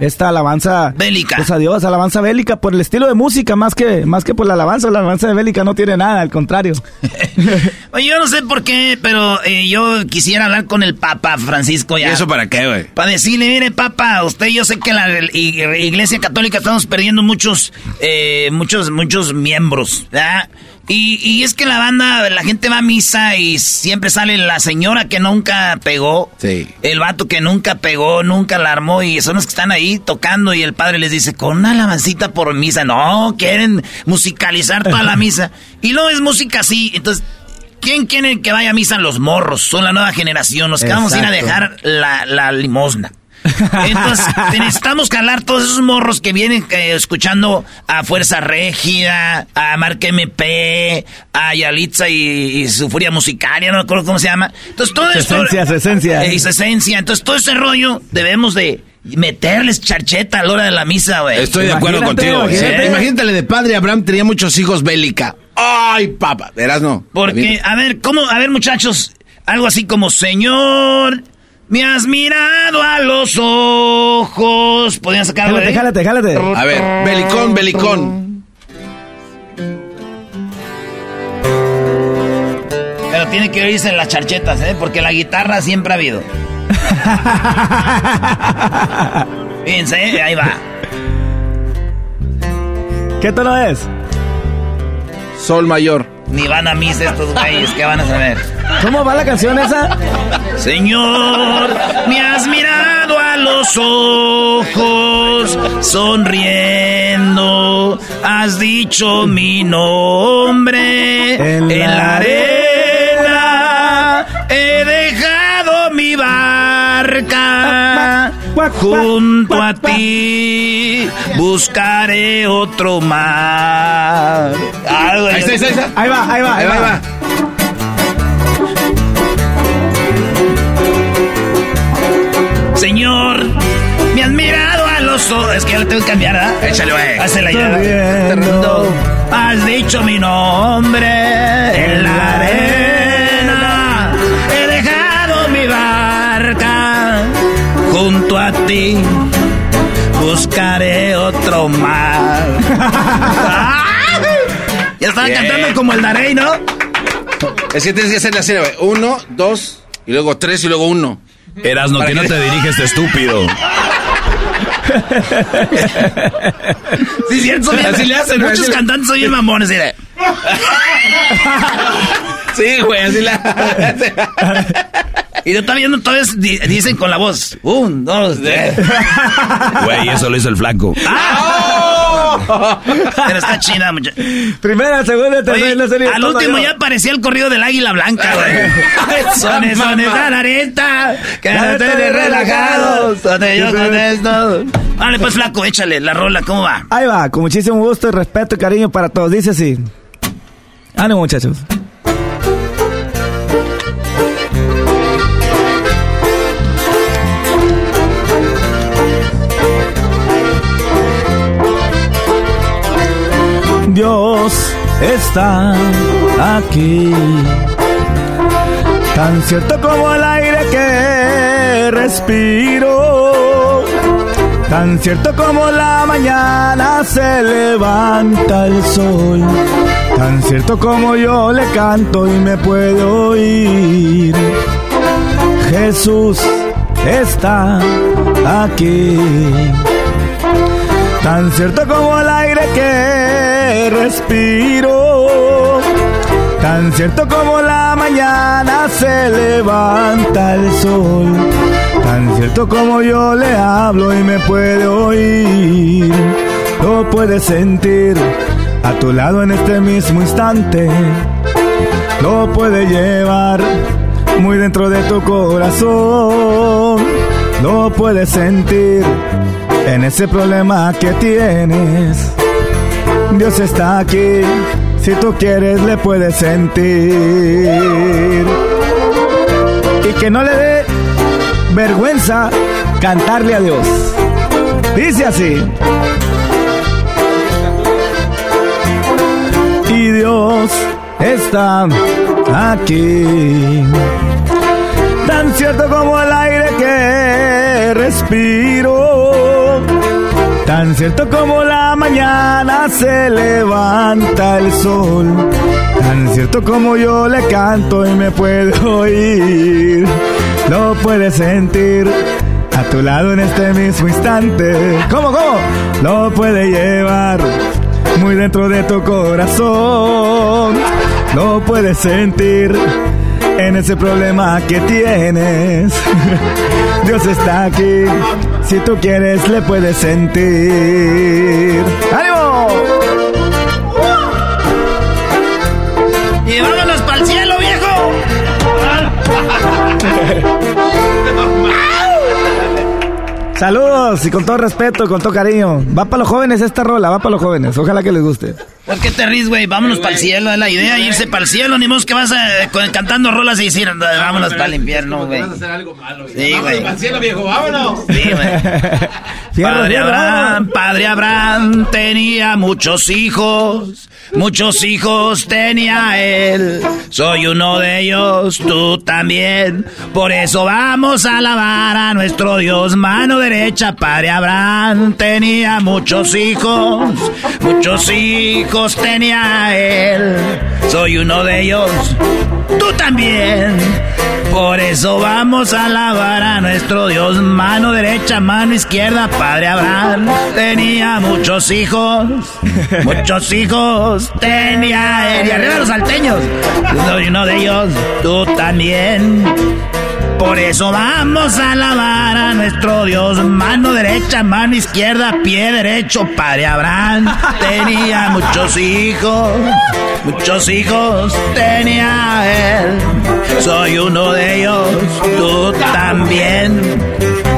esta alabanza bélica. Pues adiós, alabanza bélica por el estilo de música más que más que por la alabanza, la alabanza de bélica no tiene nada, al contrario. [laughs] Oye, yo no sé por qué, pero eh, yo quisiera hablar con el Papa Francisco ya. ¿Y eso para qué, güey? Para decirle, mire, Papa, usted yo sé que la Iglesia Católica estamos perdiendo muchos eh, muchos muchos miembros, ¿verdad? Y, y, es que la banda, la gente va a misa y siempre sale la señora que nunca pegó. Sí. El vato que nunca pegó, nunca la armó. Y son los que están ahí tocando. Y el padre les dice, con una alabancita por misa. No, quieren musicalizar toda la [laughs] misa. Y luego es música así. Entonces, ¿quién quiere que vaya a misa? Los morros. Son la nueva generación. Los que vamos a ir a dejar la, la limosna. Entonces, [laughs] necesitamos calar todos esos morros que vienen eh, escuchando a Fuerza Régida, a Mark MP, a Yalitza y, su furia musicaria, no me acuerdo cómo se llama. Entonces, todo esto. Esencia, esencia. Eh, esencia. Entonces, todo ese rollo debemos de meterles charcheta a la hora de la misa, güey. Estoy de acuerdo contigo. Imagínate. Imagínate de padre Abraham tenía muchos hijos bélica. Ay, papá, verás no. Porque, a ver, ¿cómo? A ver, muchachos, algo así como, Señor. Me has mirado a los ojos. ¿Podrían sacar Jálate, jálate, jálate. A ver, belicón, belicón. Pero tiene que oírse en las charchetas, ¿eh? Porque la guitarra siempre ha habido. [laughs] Fíjense, ¿eh? ahí va. ¿Qué tono es? Sol mayor. Ni van a misa estos güeyes, ¿qué van a saber? ¿Cómo va la canción esa? Señor, me has mirado a los ojos, sonriendo, has dicho mi nombre en, la arena, Junto a ti buscaré otro mar. Ahí, está, ahí, está. ahí va, ahí va, ahí va. Ahí va. Señor, me has mirado a los ojos. Es que ya le tengo que cambiar, ¿ah? Échale, güey. Hazla ya. Has dicho mi nombre en la arena. Ti. Buscaré otro mar. [laughs] ya estaba cantando como el Darey, ¿no? Es que tienes que hacer la serie, güey. Uno, dos, y luego tres, y luego uno. Erasno, que no te [laughs] diriges de estúpido. sí, cierto. Así le hacen. Muchos cantantes son bien mamones. ¿sí? sí, güey, así la... [laughs] Y yo estaba viendo, todavía dicen con la voz. Un, dos, tres. [laughs] Güey, eso lo hizo el flaco. [laughs] ¡Ah! Pero está chida, mucha. Primera, segunda, tercera serie. Al último ya aparecía el corrido del águila blanca, güey. sones, sones, areta. Quédate relajados. Donde yo contesto. Vale, pues flaco, échale la rola, ¿cómo va? Ahí va, con muchísimo gusto y respeto y cariño para todos. Dice así. Ánimo, muchachos. Dios está aquí. Tan cierto como el aire que respiro. Tan cierto como la mañana se levanta el sol. Tan cierto como yo le canto y me puedo oír. Jesús está aquí. Tan cierto como el aire que respiro. Tan cierto como la mañana se levanta el sol. Tan cierto como yo le hablo y me puede oír. Lo puedes sentir a tu lado en este mismo instante. Lo puede llevar muy dentro de tu corazón. Lo puedes sentir en ese problema que tienes. Dios está aquí, si tú quieres le puedes sentir. Y que no le dé vergüenza cantarle a Dios. Dice así. Y Dios está aquí. Tan cierto como el aire que respiro. Tan cierto como la mañana se levanta el sol. Tan cierto como yo le canto y me puedo oír. Lo puedes sentir a tu lado en este mismo instante. ¿Cómo, cómo? Lo puede llevar muy dentro de tu corazón. No puedes sentir en ese problema que tienes. [laughs] Dios está aquí, si tú quieres le puedes sentir. ¡Ánimo! ¡Y vámonos para el cielo, viejo! Saludos y con todo respeto, con todo cariño. Va para los jóvenes esta rola, va para los jóvenes. Ojalá que les guste. ¿Por qué te ríes, güey? Vámonos para el cielo, es la idea, irse para el cielo. Ni modo que vas a, con- cantando rolas y decir, vámonos para el infierno, güey. Sí, güey. Al cielo, viejo, vámonos. Sí, güey. [laughs] Padre Abraham, padre Abraham tenía muchos hijos, muchos hijos tenía él. Soy uno de ellos, tú también. Por eso vamos a alabar a nuestro Dios. Mano derecha, padre Abraham tenía muchos hijos, muchos hijos tenía él. Soy uno de ellos, tú también. Por eso vamos a alabar a nuestro Dios. Mano derecha, mano izquierda, Padre Abraham tenía muchos hijos. [laughs] Muchos hijos tenía él. Y arriba los salteños. Soy uno de ellos, tú también. Por eso vamos a alabar a nuestro Dios. Mano derecha, mano izquierda, pie derecho. Padre Abraham tenía muchos hijos. Muchos hijos tenía él. Soy uno de ellos, tú también.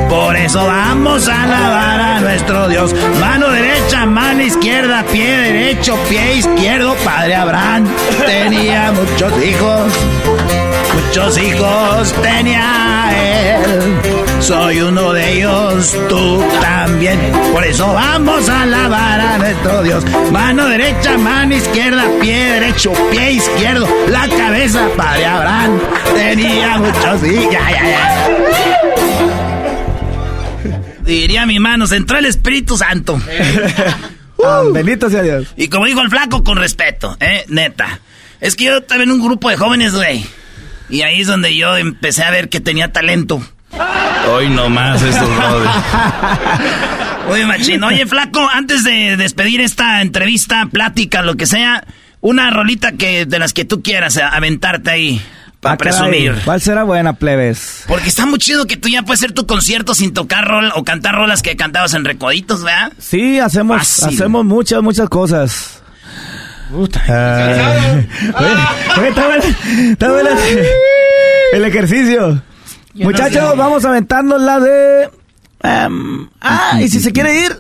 Por eso vamos a alabar a nuestro Dios. Mano derecha, mano izquierda, pie derecho, pie izquierdo. Padre Abraham tenía muchos hijos. Muchos hijos tenía él. Soy uno de ellos, tú también. Por eso vamos a alabar a nuestro Dios. Mano derecha, mano izquierda, pie derecho, pie izquierdo. La cabeza, padre Abraham, tenía muchos hijos. Ya, ya, ya. Diría mi mano, entró el Espíritu Santo. [laughs] Ah, bendito sea Dios. Y como dijo el flaco, con respeto, ¿eh? Neta. Es que yo estaba en un grupo de jóvenes, güey. Y ahí es donde yo empecé a ver que tenía talento. Hoy nomás estos brothers. [laughs] Oye, machín. Oye, flaco, antes de despedir esta entrevista, plática, lo que sea, una rolita que de las que tú quieras a- aventarte ahí. Para Ah, caray. presumir. ¿Cuál será buena, plebes? Porque está muy chido que tú ya puedes hacer tu concierto sin tocar rol o cantar rolas que cantabas en recoditos, ¿verdad? Sí, hacemos, Fácil. hacemos muchas, muchas cosas. Ah. Está buena- está buena el ejercicio. Yo Muchachos, no sé. vamos a aventarnos la de... em, ah, y si se quiere ir...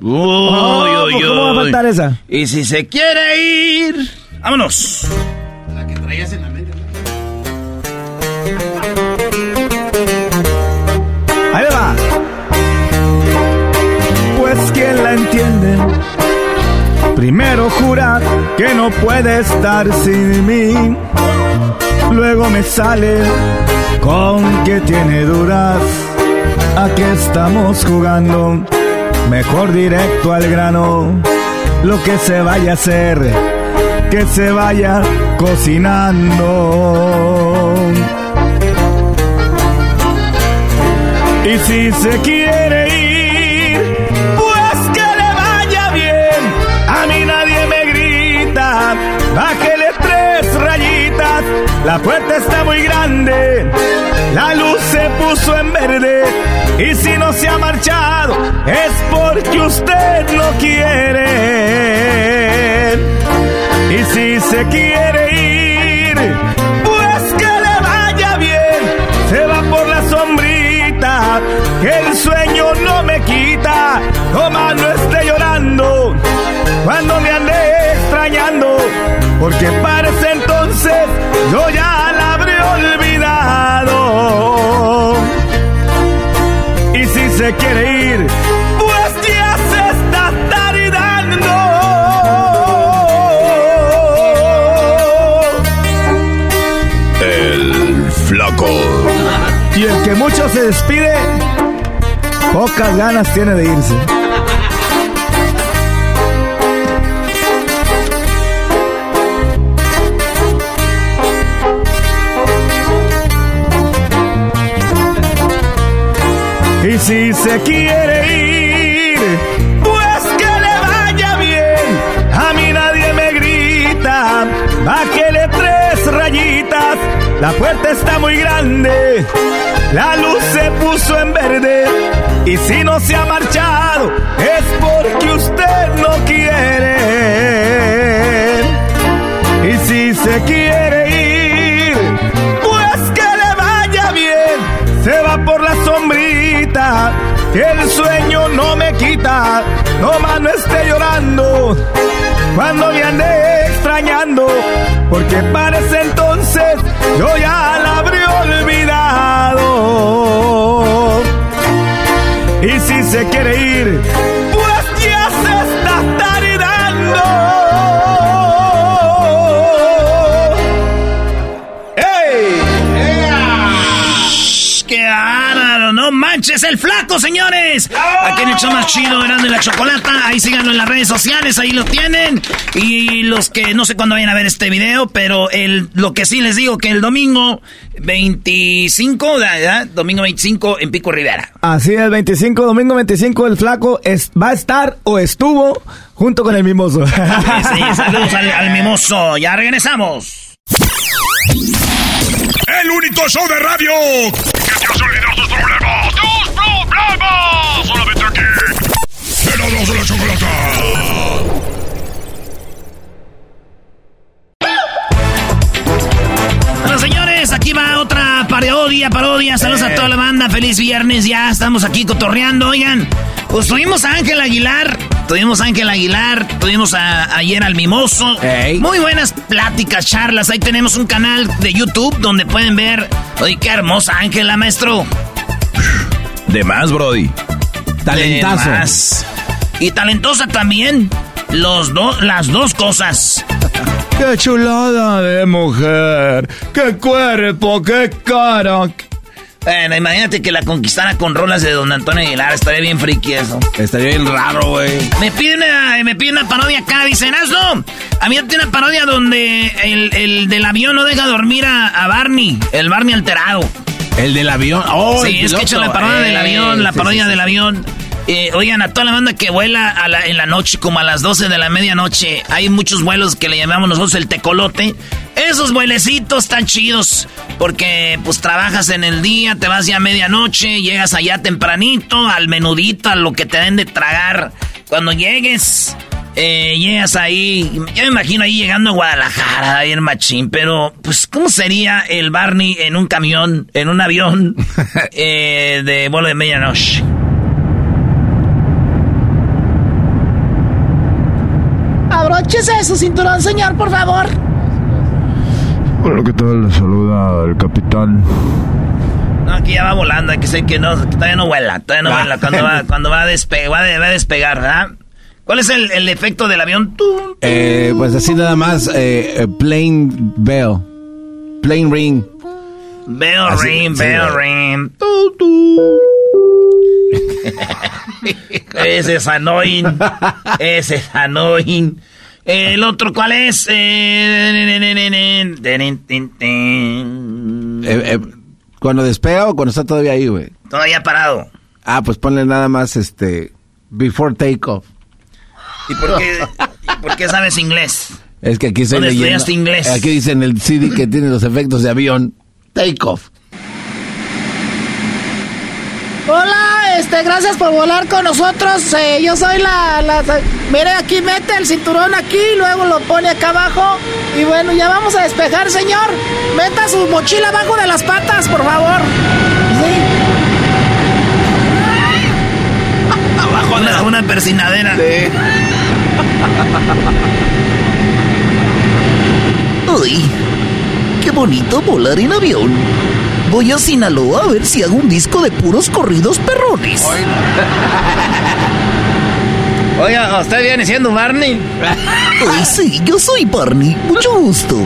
Uy, Oh, uy, ¿Cómo va a faltar esa? Y si se quiere ir, vámonos. La que traías en la mente. Ahí le va. Pues quién la entiende. Primero jura que no puede estar sin mí. Luego me sale con que tiene dudas. ¿A qué estamos jugando? Mejor directo al grano. Lo que se vaya a hacer, que se vaya cocinando. Y si se quiere La puerta está muy grande, la luz se puso en verde. Y si no se ha marchado, es porque usted no quiere. Y si se quiere ir, pues que le vaya bien. Se va por la sombrita, que el sueño no me quita. Toma, no esté llorando cuando me ande extrañando, porque para yo ya la habré olvidado. Y si se quiere ir, pues ya se está tardando. El flaco. Y el que mucho se despide, pocas ganas tiene de irse. Si se quiere ir, pues que le vaya bien. A mí nadie me grita, bájele tres rayitas. La puerta está muy grande, la luz se puso en verde. Y si no se ha marchado, es porque usted no quiere. Y si se quiere. El sueño no me quita. No más no esté llorando cuando me ande extrañando, porque parece entonces yo ya la habré olvidado. Y si se quiere ir, manches el flaco, señores! Aquí en el show más chido, Grande la Chocolata. Ahí síganlo en las redes sociales, ahí lo tienen. Y los que no sé cuándo vayan a ver este video, pero el, lo que sí les digo, que el domingo 25, ¿verdad? Domingo 25 en Pico Rivera. Así es, 25, domingo 25, el flaco es, va a estar o estuvo junto con el mimoso. Sí, sí, saludos al, al mimoso. Ya regresamos. El único show de radio que te Erasmo de la chocolata. Bueno, señores, aquí va otra parodia, parodia. Saludos a toda la banda. Feliz viernes, ya estamos aquí cotorreando. Oigan, pues tuvimos a Ángel Aguilar, tuvimos a Ángel Aguilar, tuvimos a, ayer al Mimoso. Muy buenas pláticas, charlas. Ahí tenemos un canal de YouTube donde pueden ver. Oye, qué hermosa Ángela, maestro. De más, Brody. Talentazo. De más. Y talentosa también. Los dos, las dos cosas. ¡Qué chulada de mujer! ¡Qué cuerpo! ¡Qué cara! Bueno, imagínate que la conquistara con rolas de Don Antonio Aguilar. Estaría bien friki eso. Estaría bien raro, güey. Me pide una, me pide una parodia acá. Dicen, no. A mí me tiene una parodia donde el, el del avión no deja dormir a, a Barney. El Barney alterado. El del avión. Oh, sí, es que he hecho la parodia del avión, la sí, parodia sí, del avión. Eh, oigan, a toda la banda que vuela a la- en la noche, como a las 12 de la medianoche, hay muchos vuelos que le llamamos nosotros el tecolote. Esos vuelecitos están chidos, porque pues trabajas en el día, te vas ya a medianoche, llegas allá tempranito, al menudito, a lo que te den de tragar. Cuando llegues, eh, llegas ahí, ya me imagino ahí llegando a Guadalajara, ahí en Machín, pero pues ¿cómo sería el Barney en un camión, en un avión [laughs] eh, de vuelo de medianoche? Abróchese su cinturón, señor, por favor. Hola, ¿qué tal? Le saluda el capitán. No, aquí ya va volando, hay que ser que no, que todavía no vuela, todavía no Ah. vuela, cuando va, cuando va a, despe- va a- va a despegar, ¿verdad? ¿Cuál es el, el efecto del avión? Tum, Eh, pues así nada más, eh, eh, plain bell. Plain ring. Bell Así, ring, sí, bell güey. ring. Tu, tu. [laughs] Ese es annoying. Ese es annoying. El otro, ¿cuál es? Eh, Eh, eh, cuando despega o cuando está todavía ahí, güey. Todavía parado. Ah, pues ponle nada más este. Before takeoff. ¿Y por qué, y por qué sabes inglés? Es que aquí se ¿Dónde estudiaste inglés? Aquí dice en el CD que tiene los efectos de avión. Takeoff. Hola, este, gracias por volar con nosotros. Eh, yo soy la, la, la- Mire, aquí mete el cinturón aquí, luego lo pone acá abajo. Y bueno, ya vamos a despejar, señor. Meta su mochila abajo de las patas, por favor. [laughs] Abajo una, una persinadera. ¡Ay! ¡Qué bonito volar en avión! Voy a Sinaloa a ver si hago un disco de puros corridos perrones. Oiga, ¿usted viene siendo Barney? Ay, sí, yo soy Barney. Mucho gusto.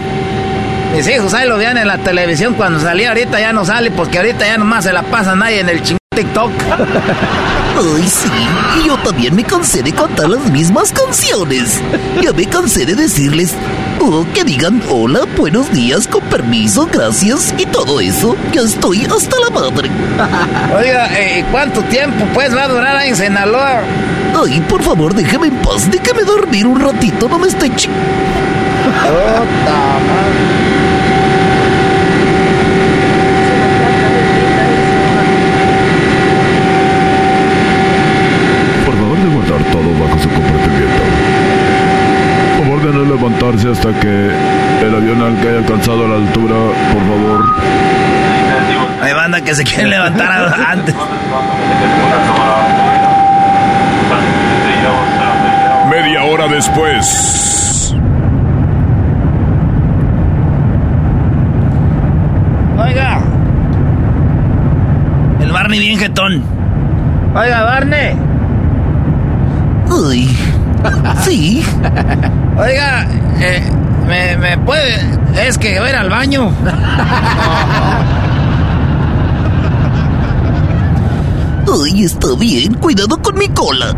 Mis hijos ahí lo vean en la televisión cuando salía, ahorita ya no sale porque ahorita ya nomás se la pasan ahí en el ching TikTok. [laughs] Ay, sí, y yo también me cansé de cantar las mismas canciones. Ya me cansé de decirles, oh, que digan hola, buenos días, con permiso, gracias y todo eso. Ya estoy hasta la madre. [laughs] Oiga, eh, ¿cuánto tiempo pues va a durar ahí en Sinaloa? Ay, por favor, déjeme en paz, déjeme dormir un ratito, no me esté chi... hasta que el avión al que haya alcanzado a la altura, por favor. Hay banda que se quiere levantar [laughs] antes. Media hora después. Oiga. El Barney bien jetón. Oiga, Barney. Uy. Sí. Oiga, eh, me, me puede. Es que voy a ir al baño. Ay, está bien. Cuidado con mi cola.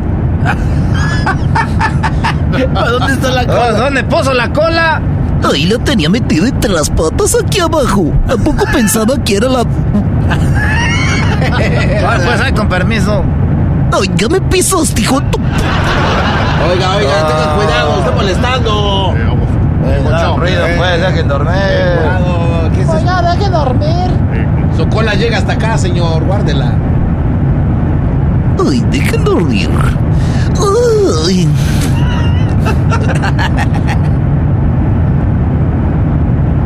¿Dónde está la cola? ¿Dónde puso la cola? Ahí la tenía metida entre las patas aquí abajo. ¿A poco pensaba que era la... [laughs] Ah, pues ahí con permiso. Oiga, me pisaste, hijo de tu... Oiga, oiga, Ah. tenga cuidado, está molestando. No, ruido, pues, dejen dormir. Oiga, deje dormir. Su cola llega hasta acá, señor, guárdela. Ay, dejen dormir. Ay.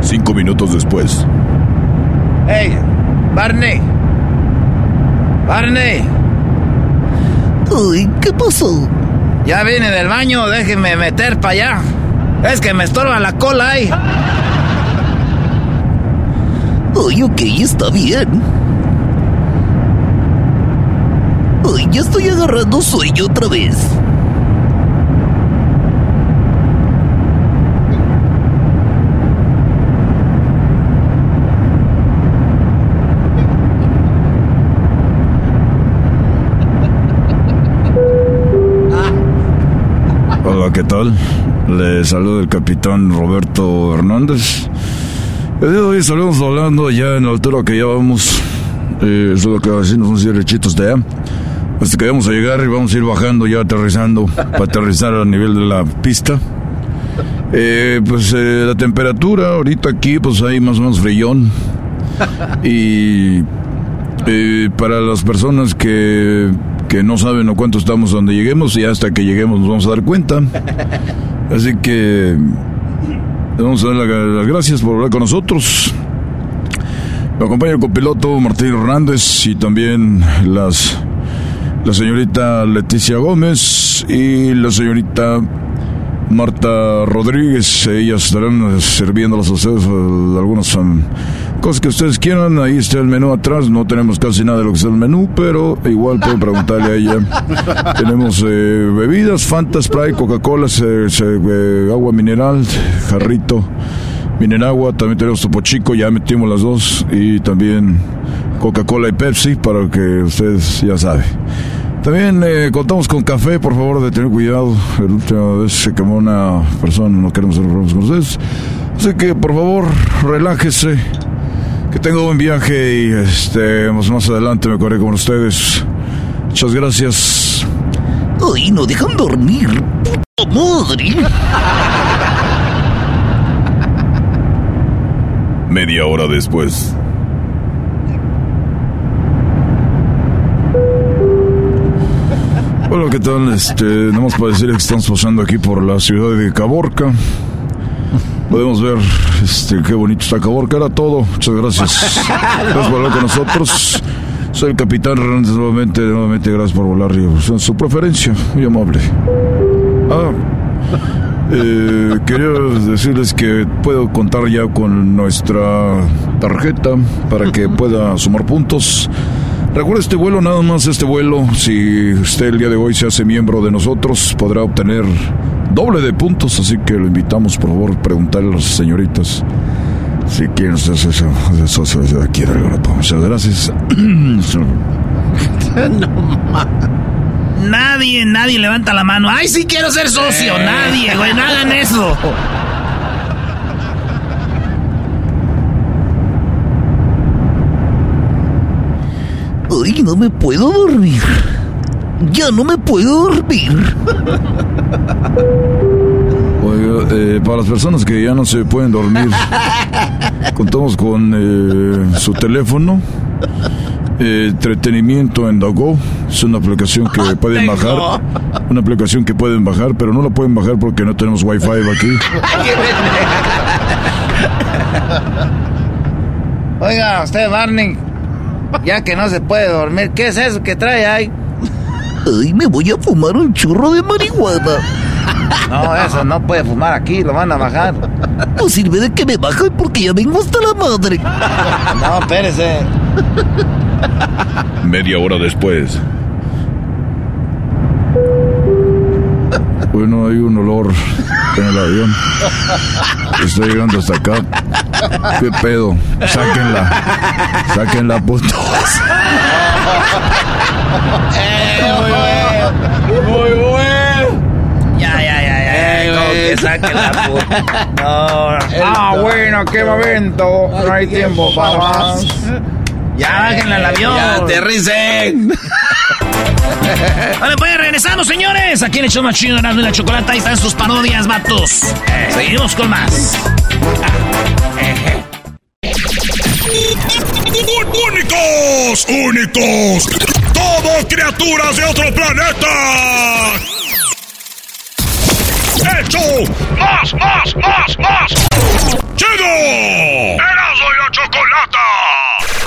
Cinco minutos después. Hey, Barney. Barney. Ay, ¿qué pasó? Ya vine del baño, déjenme meter para allá. Es que me estorba la cola ahí. Ay, ok, está bien. Ay, ya estoy agarrando sueño otra vez. Hola, ¿qué tal? Le saluda el capitán Roberto Hernández. El día de hoy salimos hablando ya en la altura que ya vamos. Eh, eso es lo que decimos unos derechitos de allá. Hasta que vamos a llegar y vamos a ir bajando ya aterrizando [laughs] para aterrizar a nivel de la pista. Eh, pues eh, la temperatura ahorita aquí pues hay más o menos frillón. [laughs] Y eh, para las personas que, que no saben o cuánto estamos donde lleguemos, y hasta que lleguemos nos vamos a dar cuenta. [laughs] Así que vamos a dar la- las gracias por hablar con nosotros. Me acompaña el copiloto Martín Hernández y también las la señorita Leticia Gómez y la señorita Marta Rodríguez. Ellas estarán sirviéndolos a ustedes algunas um, cosas que ustedes quieran. Ahí está el menú atrás. No tenemos casi nada de lo que es el menú, pero igual pueden preguntarle a ella. [laughs] tenemos eh, bebidas, Fanta, Sprite, Coca-Cola, eh, agua mineral, jarrito. Mineragua, también tenemos Topo Chico, ya metimos las dos, y también Coca-Cola y Pepsi, para que ustedes ya saben. También eh, contamos con café, por favor, de tener cuidado. La última vez se quemó una persona, no queremos hacer problemas con ustedes. Así que, por favor, relájese. Que tenga buen viaje y este, más, más adelante me corré con ustedes. Muchas gracias. Ay, no dejan dormir. ¡Puta madre! Media hora después. Hola, ¿qué tal? Este, nada más para decir que estamos pasando aquí por la ciudad de Caborca. Podemos ver este, qué bonito está Caborca. Era todo. Muchas gracias. [laughs] Gracias por hablar con nosotros. Soy el capitán Hernández nuevamente. Nuevamente, gracias por volar. pues, Su preferencia, muy amable. Ah, eh, quería decirles que puedo contar ya con nuestra tarjeta para que pueda sumar puntos. Recuerda este vuelo, nada más este vuelo. Si usted el día de hoy se hace miembro de nosotros, podrá obtener doble de puntos. Así que lo invitamos, por favor, preguntarle a las señoritas si quieren ser socio socio de aquí del grupo. Muchas gracias. [clears throat] Nadie, nadie levanta la mano. ¡Ay, sí quiero ser socio! Eh. Nadie, güey, no hagan eso. Ay, no me puedo dormir. Ya no me puedo dormir. Oiga, eh, para las personas que ya no se pueden dormir, contamos con eh, su teléfono. Eh, entretenimiento en Dago. Es una aplicación que pueden bajar. Una aplicación que pueden bajar, pero no la pueden bajar porque no tenemos wifi aquí. Oiga, usted, Barney, ya que no se puede dormir, ¿qué es eso que trae ahí? Ay, me voy a fumar un churro de marihuana. No, eso no puede fumar aquí, lo van a bajar. No sirve de que me bajen porque ya vengo hasta la madre. No, espérese. Media hora después. Bueno, hay un olor en el avión. Está llegando hasta acá. ¿Qué pedo? Sáquenla. Sáquenla, putos. Muy bueno. Ya, ya, ya, ya. Como que saque la puta. No. Ah, bueno, qué momento. No hay tiempo para más. Ya, bájenla al avión. Ya, aterricen. Vale, pues regresamos, señores. Aquí en el show más chido de la chocolate. Ahí están sus parodias, vatos. Seguimos con más. ¡Únicos! ¡Únicos! ¡Todos criaturas de otro planeta! ¡Hecho! ¡Más, más, más, más! ¡Chido! ¡Erasmo y la chocolata!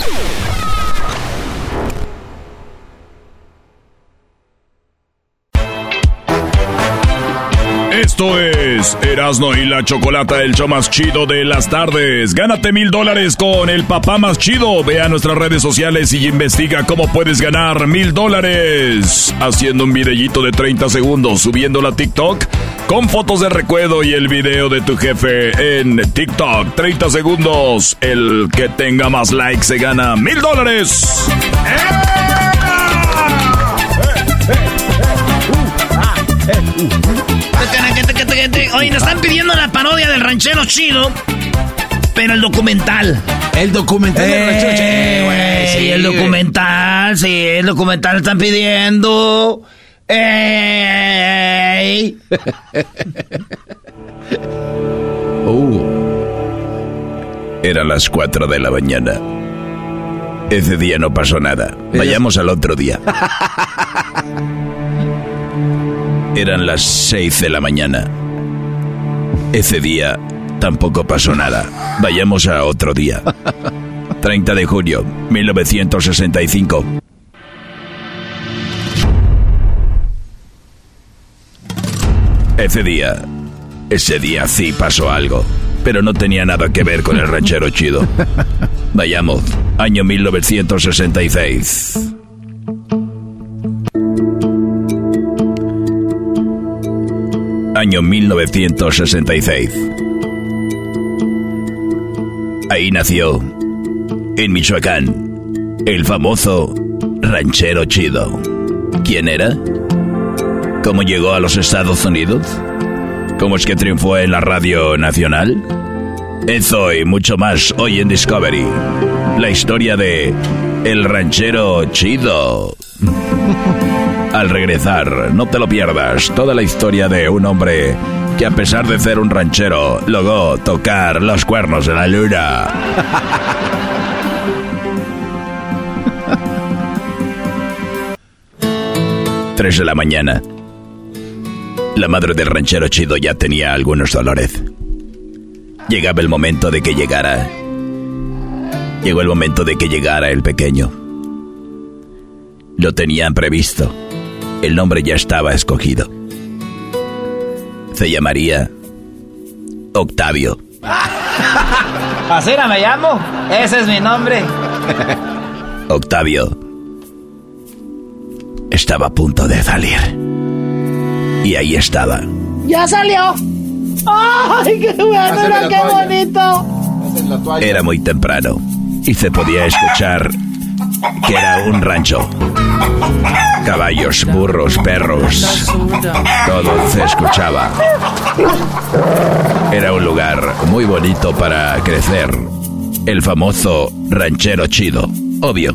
Esto es Erasno y la Chocolata, el show más chido de las tardes. Gánate mil dólares con el papá más chido. Ve a nuestras redes sociales y investiga cómo puedes ganar mil dólares. Haciendo un videíto de 30 segundos, subiendo la TikTok con fotos de recuerdo y el video de tu jefe en TikTok. 30 segundos. El que tenga más likes se gana mil dólares. Oye, nos están pidiendo la parodia del ranchero chido, pero el documental. El documental del ranchero chido. Eh, güey, sí, el documental, sí, el documental están pidiendo. ¡Ey! [laughs] Eran las 4 de la mañana. Ese día no pasó nada. Vayamos al otro día. [laughs] Eran las 6 de la mañana. Ese día tampoco pasó nada. Vayamos a otro día. [laughs] 30 de junio, 1965. Ese día, ese día sí pasó algo, pero no tenía nada que ver con el ranchero chido. [laughs] Vayamos, año 1966. Año 1966. Ahí nació, en Michoacán, el famoso ranchero chido. ¿Quién era? ¿Cómo llegó a los Estados Unidos? ¿Cómo es que triunfó en la radio nacional? Eso y mucho más hoy en Discovery. La historia de El ranchero chido. Al regresar, no te lo pierdas, toda la historia de un hombre que a pesar de ser un ranchero, logró tocar los cuernos de la luna. Tres de la mañana. La madre del ranchero chido ya tenía algunos dolores. Llegaba el momento de que llegara. Llegó el momento de que llegara el pequeño. Lo tenían previsto. El nombre ya estaba escogido. Se llamaría Octavio. [laughs] Asira me llamo. Ese es mi nombre. [laughs] Octavio estaba a punto de salir. Y ahí estaba. ¡Ya salió! ¡Ay, qué bueno! ¡Qué bonito! Era muy temprano y se podía escuchar que era un rancho. Caballos, burros, perros. Todo se escuchaba. Era un lugar muy bonito para crecer. El famoso ranchero chido. Obvio.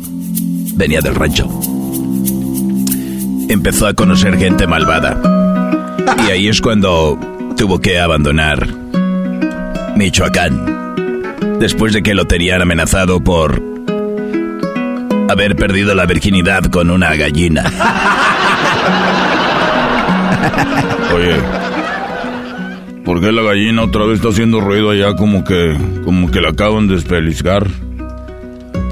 Venía del rancho. Empezó a conocer gente malvada. Y ahí es cuando tuvo que abandonar Michoacán. Después de que lo tenían amenazado por haber perdido la virginidad con una gallina. Oye, ¿por qué la gallina otra vez está haciendo ruido allá como que, como que la acaban de espeliscar?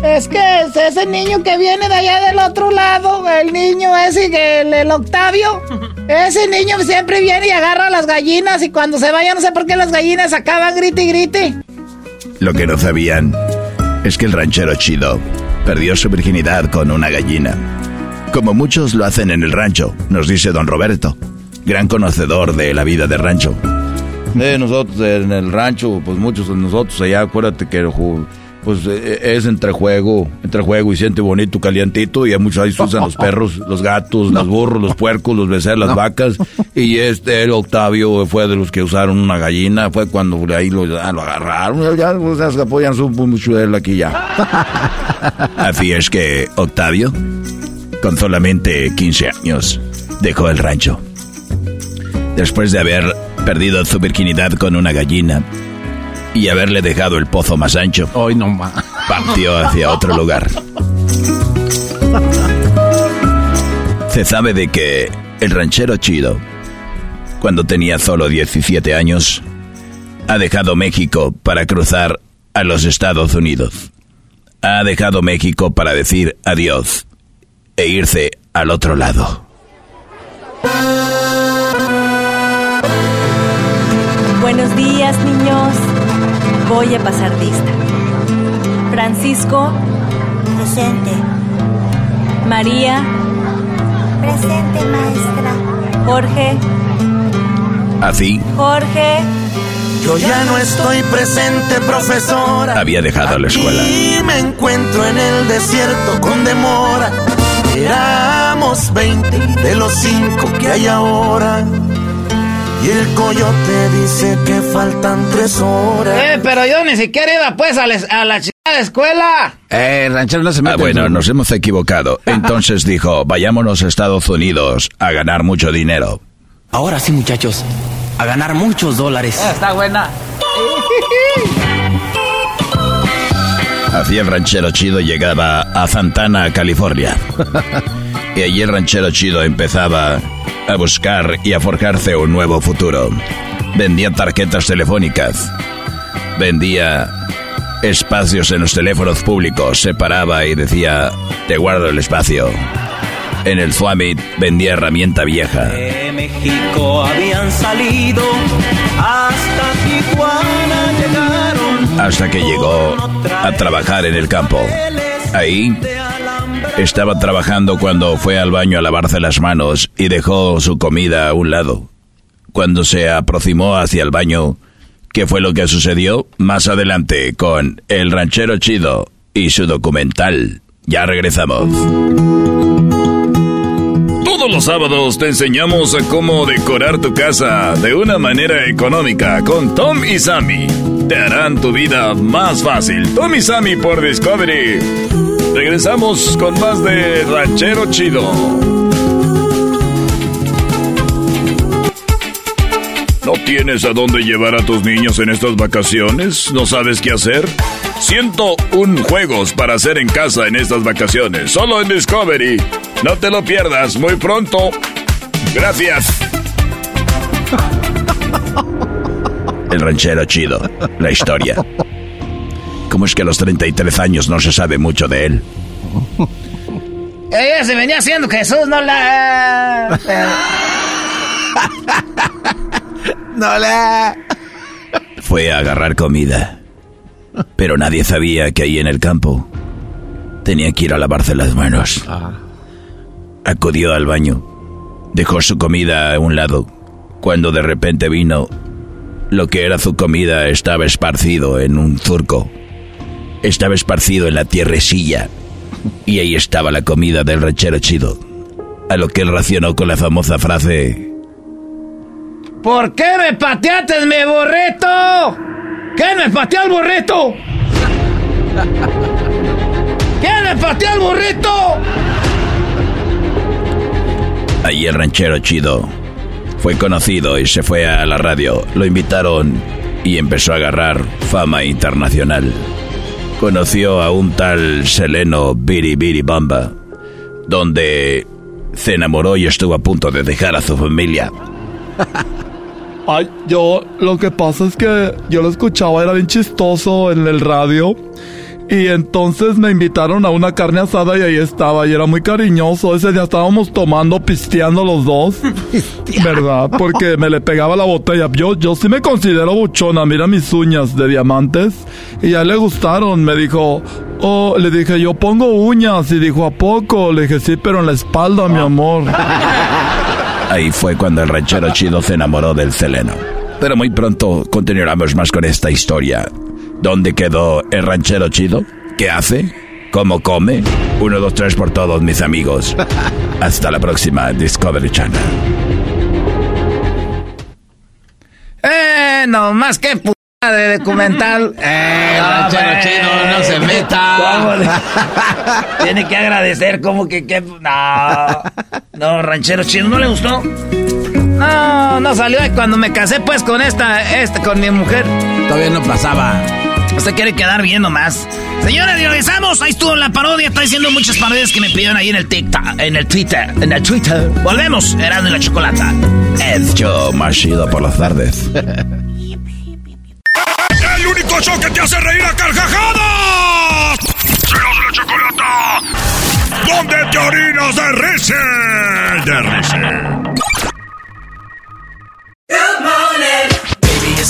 Es que es ese niño que viene de allá del otro lado, el niño ese, el, el Octavio. Ese niño siempre viene y agarra a las gallinas y cuando se vaya no sé por qué las gallinas acaban grite y grite. Lo que no sabían es que el ranchero chido perdió su virginidad con una gallina. Como muchos lo hacen en el rancho, nos dice don Roberto, gran conocedor de la vida de rancho. Eh, nosotros en el rancho, pues muchos de nosotros allá, acuérdate que pues eh, es entre juego, entre juego y siente bonito, calientito, y a muchos ahí se usan los perros, los gatos, los burros, los puercos, los becerros, las vacas, y este, el Octavio fue de los que usaron una gallina, fue cuando ahí lo, lo agarraron, ya se apoyan mucho de él aquí ya. [laughs] Así es que Octavio, con solamente 15 años, dejó el rancho. Después de haber perdido su virginidad con una gallina, y haberle dejado el pozo más ancho. Hoy no más. Partió hacia otro lugar. Se sabe de que el ranchero chido, cuando tenía solo 17 años, ha dejado México para cruzar a los Estados Unidos. Ha dejado México para decir adiós e irse al otro lado. Buenos días, niños. Voy a pasar lista. Francisco. Presente. María. Presente, maestra. Jorge. Así Jorge. Yo ya no estoy presente, profesora. había dejado la escuela. Y me encuentro en el desierto con demora. Éramos 20 de los 5 que hay ahora. Y el coyote dice que faltan tres horas. Eh, pero yo ni siquiera iba pues a, les- a la chingada escuela. Eh, ranchero no se mete Ah, en bueno, nos hemos equivocado. [laughs] Entonces dijo, vayámonos a Estados Unidos a ganar mucho dinero. Ahora sí, muchachos, a ganar muchos dólares. Está buena. Así el ranchero chido llegaba a Santana, California. [laughs] y allí el ranchero chido empezaba a buscar y a forjarse un nuevo futuro. Vendía tarjetas telefónicas. Vendía espacios en los teléfonos públicos. Se paraba y decía, te guardo el espacio. En el Swamit vendía herramienta vieja. De México habían salido, hasta Tijuana llegaron. hasta que llegó a trabajar en el campo. Ahí estaba trabajando cuando fue al baño a lavarse las manos y dejó su comida a un lado. Cuando se aproximó hacia el baño, ¿qué fue lo que sucedió? Más adelante con El Ranchero Chido y su documental. Ya regresamos. Todos los sábados te enseñamos a cómo decorar tu casa de una manera económica con Tom y Sammy. Te harán tu vida más fácil. Tom y Sammy por Discovery. Regresamos con más de Ranchero Chido. ¿No tienes a dónde llevar a tus niños en estas vacaciones? ¿No sabes qué hacer? 101 juegos para hacer en casa en estas vacaciones, solo en Discovery. No te lo pierdas muy pronto. Gracias. El Ranchero Chido, la historia. ¿Cómo es que a los 33 años no se sabe mucho de él? [laughs] Ella se venía haciendo Jesús, no la. [laughs] No la. Fue a agarrar comida. Pero nadie sabía que ahí en el campo tenía que ir a lavarse las manos. Acudió al baño. Dejó su comida a un lado. Cuando de repente vino, lo que era su comida estaba esparcido en un surco. Estaba esparcido en la tierrecilla. Y ahí estaba la comida del ranchero chido. A lo que él racionó con la famosa frase... ¿Por qué me pateaste mi burrito? ¿Quién me pateó el burrito? ¿Quién me pateó el burrito? Allí el ranchero chido fue conocido y se fue a la radio. Lo invitaron y empezó a agarrar fama internacional. Conoció a un tal Seleno Biri Biri Bamba, donde se enamoró y estuvo a punto de dejar a su familia. [laughs] Ay, yo lo que pasa es que yo lo escuchaba, era bien chistoso en el radio. Y entonces me invitaron a una carne asada y ahí estaba, y era muy cariñoso. Ese día estábamos tomando, pisteando los dos. [laughs] ¿Verdad? Porque me le pegaba la botella. Yo, yo sí me considero buchona, mira mis uñas de diamantes. Y a él le gustaron, me dijo, oh, le dije, yo pongo uñas. Y dijo, ¿a poco? Le dije, sí, pero en la espalda, mi amor. [laughs] Ahí fue cuando el ranchero chido se enamoró del Seleno. Pero muy pronto continuaremos más con esta historia. ¿Dónde quedó el ranchero chido? ¿Qué hace? ¿Cómo come? Uno, dos, tres por todos mis amigos. [laughs] Hasta la próxima Discovery Channel. Eh, no más que p de documental. [laughs] Eh, ranchero hombre. chido, no se meta. ¿Cómo le- [laughs] Tiene que agradecer como que, que no. No, ranchero chido, ¿no le gustó? No, no salió de cuando me casé pues con esta, esta, con mi mujer. Todavía no pasaba. Usted quiere quedar bien nomás. Señores, regresamos. Ahí estuvo la parodia. Está diciendo muchas parodias que me pidieron ahí en el TikTok, en el Twitter, en el Twitter. Volvemos. Erasmo y la chocolata. El show más chido por las tardes. El único show que te hace reír a carcajadas. ¡Serás la chocolata! ¿Dónde te orinas de risa? De risa.